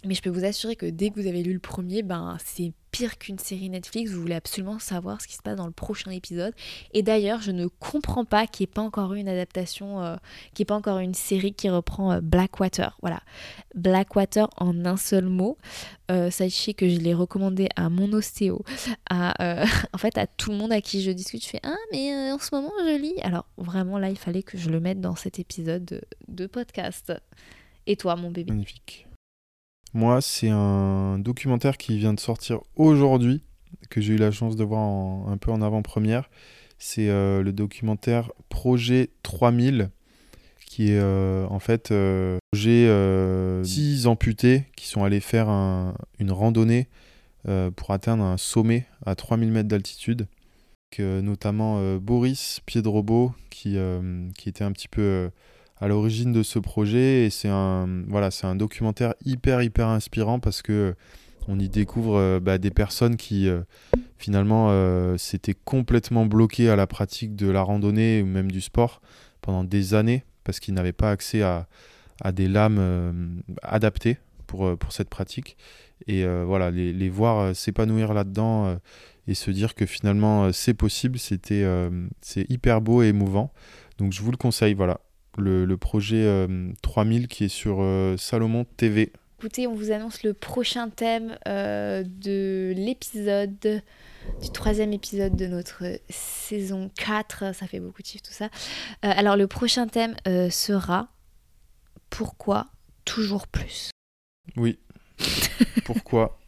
Mais je peux vous assurer que dès que vous avez lu le premier, ben c'est pire qu'une série Netflix. Vous voulez absolument savoir ce qui se passe dans le prochain épisode. Et d'ailleurs, je ne comprends pas qu'il n'y ait pas encore eu une adaptation, euh, qu'il n'y ait pas encore une série qui reprend euh, Blackwater. Voilà. Blackwater en un seul mot. Euh, sachez que je l'ai recommandé à mon ostéo, à, en fait à tout le monde à qui je discute. Je fais Ah, mais en ce moment je lis. Alors vraiment là, il fallait que je le mette dans cet épisode de, de podcast. Et toi, mon bébé? Magnifique. Moi, c'est un documentaire qui vient de sortir aujourd'hui, que j'ai eu la chance de voir un peu en avant-première. C'est euh, le documentaire Projet 3000, qui est euh, en fait euh, projet euh, six amputés qui sont allés faire un- une randonnée pour atteindre un sommet à 3000 mètres d'altitude. Notamment Boris Piedrobo, qui, était un petit peu à l'origine de ce projet et c'est un voilà c'est un documentaire hyper hyper inspirant parce que on y découvre euh, bah, des personnes qui euh, finalement euh, s'étaient complètement bloquées à la pratique de la randonnée ou même du sport pendant des années parce qu'ils n'avaient pas accès à, à des lames euh, adaptées pour, euh, pour cette pratique. Et euh, voilà les, les voir euh, s'épanouir là-dedans euh, et se dire que finalement euh, c'est possible c'était euh, c'est hyper beau et émouvant. Donc je vous le conseille voilà le, le projet euh, 3000 qui est sur euh, Salomon TV. Écoutez, on vous annonce le prochain thème euh, de l'épisode, du troisième épisode de notre saison 4. Ça fait beaucoup de chiffres tout ça. Euh, alors le prochain thème euh, sera Pourquoi toujours plus? Oui. Pourquoi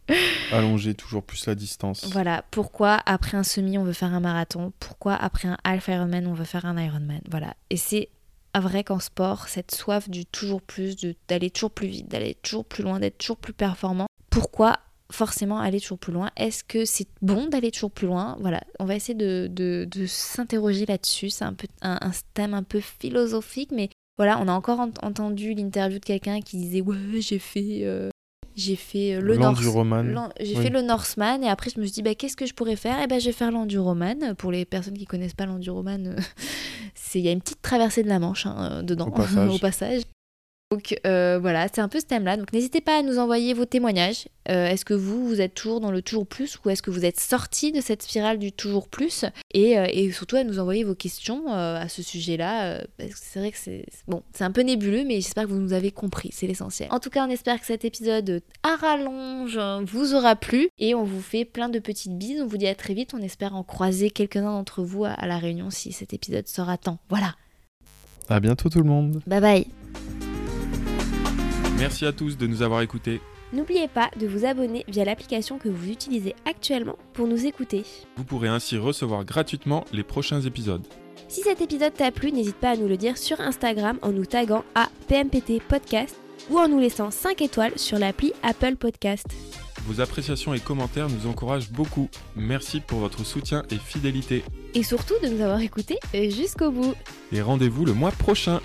allonger toujours plus la distance? Voilà, pourquoi après un semi on veut faire un marathon? Pourquoi après un half Ironman on veut faire un Ironman? Voilà, et c'est vrai qu'en sport, cette soif du toujours plus, d'aller toujours plus vite, d'aller toujours plus loin, d'être toujours plus performant, pourquoi forcément aller toujours plus loin? Est-ce que c'est bon d'aller toujours plus loin? Voilà, on va essayer de, de- de s'interroger là-dessus. C'est un, peu, un, thème un peu philosophique, mais voilà, on a encore ent- entendu l'interview de quelqu'un qui disait Ouais, j'ai fait, euh, j'ai fait euh, le J'ai Oui. fait le Norseman et après je me suis dit bah, qu'est-ce que je pourrais faire? Et ben je vais faire l'enduroman. Pour les personnes qui connaissent pas l'enduroman, euh, c'est il y a une petite traversée de la Manche hein, euh, dedans Au passage. au passage. Donc euh, voilà, c'est un peu ce thème-là. Donc n'hésitez pas à nous envoyer vos témoignages. Euh, est-ce que vous, vous êtes toujours dans le toujours plus ou est-ce que vous êtes sorti de cette spirale du toujours plus? Et, euh, et surtout à nous envoyer vos questions à ce sujet-là. parce que c'est vrai que c'est bon, c'est un peu nébuleux, mais j'espère que vous nous avez compris. C'est l'essentiel. En tout cas, on espère que cet épisode à rallonge euh, vous aura plu et on vous fait plein de petites bises. On vous dit à très vite. On espère en croiser quelques-uns d'entre vous à, à la réunion si cet épisode sera temps. Voilà. À bientôt tout le monde. Bye bye. Merci à tous de nous avoir écoutés. N'oubliez pas de vous abonner via l'application que vous utilisez actuellement pour nous écouter. Vous pourrez ainsi recevoir gratuitement les prochains épisodes. Si cet épisode t'a plu, n'hésite pas à nous le dire sur Instagram en nous taguant à PMPT Podcast ou en nous laissant 5 étoiles sur l'appli Apple Podcast. Vos appréciations et commentaires nous encouragent beaucoup. Merci pour votre soutien et fidélité. Et surtout de nous avoir écoutés jusqu'au bout. Et rendez-vous le mois prochain.